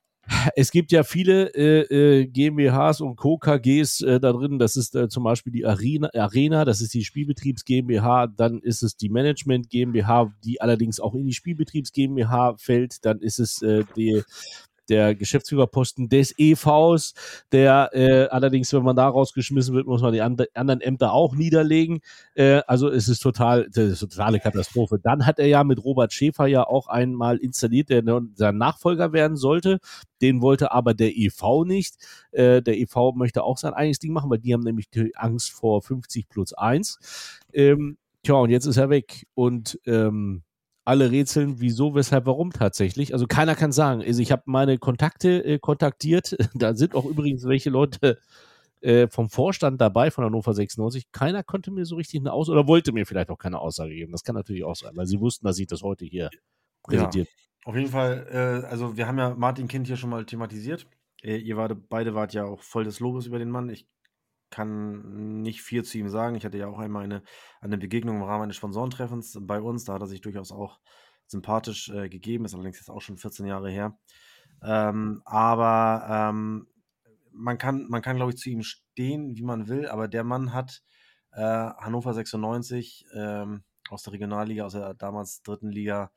Es gibt ja viele äh, äh, GmbHs und Co. KGs äh, da drin. Das ist äh, zum Beispiel die Arena, Arena, das ist die Spielbetriebs GmbH. Dann ist es die Management GmbH, die allerdings auch in die Spielbetriebs GmbH fällt. Dann ist es äh, die, der Geschäftsführerposten des EVs, der äh, allerdings, wenn man da rausgeschmissen wird, muss man die and anderen Ämter auch niederlegen. Äh, also es ist total, das ist totale Katastrophe. Dann hat er ja mit Robert Schäfer ja auch einmal installiert, der sein Nachfolger werden sollte. Den wollte aber der EV nicht. Äh, der EV möchte auch sein eigenes Ding machen, weil die haben nämlich die Angst vor 50 plus 1. Ähm, tja, und jetzt ist er weg. Und ähm, alle rätseln, wieso, weshalb, warum tatsächlich. Also keiner kann sagen. Also ich habe meine Kontakte äh, kontaktiert. Da sind auch übrigens welche Leute äh, vom Vorstand dabei von Hannover 96. Keiner konnte mir so richtig eine Aussage oder wollte mir vielleicht auch keine Aussage geben. Das kann natürlich auch sein, weil sie wussten, dass ich das heute hier präsentiert. Auf jeden Fall, äh, also wir haben ja Martin Kind hier schon mal thematisiert. Äh, ihr wart, beide wart ja auch voll des Lobes über den Mann. Ich kann nicht viel zu ihm sagen. Ich hatte ja auch einmal eine, eine Begegnung im Rahmen eines Sponsorentreffens bei uns. Da hat er sich durchaus auch sympathisch äh, gegeben. Ist allerdings jetzt auch schon 14 Jahre her. Ähm, aber ähm, man kann, man kann, glaube ich, zu ihm stehen, wie man will. Aber der Mann hat äh, Hannover 96 ähm, aus der Regionalliga, aus der damals dritten Liga,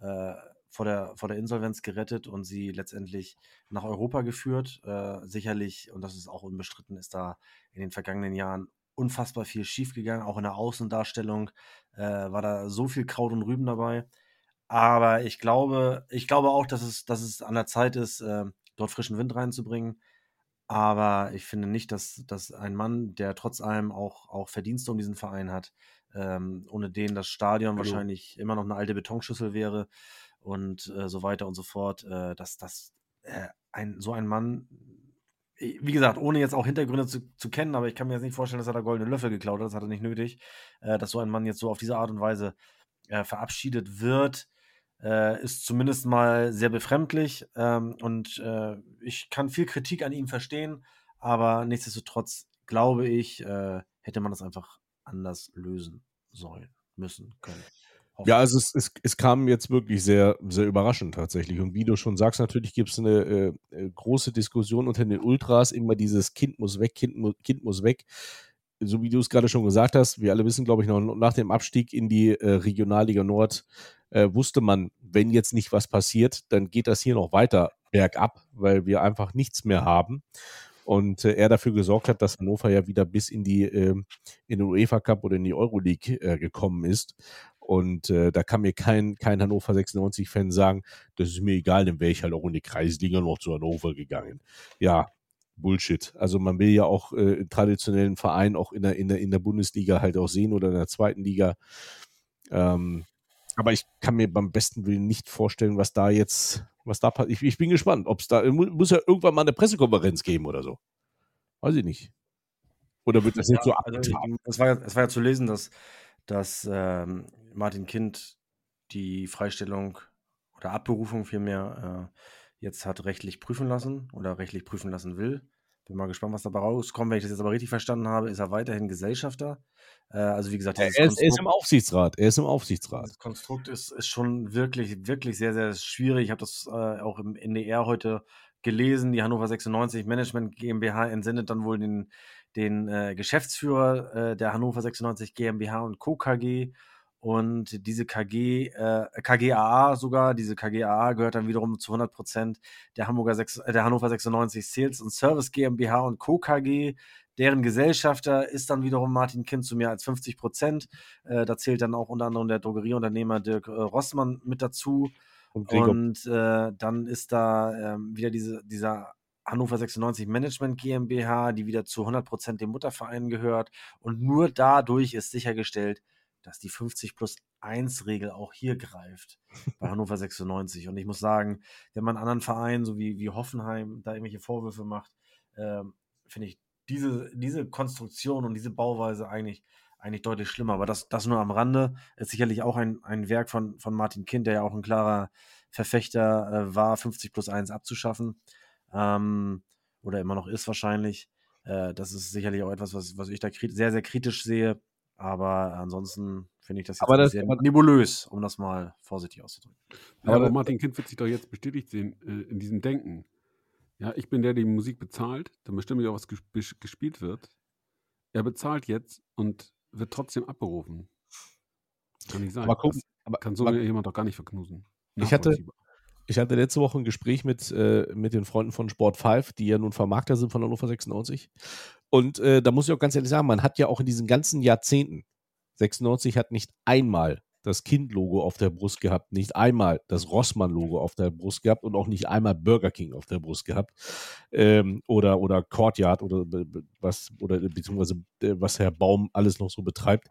äh, vor der, vor der Insolvenz gerettet und sie letztendlich nach Europa geführt. Äh, sicherlich, und das ist auch unbestritten, ist da in den vergangenen Jahren unfassbar viel schiefgegangen. Auch in der Außendarstellung äh, war da so viel Kraut und Rüben dabei. Aber ich glaube, ich glaube auch, dass es, dass es an der Zeit ist, äh, dort frischen Wind reinzubringen. Aber ich finde nicht, dass, dass ein Mann, der trotz allem auch, auch Verdienste um diesen Verein hat, ähm, ohne den das Stadion Hallo. wahrscheinlich immer noch eine alte Betonschüssel wäre und äh, so weiter und so fort, äh, dass, dass äh, ein, so ein Mann, äh, wie gesagt, ohne jetzt auch Hintergründe zu, zu kennen, aber ich kann mir jetzt nicht vorstellen, dass er da goldene Löffel geklaut hat, das hat er nicht nötig, äh, dass so ein Mann jetzt so auf diese Art und Weise äh, verabschiedet wird, ist zumindest mal sehr befremdlich ähm, und ich kann viel Kritik an ihm verstehen, aber nichtsdestotrotz glaube ich, hätte man das einfach anders lösen sollen, müssen, können. Ja, also es, es, es kam jetzt wirklich sehr, sehr überraschend tatsächlich. Und wie du schon sagst, natürlich gibt es eine äh, äh, große Diskussion unter den Ultras, immer dieses Kind muss weg, Kind, mu kind muss weg. So wie du es gerade schon gesagt hast, wir alle wissen, glaube ich, noch nach dem Abstieg in die äh, Regionalliga Nord äh, wusste man, wenn jetzt nicht was passiert, dann geht das hier noch weiter bergab, weil wir einfach nichts mehr haben. Und äh, er dafür gesorgt hat, dass Hannover ja wieder bis in die äh, in den UEFA Cup oder in die Euroleague äh, gekommen ist. Und äh, da kann mir kein, kein Hannover 96-Fan sagen, das ist mir egal, dann wäre ich halt auch in die Kreisliga noch zu Hannover gegangen. Ja, Bullshit. Also man will ja auch äh, traditionellen Verein auch in der, in, der, in der Bundesliga halt auch sehen oder in der zweiten Liga. Ähm, aber ich kann mir beim besten Willen nicht vorstellen, was da jetzt, was da passiert. Ich, ich, bin gespannt, ob es da, muss ja irgendwann mal eine Pressekonferenz geben oder so. Weiß ich nicht. Oder wird das jetzt ja, so also es, war es war ja zu lesen, dass, dass ähm, Martin Kind die Freistellung oder Abberufung vielmehr äh, jetzt hat rechtlich prüfen lassen oder rechtlich prüfen lassen will. Bin mal gespannt, was dabei rauskommt. Wenn ich das jetzt aber richtig verstanden habe, ist er weiterhin Gesellschafter. Äh, also wie gesagt, er ist, er ist, im Aufsichtsrat. Er ist im Aufsichtsrat. Das Konstrukt ist, ist schon wirklich, wirklich sehr, sehr schwierig. Ich habe das äh, auch im NDR heute gelesen. Die Hannover 96 Management GmbH entsendet dann wohl den, den äh, Geschäftsführer äh, der Hannover 96 GmbH und Co. KG und diese KG, äh, KGAA sogar, diese KGAA gehört dann wiederum zu 100 Prozent der, Hamburger 6, äh, der Hannover 96 Sales und Service GmbH und Co. KG. Deren Gesellschafter ist dann wiederum Martin Kind zu mehr als 50 Prozent. Äh, da zählt dann auch unter anderem der Drogerieunternehmer Dirk äh, Rossmann mit dazu. Und, und äh, dann ist da ähm, wieder diese, dieser Hannover 96 Management GmbH, die wieder zu 100 Prozent dem Mutterverein gehört. Und nur dadurch ist sichergestellt, dass die 50 plus 1 Regel auch hier greift bei Hannover 96. Und ich muss sagen, wenn man anderen Vereinen, so wie, wie Hoffenheim, da irgendwelche Vorwürfe macht, äh, finde ich diese, diese Konstruktion und diese Bauweise eigentlich, eigentlich deutlich schlimmer. Aber das, das nur am Rande ist sicherlich auch ein, ein Werk von, von Martin Kind, der ja auch ein klarer Verfechter äh, war, 50 plus 1 abzuschaffen. Ähm, oder immer noch ist wahrscheinlich. Äh, das ist sicherlich auch etwas, was, was ich da sehr, sehr kritisch sehe. Aber ansonsten finde ich das jetzt das, sehr nebulös, um das mal vorsichtig auszudrücken. Ja, aber, Martin Kind wird sich doch jetzt bestätigt sehen äh, in diesem Denken. Ja, ich bin der, der die Musik bezahlt, dann bestimme ich auch, was gesp gespielt wird. Er bezahlt jetzt und wird trotzdem abberufen. Kann nicht sein. Aber guck, aber, kann so aber, jemand doch gar nicht verknusen. Ich hatte, ich hatte letzte Woche ein Gespräch mit, äh, mit den Freunden von Sport 5, die ja nun Vermarkter sind von Hannover 96. Und äh, da muss ich auch ganz ehrlich sagen, man hat ja auch in diesen ganzen Jahrzehnten, 96 hat nicht einmal das Kind-Logo auf der Brust gehabt, nicht einmal das Rossmann-Logo auf der Brust gehabt und auch nicht einmal Burger King auf der Brust gehabt ähm, oder, oder Courtyard oder was, oder beziehungsweise äh, was Herr Baum alles noch so betreibt.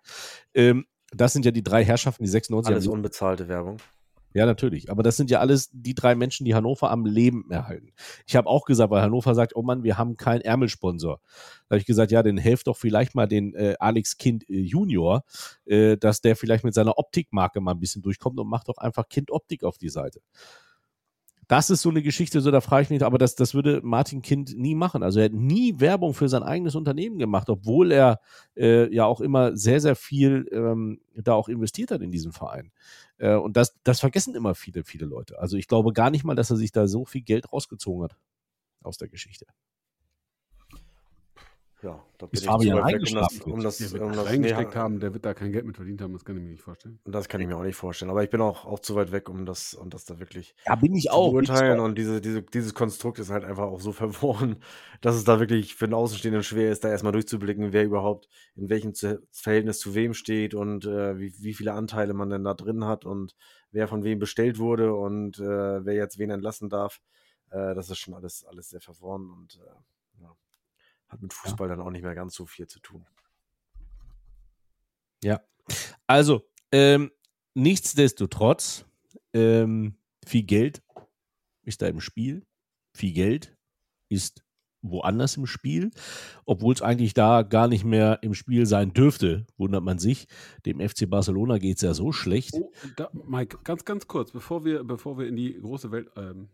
Ähm, das sind ja die drei Herrschaften, die 96 Alles unbezahlte Werbung. Ja, natürlich. Aber das sind ja alles die drei Menschen, die Hannover am Leben erhalten. Ich habe auch gesagt, weil Hannover sagt, oh Mann, wir haben keinen Ärmelsponsor. Da habe ich gesagt, ja, dann helft doch vielleicht mal den äh, Alex Kind äh, Junior, äh, dass der vielleicht mit seiner Optikmarke mal ein bisschen durchkommt und macht doch einfach Kind Optik auf die Seite das ist so eine Geschichte, so da frage ich mich, aber das, das würde Martin Kind nie machen. Also er hat nie Werbung für sein eigenes Unternehmen gemacht, obwohl er äh, ja auch immer sehr, sehr viel ähm, da auch investiert hat in diesen Verein. Äh, und das, das vergessen immer viele, viele Leute. Also ich glaube gar nicht mal, dass er sich da so viel Geld rausgezogen hat aus der Geschichte. Ja, da bin Ist ich Fabian zu weg, um das, eingeschlafen um das, um da das reingesteckt nee, haben, der wird da kein Geld mit verdient haben, das kann ich mir nicht vorstellen. Das kann ich mir auch nicht vorstellen. Aber ich bin auch, auch zu weit weg, um das, um das da wirklich Ja, bin ich zu auch. beurteilen. Bin ich Und diese, diese, dieses Konstrukt ist halt einfach auch so verworren, dass es da wirklich für den Außenstehenden schwer ist, da erstmal durchzublicken, wer überhaupt in welchem zu, Verhältnis zu wem steht und äh, wie, wie viele Anteile man denn da drin hat und wer von wem bestellt wurde und äh, wer jetzt wen entlassen darf. Äh, das ist schon alles, alles sehr verworren und äh, hat mit Fußball dann auch nicht mehr ganz so viel zu tun. Ja. Also, ähm, nichtsdestotrotz, ähm, viel Geld ist da im Spiel. Viel Geld ist woanders im Spiel, obwohl es eigentlich da gar nicht mehr im Spiel sein dürfte, wundert man sich. Dem FC Barcelona geht es ja so schlecht. Oh, da, Mike, ganz, ganz kurz, bevor wir, bevor wir in die große Welt. Ähm,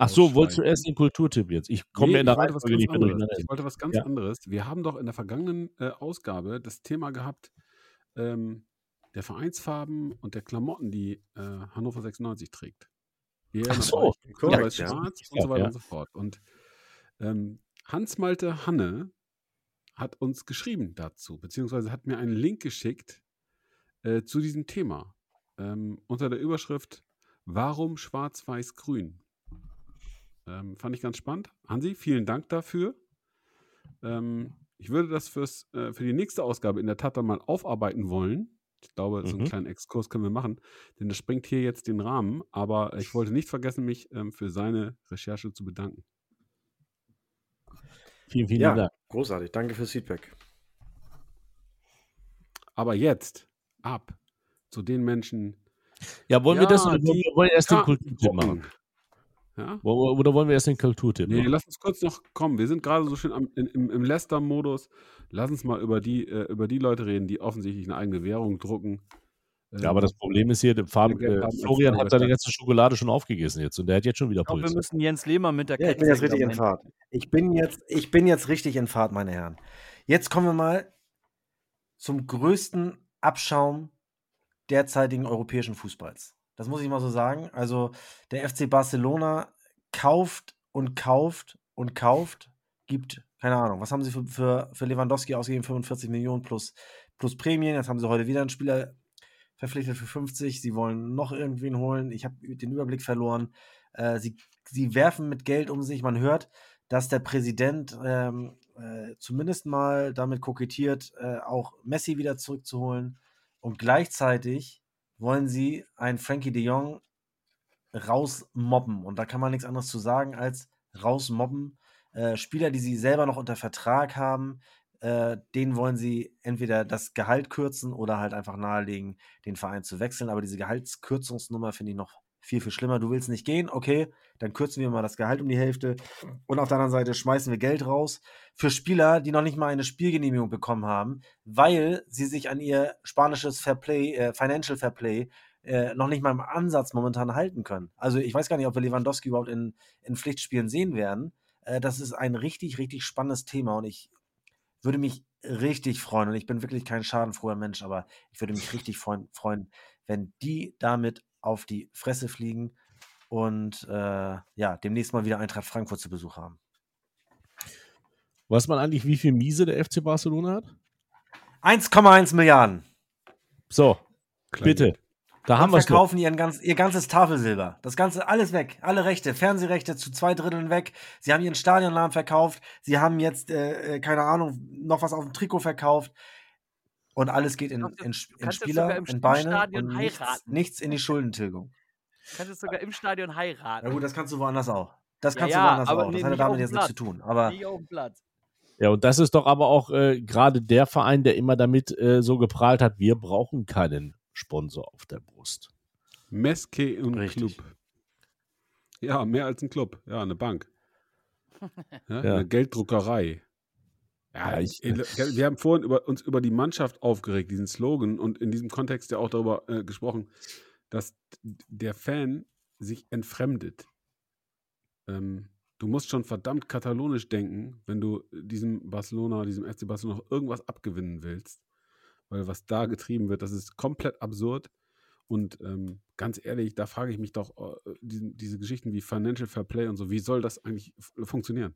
Ach so, wolltest du erst den Kulturtipp jetzt? Ich komme Nee, in der ich wollte was ganz nicht anderes. Ich wollte was ganz Ja. anderes. Wir haben doch in der vergangenen äh, Ausgabe das Thema gehabt, ähm, der Vereinsfarben und der Klamotten, die äh, Hannover 96 trägt. Wir Ach so, Blau, Weiß, ja. Schwarz und Ja, so weiter ja. und so fort. Und ähm, Hans-Malte Hanne hat uns geschrieben dazu, beziehungsweise hat mir einen Link geschickt äh, zu diesem Thema ähm, unter der Überschrift Warum Schwarz-Weiß-Grün? Ähm, fand ich ganz spannend. Hansi, vielen Dank dafür. Ähm, ich würde das fürs, äh, für die nächste Ausgabe in der Tat dann mal aufarbeiten wollen. Ich glaube, so einen Mhm. kleinen Exkurs können wir machen, denn das sprengt hier jetzt den Rahmen. Aber ich wollte nicht vergessen, mich ähm, für seine Recherche zu bedanken. Vielen, vielen Ja, Dank. großartig. Danke fürs Feedback. Aber jetzt ab zu den Menschen, Ja, wollen wir das Ja, oder wollen die wir erst den Kulturtipp machen? Ja? Oder wollen wir erst den Kulturtipp Nee, machen? lass uns kurz noch kommen. Wir sind gerade so schön am, in, im, im Leicester-Modus. Lass uns mal über die, äh, über die Leute reden, die offensichtlich eine eigene Währung drucken. Ja, aber das Problem ist hier, Geld äh, Florian hat seine ganze Schokolade schon aufgegessen jetzt und der hat jetzt schon wieder Ich glaube, wir Puls. müssen Jens Lehmann mit der Ja, ich bin jetzt richtig in Fahrt. Ich bin jetzt, ich bin jetzt richtig in Fahrt, meine Herren. Jetzt kommen wir mal zum größten Abschaum derzeitigen europäischen Fußballs. Das muss ich mal so sagen. Also der FC Barcelona kauft und kauft und kauft, gibt, keine Ahnung, was haben sie für, für, für Lewandowski ausgegeben? 45 Millionen plus, plus Prämien. Jetzt haben sie heute wieder einen Spieler verpflichtet für 50. Sie wollen noch irgendwen holen. Ich habe den Überblick verloren. Äh, sie, sie werfen mit Geld um sich. Man hört, dass der Präsident ähm, äh, zumindest mal damit kokettiert, äh, auch Messi wieder zurückzuholen. Und gleichzeitig wollen sie einen Frankie de Jong rausmobben. Und da kann man nichts anderes zu sagen als rausmobben. Äh, Spieler, die sie selber noch unter Vertrag haben, äh, denen wollen sie entweder das Gehalt kürzen oder halt einfach nahelegen, den Verein zu wechseln. Aber diese Gehaltskürzungsnummer finde ich noch viel, viel schlimmer. Du willst nicht gehen, okay, dann kürzen wir mal das Gehalt um die Hälfte. Und auf der anderen Seite schmeißen wir Geld raus für Spieler, die noch nicht mal eine Spielgenehmigung bekommen haben, weil sie sich an ihr spanisches Fairplay, äh, Financial Fairplay äh, noch nicht mal im Ansatz momentan halten können. Also ich weiß gar nicht, ob wir Lewandowski überhaupt in, in Pflichtspielen sehen werden. Äh, das ist ein richtig, richtig spannendes Thema und ich würde mich richtig freuen und ich bin wirklich kein schadenfroher Mensch, aber ich würde mich richtig freuen, freuen wenn die damit auf die Fresse fliegen und äh, ja, demnächst mal wieder Eintracht Frankfurt zu Besuch haben. Weiß man eigentlich, wie viel Miese der FC Barcelona hat? 1,1 Milliarden. So, Klein bitte. Da haben wir verkaufen ihren ganz, ihr ganzes Tafelsilber. Das ganze, alles weg. Alle Rechte, Fernsehrechte zu zwei Dritteln weg. Sie haben ihren Stadionnamen verkauft. Sie haben jetzt, äh, äh, keine Ahnung, noch was auf dem Trikot verkauft. Und alles geht in, in, in Spieler, in Beine und nichts, nichts in die Schuldentilgung. Du kannst es sogar im Stadion heiraten. Ja gut, das kannst du woanders auch. Das kannst ja, du woanders aber auch. nee, Das hat damit jetzt nichts zu tun. Aber Nicht auf dem Platz. Ja, und das ist doch aber auch äh, gerade der Verein, der immer damit äh, so geprahlt hat, wir brauchen keinen Sponsor auf der Brust. Meske und Richtig. Club. Ja, mehr als ein Club. Ja, eine Bank. Ja, Ja. Eine Gelddruckerei. Ja, ich, ich- wir haben vorhin über, uns über die Mannschaft aufgeregt, diesen Slogan, und in diesem Kontext ja auch darüber äh, gesprochen, dass der Fan sich entfremdet. Ähm, du musst schon verdammt katalonisch denken, wenn du diesem Barcelona, diesem FC Barcelona noch irgendwas abgewinnen willst. Weil was da getrieben wird, das ist komplett absurd. Und ähm, ganz ehrlich, da frage ich mich doch, äh, diese, diese Geschichten wie Financial Fair Play und so, wie soll das eigentlich funktionieren?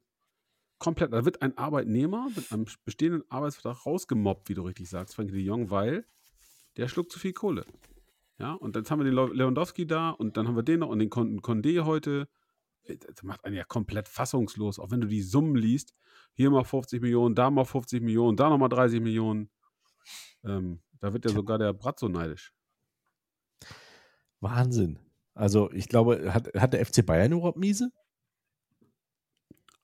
Komplett, da wird ein Arbeitnehmer mit einem bestehenden Arbeitsvertrag rausgemobbt, wie du richtig sagst, Frankie de Jong, weil der schluckt zu viel Kohle. Ja, und jetzt haben wir den Lew- Lewandowski da und dann haben wir den noch und den Condé heute. Das macht einen ja komplett fassungslos, auch wenn du die Summen liest. Hier mal 50 Millionen, da mal 50 Millionen, da nochmal 30 Millionen. Ähm, da wird ja sogar der Bratzo neidisch. Wahnsinn. Also, ich glaube, hat, hat der FC Bayern überhaupt miese?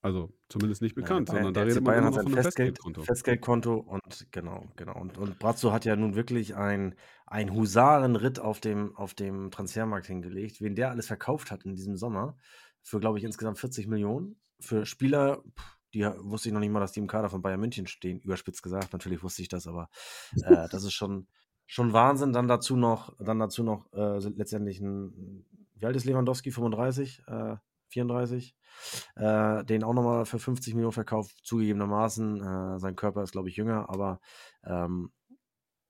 Also zumindest nicht Ja, bekannt, Bayern- sondern da redet man Bayern immer hat noch von einem Festgeld, Festgeldkonto. Festgeldkonto und genau, genau. Und, und Brazzo hat ja nun wirklich ein, ein Husarenritt auf dem, auf dem Transfermarkt hingelegt, wen der alles verkauft hat in diesem Sommer. Für, glaube ich, insgesamt 40 Millionen. Für Spieler, die wusste ich noch nicht mal, dass die im Kader von Bayern München stehen, überspitzt gesagt. Natürlich wusste ich das, aber äh, das ist schon, schon Wahnsinn. Dann dazu noch, dann dazu noch äh, letztendlich ein, wie alt ist Lewandowski? 35? Äh, 34? Äh, den auch nochmal für 50 Millionen verkauft, zugegebenermaßen. Äh, sein Körper ist, glaube ich, jünger, aber ähm,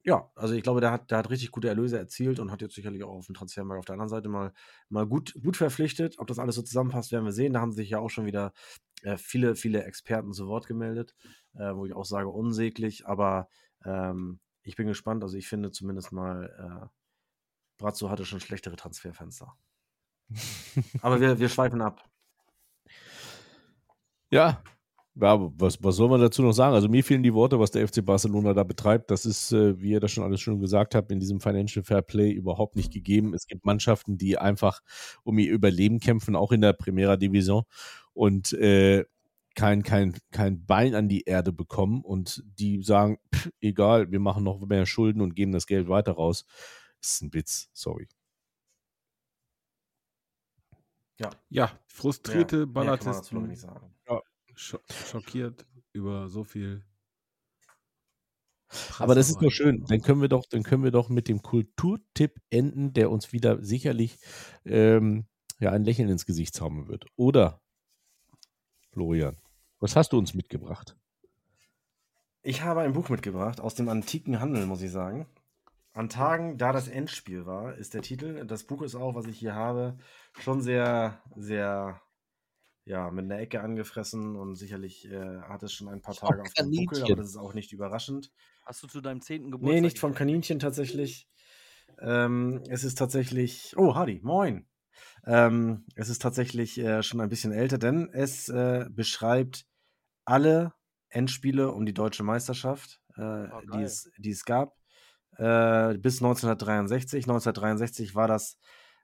ja, also ich glaube, der hat, der hat richtig gute Erlöse erzielt und hat jetzt sicherlich auch auf dem Transfermarkt auf der anderen Seite mal, mal gut, gut verpflichtet. Ob das alles so zusammenpasst, werden wir sehen. Da haben sich ja auch schon wieder äh, viele, viele Experten zu Wort gemeldet, äh, wo ich auch sage, unsäglich, aber ähm, ich bin gespannt. Also ich finde zumindest mal, äh, Brazzo hatte schon schlechtere Transferfenster. Aber wir, wir schweifen ab. Ja, ja was, was soll man dazu noch sagen? Also mir fehlen die Worte, was der FC Barcelona da betreibt. Das ist, äh, wie ihr das schon alles schon gesagt habt, in diesem Financial Fair Play überhaupt nicht gegeben. Es gibt Mannschaften, die einfach um ihr Überleben kämpfen, auch in der Primera Division und äh, kein, kein, kein Bein an die Erde bekommen und die sagen, pff, egal, wir machen noch mehr Schulden und geben das Geld weiter raus. Das ist ein Witz, sorry. Ja, Ja, frustrierte noch Ballatisten, nicht sagen. scho schockiert über so viel. Aber das ist nur schön. Dann können wir doch, dann können wir doch mit dem Kulturtipp enden, der uns wieder sicherlich ähm, ja, ein Lächeln ins Gesicht zaubern wird. Oder, Florian, was hast du uns mitgebracht? Ich habe ein Buch mitgebracht aus dem antiken Handel, muss ich sagen. An Tagen, da das Endspiel war, ist der Titel. Das Buch ist auch, was ich hier habe, schon sehr, sehr, ja, mit einer Ecke angefressen und sicherlich äh, hat es schon ein paar Tage auf dem Buckel, aber Kaninchen. das ist auch nicht überraschend. Hast du zu deinem zehnten Geburtstag? Nee, nicht vom gekauft? Kaninchen tatsächlich. Ähm, es ist tatsächlich. Oh, Hardy, moin. Ähm, es ist tatsächlich äh, schon ein bisschen älter, denn es äh, beschreibt alle Endspiele um die deutsche Meisterschaft, äh, Oh, die, es, die es gab, äh, bis 1963. 1963 war das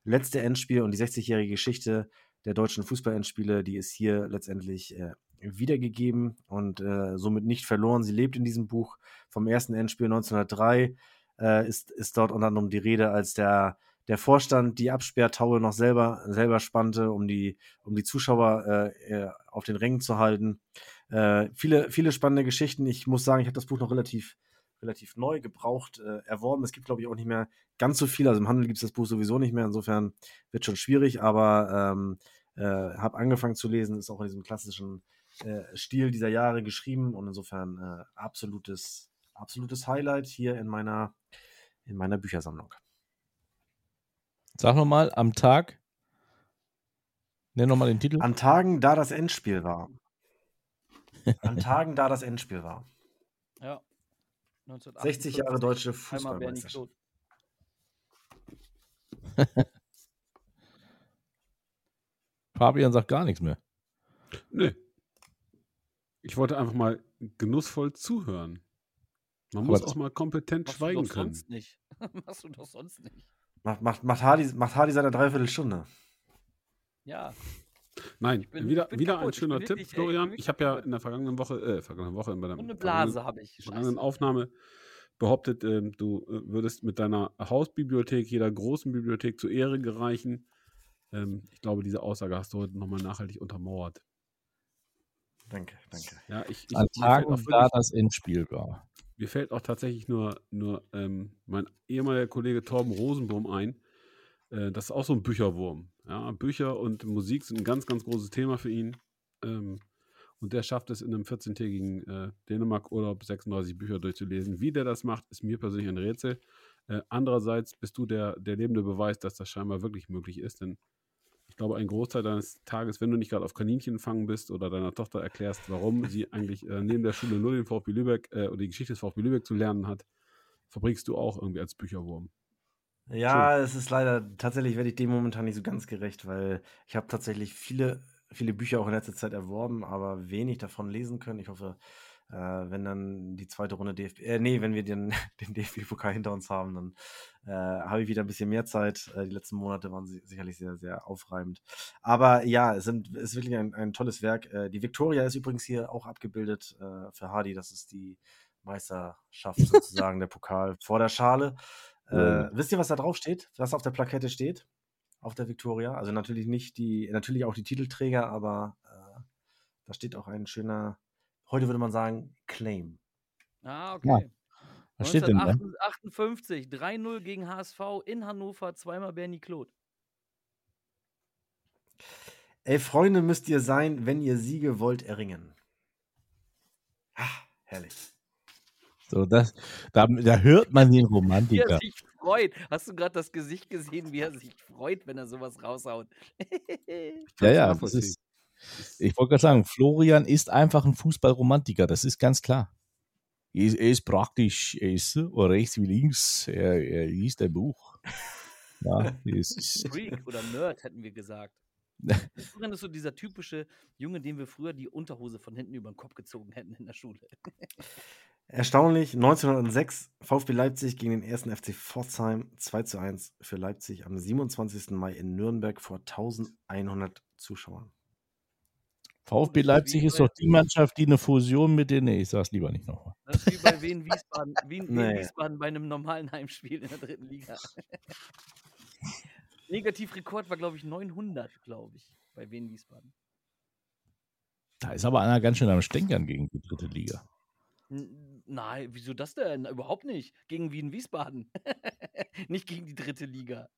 letzte Endspiel und die 60-jährige Geschichte der deutschen Fußballendspiele, die ist hier letztendlich äh, wiedergegeben und äh, somit nicht verloren. Sie lebt in diesem Buch vom ersten Endspiel 1903. Äh, ist, ist dort unter anderem die Rede, als der, der Vorstand die Absperrtaue noch selber, selber spannte, um die, um die Zuschauer äh, äh, auf den Rängen zu halten. Viele, viele spannende Geschichten. Ich muss sagen, ich habe das Buch noch relativ, relativ neu gebraucht, äh, erworben. Es gibt, glaube ich, auch nicht mehr ganz so viel. Also im Handel gibt es das Buch sowieso nicht mehr. Insofern wird schon schwierig, aber ähm, äh, habe angefangen zu lesen, ist auch in diesem klassischen äh, Stil dieser Jahre geschrieben und insofern äh, absolutes, absolutes Highlight hier in meiner, in meiner Büchersammlung. Sag nochmal, am Tag, nenn nochmal den Titel. An Tagen, da das Endspiel war. An Tagen, da das Endspiel war. Ja. 60 Jahre 1958. deutsche Fußballmeisterschaft. Fabian sagt gar nichts mehr. Nö. Ich wollte einfach mal genussvoll zuhören. Man Aber muss auch mal kompetent Machst du schweigen doch können. sonst nicht. Machst du doch sonst nicht. Macht, macht, macht, Hardy, macht Hardy seine Dreiviertelstunde. Ja. Nein, bin- wieder, wieder ein kaputt. Ich schöner Tipp, wirklich, ey, ich Florian. bin Ich habe ja in der vergangenen Woche, äh, vergangenen Woche, eine vergangenen- Blase habe ich. vergangenen Scheiße. Aufnahme behauptet, ähm, du äh, würdest mit deiner Hausbibliothek jeder großen Bibliothek zu Ehre gereichen. Ähm, ich glaube, diese Aussage hast du heute nochmal nachhaltig untermauert. Danke, danke. Ja, ich, ich, An mir, fällt Tagen, auch da wirklich, das Endspiel war. mir fällt auch tatsächlich nur, nur ähm, mein ehemaliger Kollege Torben Rosenbaum ein. Äh, das ist auch so ein Bücherwurm. Ja, Bücher und Musik sind ein ganz, ganz großes Thema für ihn. Ähm, und der schafft es in einem 14-tägigen äh, Dänemark-Urlaub 36 Bücher durchzulesen. Wie der das macht, ist mir persönlich ein Rätsel. Äh, andererseits bist du der, der lebende Beweis, dass das scheinbar wirklich möglich ist, denn Ich glaube, ein Großteil deines Tages, wenn du nicht gerade auf Kaninchenfangen bist oder deiner Tochter erklärst, warum sie eigentlich äh, neben der Schule nur den VfB Lübeck äh, oder die Geschichte des VfB Lübeck zu lernen hat, verbringst du auch irgendwie als Bücherwurm. Ja, es ist leider, tatsächlich werde ich dem momentan nicht so ganz gerecht, weil ich habe tatsächlich viele, viele Bücher auch in letzter Zeit erworben, aber wenig davon lesen können. Ich hoffe, äh, wenn dann die zweite Runde DFB, äh, nee, wenn wir den, den DFB-Pokal hinter uns haben, dann äh, habe ich wieder ein bisschen mehr Zeit. Äh, die letzten Monate waren si- sicherlich sehr, sehr aufreibend. Aber ja, es, sind, es ist wirklich ein, ein tolles Werk. Äh, die Victoria ist übrigens hier auch abgebildet äh, für Hardy. Das ist die Meisterschaft sozusagen, der Pokal vor der Schale. Äh, wisst ihr, was da drauf steht? Was auf der Plakette steht? Auf der Victoria? Also natürlich nicht die, natürlich auch die Titelträger, aber äh, da steht auch ein schöner, heute würde man sagen, Claim. Ah, okay. Was steht denn da? 1958, 3-0 gegen HSV in Hannover, zweimal Bernie Kloth. Ey, Freunde müsst ihr sein, wenn ihr Siege wollt erringen. Ah, herrlich. So, das, da, da hört man den Wie er Romantiker. sich freut. Hast du gerade das Gesicht gesehen, wie er sich freut, wenn er sowas raushaut? Ja, ja, das ist, ich wollte gerade sagen, Florian ist einfach ein Fußballromantiker, das ist ganz klar. Er ist, er ist praktisch, er ist so rechts wie links, er, er liest ein Buch. Ja, ist, Freak oder Nerd, hätten wir gesagt. Florian ist so dieser typische Junge, dem wir früher die Unterhose von hinten über den Kopf gezogen hätten in der Schule. Erstaunlich, 1906 VfB Leipzig gegen den ersten FC Pforzheim 2 zu 1 für Leipzig am 27. Mai in Nürnberg vor 1100 Zuschauern. VfB Leipzig ist doch die Mannschaft, die eine Fusion mit den, nee, ich sag's lieber nicht nochmal. Das ist wie bei Wien Wiesbaden, Wien, Wien. Wiesbaden bei einem normalen Heimspiel in der dritten Liga. Negativrekord war, glaube ich, 900, glaube ich, bei Wien Wiesbaden. Da ist aber einer ganz schön am Stänkern gegen die dritte Liga. N- Nein, wieso das denn? Überhaupt nicht. Gegen Wien Wiesbaden. nicht gegen die dritte Liga.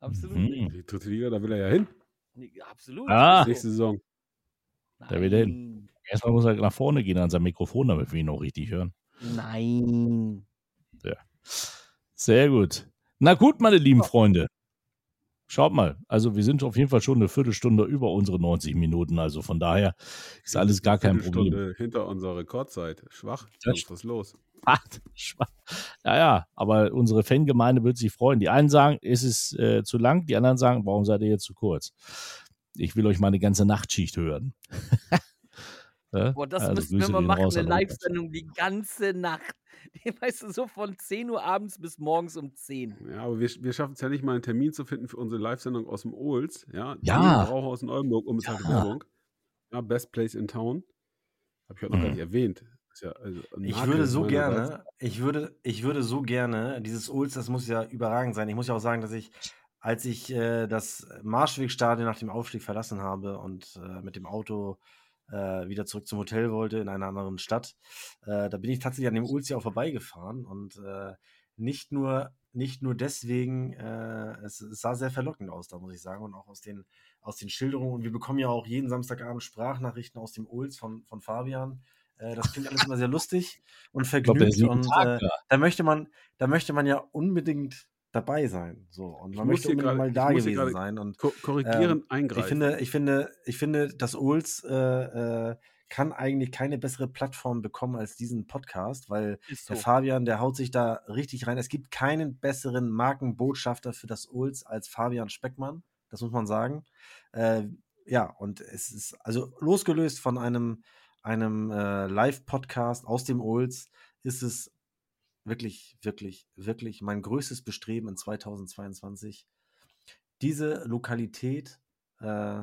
Absolut Mhm. nicht. Die dritte Liga, da will er ja hin. Nee, absolut. Ah. Nächste Saison. Da will er hin. Nein. Erstmal muss er nach vorne gehen an sein Mikrofon, damit wir ihn auch richtig hören. Nein. Sehr gut. Na gut, meine lieben Freunde. Schaut mal, also wir sind auf jeden Fall schon eine Viertelstunde über unsere 90 Minuten, also von daher ist alles gar kein Problem. Hinter unserer Rekordzeit. Schwach. Das Was ist los? Ah, schwach. Ja, ja, aber unsere Fangemeinde wird sich freuen. Die einen sagen, es ist äh, zu lang, die anderen sagen, warum seid ihr jetzt zu kurz? Ich will euch mal eine ganze Nachtschicht hören. Ja, Boah, das also müssten wir mal machen, raus eine. Live-Sendung die ganze Nacht. Weißt du, so von 10 Uhr abends bis morgens um 10. Ja, aber wir, wir schaffen es ja nicht mal einen Termin zu finden für unsere Live-Sendung aus dem Ohls. Ja, Ja. Im Brauhaus in Oldenburg, unbezahlte Ja. Werbung. Ja, Best Place in Town. Habe ich heute noch gar Mhm. nicht erwähnt. Ja, also Ich würde so gerne, ich würde, ich würde so gerne, dieses Ulz, das muss ja überragend sein. Ich muss ja auch sagen, dass ich, als ich äh, das Marschwegstadion nach dem Aufstieg verlassen habe und äh, mit dem Auto äh, wieder zurück zum Hotel wollte in einer anderen Stadt, äh, da bin ich tatsächlich an dem Ulz ja auch vorbeigefahren und äh, nicht nur, nicht nur deswegen, äh, es, es sah sehr verlockend aus, da muss ich sagen, und auch aus den, aus den Schilderungen. Und wir bekommen ja auch jeden Samstagabend Sprachnachrichten aus dem Ulz von, von Fabian. Äh, das klingt alles immer sehr lustig und vergnügt. jeden Und äh, da möchte man, da möchte man ja unbedingt dabei sein. So. Und Ich man muss möchte gerade- mal ich da gewesen sein. Und Ko korrigierend ich eingreifen. finde, ich finde, ich finde, das Ols äh, äh, kann eigentlich keine bessere Plattform bekommen als diesen Podcast, weil Ist der so. Fabian, der haut sich da richtig rein. Es gibt keinen besseren Markenbotschafter für das Ols als Fabian Speckmann. Das muss man sagen. Äh, ja, und es ist also losgelöst von einem, einem äh, Live-Podcast aus dem Ols, ist es wirklich, wirklich, wirklich mein größtes Bestreben in 2022, diese Lokalität äh,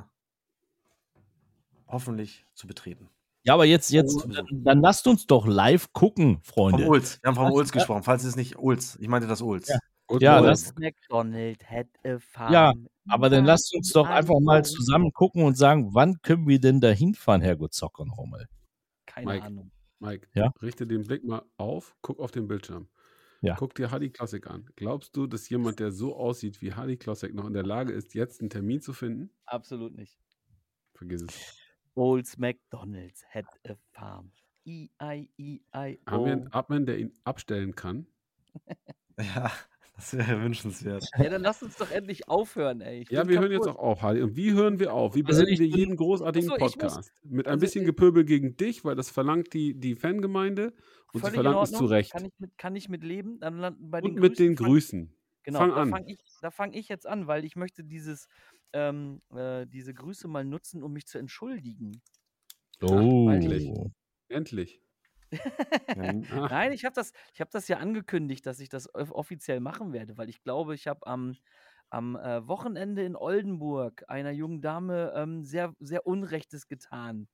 hoffentlich zu betreten. Ja, aber jetzt, jetzt, dann, dann lasst uns doch live gucken, Vom Freunde. Ulz. Wir haben vom? Ulz gesprochen, falls es nicht Ulz. Ich meinte das Ulz. Ja. Und Ja, das- McDonald had a farm. Ja, Aber dann lasst uns doch einfach mal zusammen gucken und sagen, wann können wir denn da hinfahren, Herrgott Zocker nochmal? Keine Mike. Ahnung. Mike, Ja? richte den Blick mal auf, guck auf den Bildschirm. Ja. Guck dir Hardy Classic an. Glaubst du, dass jemand, der so aussieht wie Hardy Classic, noch in der Lage ist, jetzt einen Termin zu finden? Absolut nicht. Vergiss es. Old McDonald's had a farm. E E-I-E-I-O. Haben wir einen Admin, der ihn abstellen kann? Ja, Das wäre wünschenswert. Ey, dann lass uns doch endlich aufhören, ey. Ich Ja, wir hören jetzt kaputt. auch auf, Hardy. Und wie hören wir auf? Wie Also beenden ich wir jeden großartigen Ach so, ich muss- Podcast? Mit ein also bisschen Gepöbel gegen dich, weil das verlangt die, die Fangemeinde und sie verlangt es zu. Recht. Kann ich mit, kann ich mit leben? Dann landen bei Und den mit den fang- Grüßen. Genau, Fang da an. fange ich, da fang ich jetzt an, weil ich möchte dieses, ähm, äh, diese Grüße mal nutzen, um mich zu entschuldigen. Oh. eigentlich. Endlich. Ja, Ach, Nein, ich habe das, ich hab das ja angekündigt, dass ich das off- offiziell machen werde, weil ich glaube, ich habe am, am äh, Wochenende in Oldenburg einer jungen Dame ähm, sehr, sehr Unrechtes getan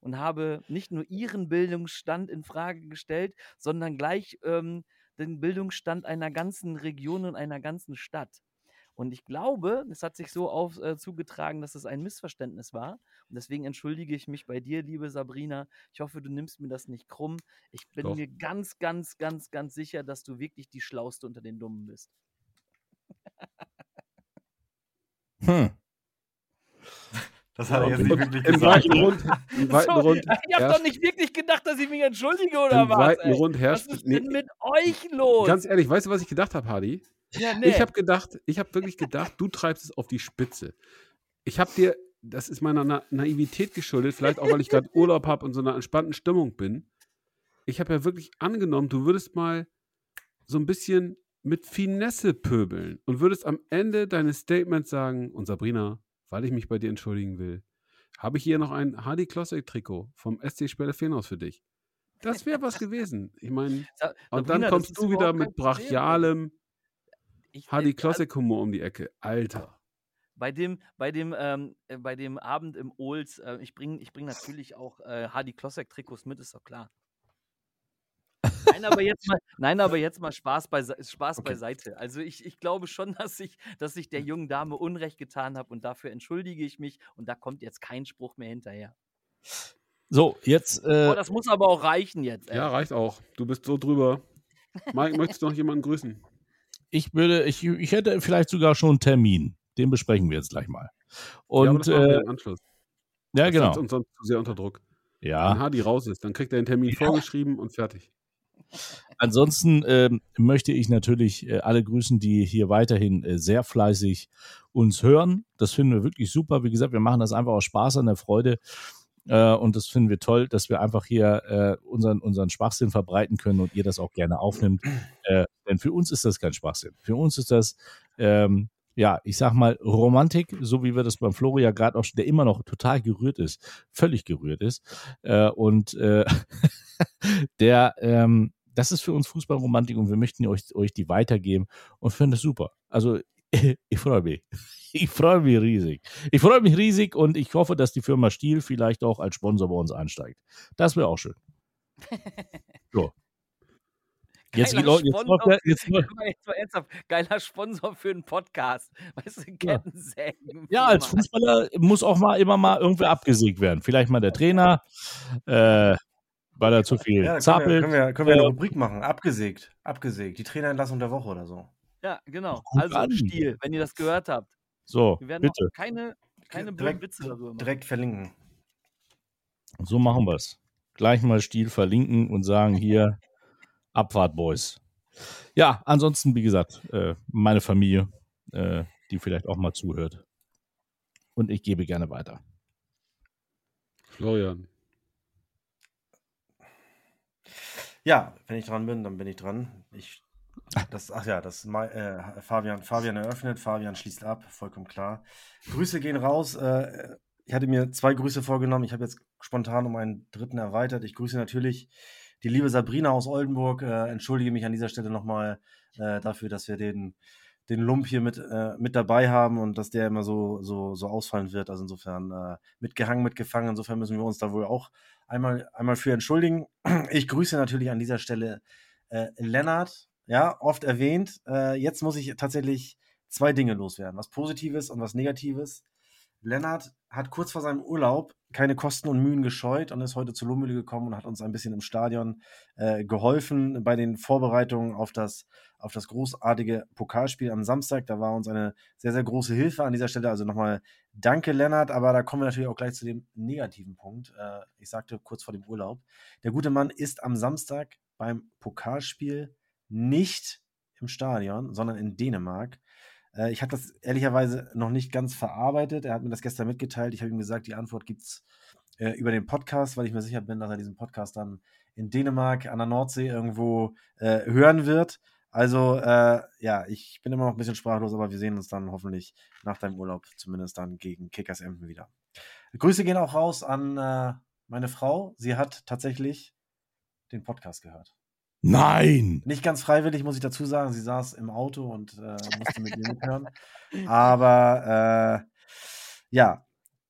und habe nicht nur ihren Bildungsstand in Frage gestellt, sondern gleich ähm, den Bildungsstand einer ganzen Region und einer ganzen Stadt. Und ich glaube, es hat sich so auf, äh, zugetragen, dass es ein Missverständnis war. Und deswegen entschuldige ich mich bei dir, liebe Sabrina. Ich hoffe, du nimmst mir das nicht krumm. Ich bin Doch. mir ganz, ganz, ganz, ganz sicher, dass du wirklich die Schlauste unter den Dummen bist. Hm. Das hat er jetzt nicht wirklich Im gesagt. weiten Rund, im weiten So, Rund, ich habe doch nicht wirklich gedacht, dass ich mich entschuldige oder im was? weiten ey? Rund Was herrscht. ist Nee, denn mit euch los? ganz ehrlich, weißt du, was ich gedacht habe, Hardy? Ja, nee. Ich habe gedacht, ich habe wirklich gedacht, du treibst es auf die Spitze. Ich habe dir, das ist meiner Na Naivität geschuldet, vielleicht auch, weil ich gerade Urlaub habe und so einer entspannten Stimmung bin. Ich habe ja wirklich angenommen, du würdest mal so ein bisschen mit Finesse pöbeln und würdest am Ende deines Statements sagen, und Sabrina, weil ich mich bei dir entschuldigen will, habe ich hier noch ein Hardy Klossek Trikot vom SC Spelle Feenhaus für dich. Das wäre was gewesen. Ich meine, und dann kommst du wieder mit ey. brachialem Ich- Hardy Klossek Humor um die Ecke. Alter. Bei dem, bei dem, ähm, äh, bei dem Abend im Ohls, äh, ich bringe ich bring natürlich auch äh, Hardy Klossek Trikots mit, ist doch klar. Nein, aber jetzt mal, nein, aber jetzt mal Spaß, beise Spaß Okay. beiseite. Also ich, ich glaube schon, dass ich, dass ich der jungen Dame Unrecht getan habe und dafür entschuldige ich mich und da kommt jetzt kein Spruch mehr hinterher. So, jetzt. Äh, Oh, das muss aber auch reichen jetzt. Ey. Ja, reicht auch. Du bist so drüber. Mike, möchtest du noch jemanden grüßen? Ich würde, ich, ich hätte vielleicht sogar schon einen Termin. Den besprechen wir jetzt gleich mal. ja, Und wir äh, im Anschluss. ja, Das genau. uns sonst zu sehr unter Druck. Wenn Ja. Hardy raus ist, dann kriegt er den Termin vorgeschrieben und fertig. Ansonsten ähm, möchte ich natürlich äh, alle grüßen, die hier weiterhin äh, sehr fleißig uns hören. Das finden wir wirklich super. Wie gesagt, wir machen das einfach aus Spaß an der Freude. Äh, und das finden wir toll, dass wir einfach hier äh, unseren, unseren Schwachsinn verbreiten können und ihr das auch gerne aufnimmt. Denn für uns ist das kein Schwachsinn. Für uns ist das, ähm, ja, ich sag mal, Romantik, so wie wir das beim Flori ja gerade auch, schon- der immer noch total gerührt ist, völlig gerührt ist. Äh, und äh, der, ähm, das ist für uns Fußballromantik und wir möchten euch, euch die weitergeben und finden das super. Also ich freue mich. Ich freue mich riesig. Ich freue mich riesig und ich hoffe, dass die Firma Stiel vielleicht auch als Sponsor bei uns einsteigt. Das wäre auch schön. So. Jetzt, Sponsor ernsthaft, geiler Sponsor für einen Podcast. Weißt du, Kettensägen. ja, als Fußballer muss auch mal immer mal irgendwer abgesägt werden. Vielleicht mal der Trainer, äh, weil er zu viel Ja, können wir, zappelt. können wir, können wir eine Äh, Rubrik machen. Abgesägt. Abgesägt. Die Trainerentlassung der Woche oder so. Ja, genau. Gut Also an. Stiel, wenn ihr das gehört habt. So, Wir werden bitte. keine, keine Direkt, Witze darüber machen. direkt verlinken. So machen wir es. Gleich mal Stil verlinken und sagen hier Abfahrt, Boys. Ja, ansonsten, wie gesagt, äh, meine Familie, äh, die vielleicht auch mal zuhört. Und ich gebe gerne weiter. Florian. Ja, wenn ich dran bin, dann bin ich dran. Ich, das, ach ja, das äh, Fabian, Fabian eröffnet, Fabian schließt ab, vollkommen klar. Grüße gehen raus. Äh, ich hatte mir zwei Grüße vorgenommen. Ich habe jetzt spontan um einen dritten erweitert. Ich grüße natürlich die liebe Sabrina aus Oldenburg. Äh, entschuldige mich an dieser Stelle nochmal äh, dafür, dass wir den, den Lump hier mit, äh, mit dabei haben und dass der immer so, so, so ausfallen wird. Also insofern äh, mitgehangen, mitgefangen. Insofern müssen wir uns da wohl auch einmal, einmal für entschuldigen. Ich grüße natürlich an dieser Stelle äh, Lennart, ja, oft erwähnt. Äh, jetzt muss ich tatsächlich zwei Dinge loswerden, was Positives und was Negatives. Lennart hat kurz vor seinem Urlaub keine Kosten und Mühen gescheut und ist heute zu Lummühle gekommen und hat uns ein bisschen im Stadion äh, geholfen bei den Vorbereitungen auf das, auf das großartige Pokalspiel am Samstag. Da war uns eine sehr, sehr große Hilfe an dieser Stelle. Also nochmal danke, Lennart. Aber da kommen wir natürlich auch gleich zu dem negativen Punkt. Äh, ich sagte kurz vor dem Urlaub. Der gute Mann ist am Samstag beim Pokalspiel nicht im Stadion, sondern in Dänemark. Äh, ich habe das ehrlicherweise noch nicht ganz verarbeitet. Er hat mir das gestern mitgeteilt. Ich habe ihm gesagt, die Antwort gibt es äh, über den Podcast, weil ich mir sicher bin, dass er diesen Podcast dann in Dänemark an der Nordsee irgendwo äh, hören wird. Also, äh, ja, ich bin immer noch ein bisschen sprachlos, aber wir sehen uns dann hoffentlich nach deinem Urlaub zumindest dann gegen Kickers Emden wieder. Grüße gehen auch raus an äh, meine Frau. Sie hat tatsächlich den Podcast gehört. Nein! Nicht ganz freiwillig, muss ich dazu sagen. Sie saß im Auto und äh, musste mit mir mithören. Aber äh, ja,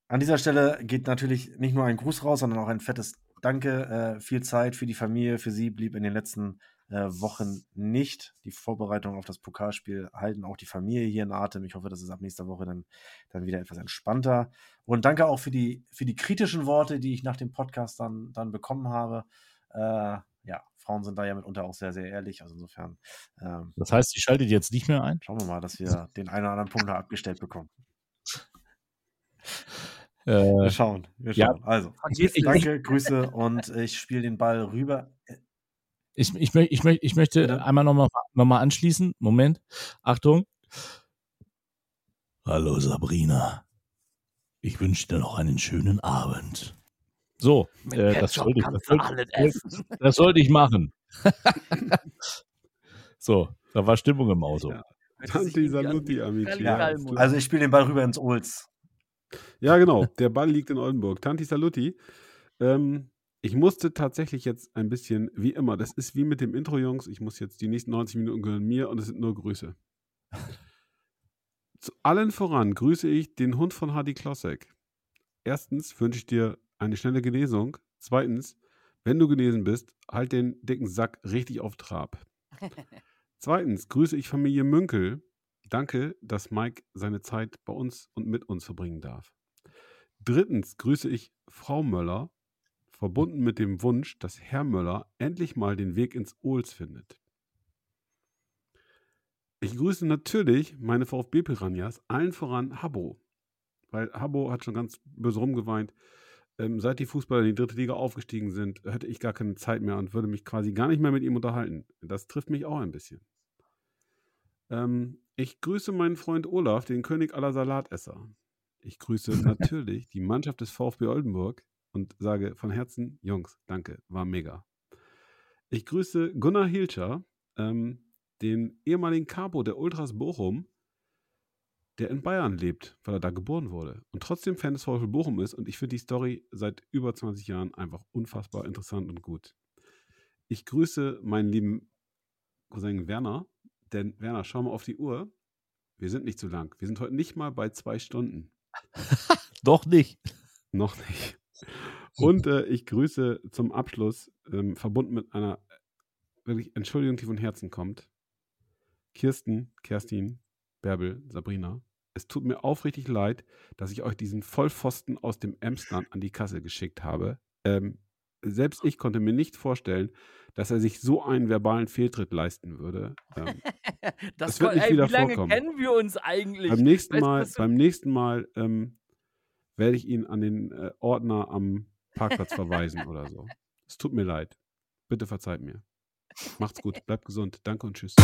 an dieser Stelle geht natürlich nicht nur ein Gruß raus, sondern auch ein fettes Danke. Äh, viel Zeit für die Familie, für sie blieb in den letzten äh, Wochen nicht. Die Vorbereitungen auf das Pokalspiel halten auch die Familie hier in Atem. Ich hoffe, das ist ab nächster Woche dann, dann wieder etwas entspannter. Und danke auch für die, für die kritischen Worte, die ich nach dem Podcast dann, dann bekommen habe. Ja, Frauen sind da ja mitunter auch sehr, sehr ehrlich. Also insofern. Ähm, Das heißt, sie schaltet jetzt nicht mehr ein? schauen wir mal, dass wir den einen oder anderen Punkt noch abgestellt bekommen. Äh, Wir schauen. Wir ja. schauen. Also, ich, ich, danke, Grüße und ich spiele den Ball rüber. ich, ich, ich, ich möchte Bitte? einmal nochmal noch mal anschließen. Moment. Achtung. Hallo Sabrina. Ich wünsche dir noch einen schönen Abend. So, äh, das, sollte ich, das, sollte, alles essen. das sollte ich machen. so, da war Stimmung im Auto. Ja. Tanti Saluti, amici. Ja. Also, ich spiele den Ball rüber ins Olds. Ja, genau. Der Ball liegt in Oldenburg. Tanti Saluti. Ähm, ich musste tatsächlich jetzt ein bisschen, wie immer, das ist wie mit dem Intro, Jungs. Ich muss jetzt die nächsten 90 Minuten gehören mir und es sind nur Grüße. Zu allen voran grüße ich den Hund von Hardy Klossek. Erstens wünsche ich dir eine schnelle Genesung. Zweitens, wenn du genesen bist, halt den dicken Sack richtig auf Trab. Zweitens grüße ich Familie Münkel. Danke, dass Mike seine Zeit bei uns und mit uns verbringen darf. Drittens grüße ich Frau Möller, verbunden mit dem Wunsch, dass Herr Möller endlich mal den Weg ins Ohls findet. Ich grüße natürlich meine VfB-Piranhas, allen voran Habbo. Weil Habbo hat schon ganz böse rumgeweint. Ähm, seit die Fußballer in die dritte Liga aufgestiegen sind, hätte ich gar keine Zeit mehr und würde mich quasi gar nicht mehr mit ihm unterhalten. Das trifft mich auch ein bisschen. Ähm, ich grüße meinen Freund Olaf, den König aller Salatesser. Ich grüße natürlich die Mannschaft des VfB Oldenburg und sage von Herzen, Jungs, danke, war mega. Ich grüße Gunnar Hilscher, ähm, den ehemaligen Capo der Ultras Bochum, der in Bayern lebt, weil er da geboren wurde und trotzdem Fan des VfB Bochum ist. Und ich finde die Story seit über 20 Jahren einfach unfassbar interessant und gut. Ich grüße meinen lieben Cousin Werner, denn Werner, schau mal auf die Uhr. Wir sind nicht zu lang. Wir sind heute nicht mal bei zwei Stunden. Doch nicht. Noch nicht. Und äh, ich grüße zum Abschluss, ähm, verbunden mit einer äh, wirklich Entschuldigung, die von Herzen kommt. Kirsten, Kerstin, Bärbel, Sabrina. Es tut mir aufrichtig leid, dass ich euch diesen Vollpfosten aus dem Emsland an die Kasse geschickt habe. Ähm, selbst ich konnte mir nicht vorstellen, dass er sich so einen verbalen Fehltritt leisten würde. Ähm, Das Es wird nicht ey, wieder wie lange vorkommen. kennen wir uns eigentlich? beim nächsten Weißt Mal, beim nächsten Mal ähm, werde ich ihn an den äh, Ordner am Parkplatz verweisen oder so. Es tut mir leid. Bitte verzeiht mir. Macht's gut, bleibt gesund. Danke und tschüss.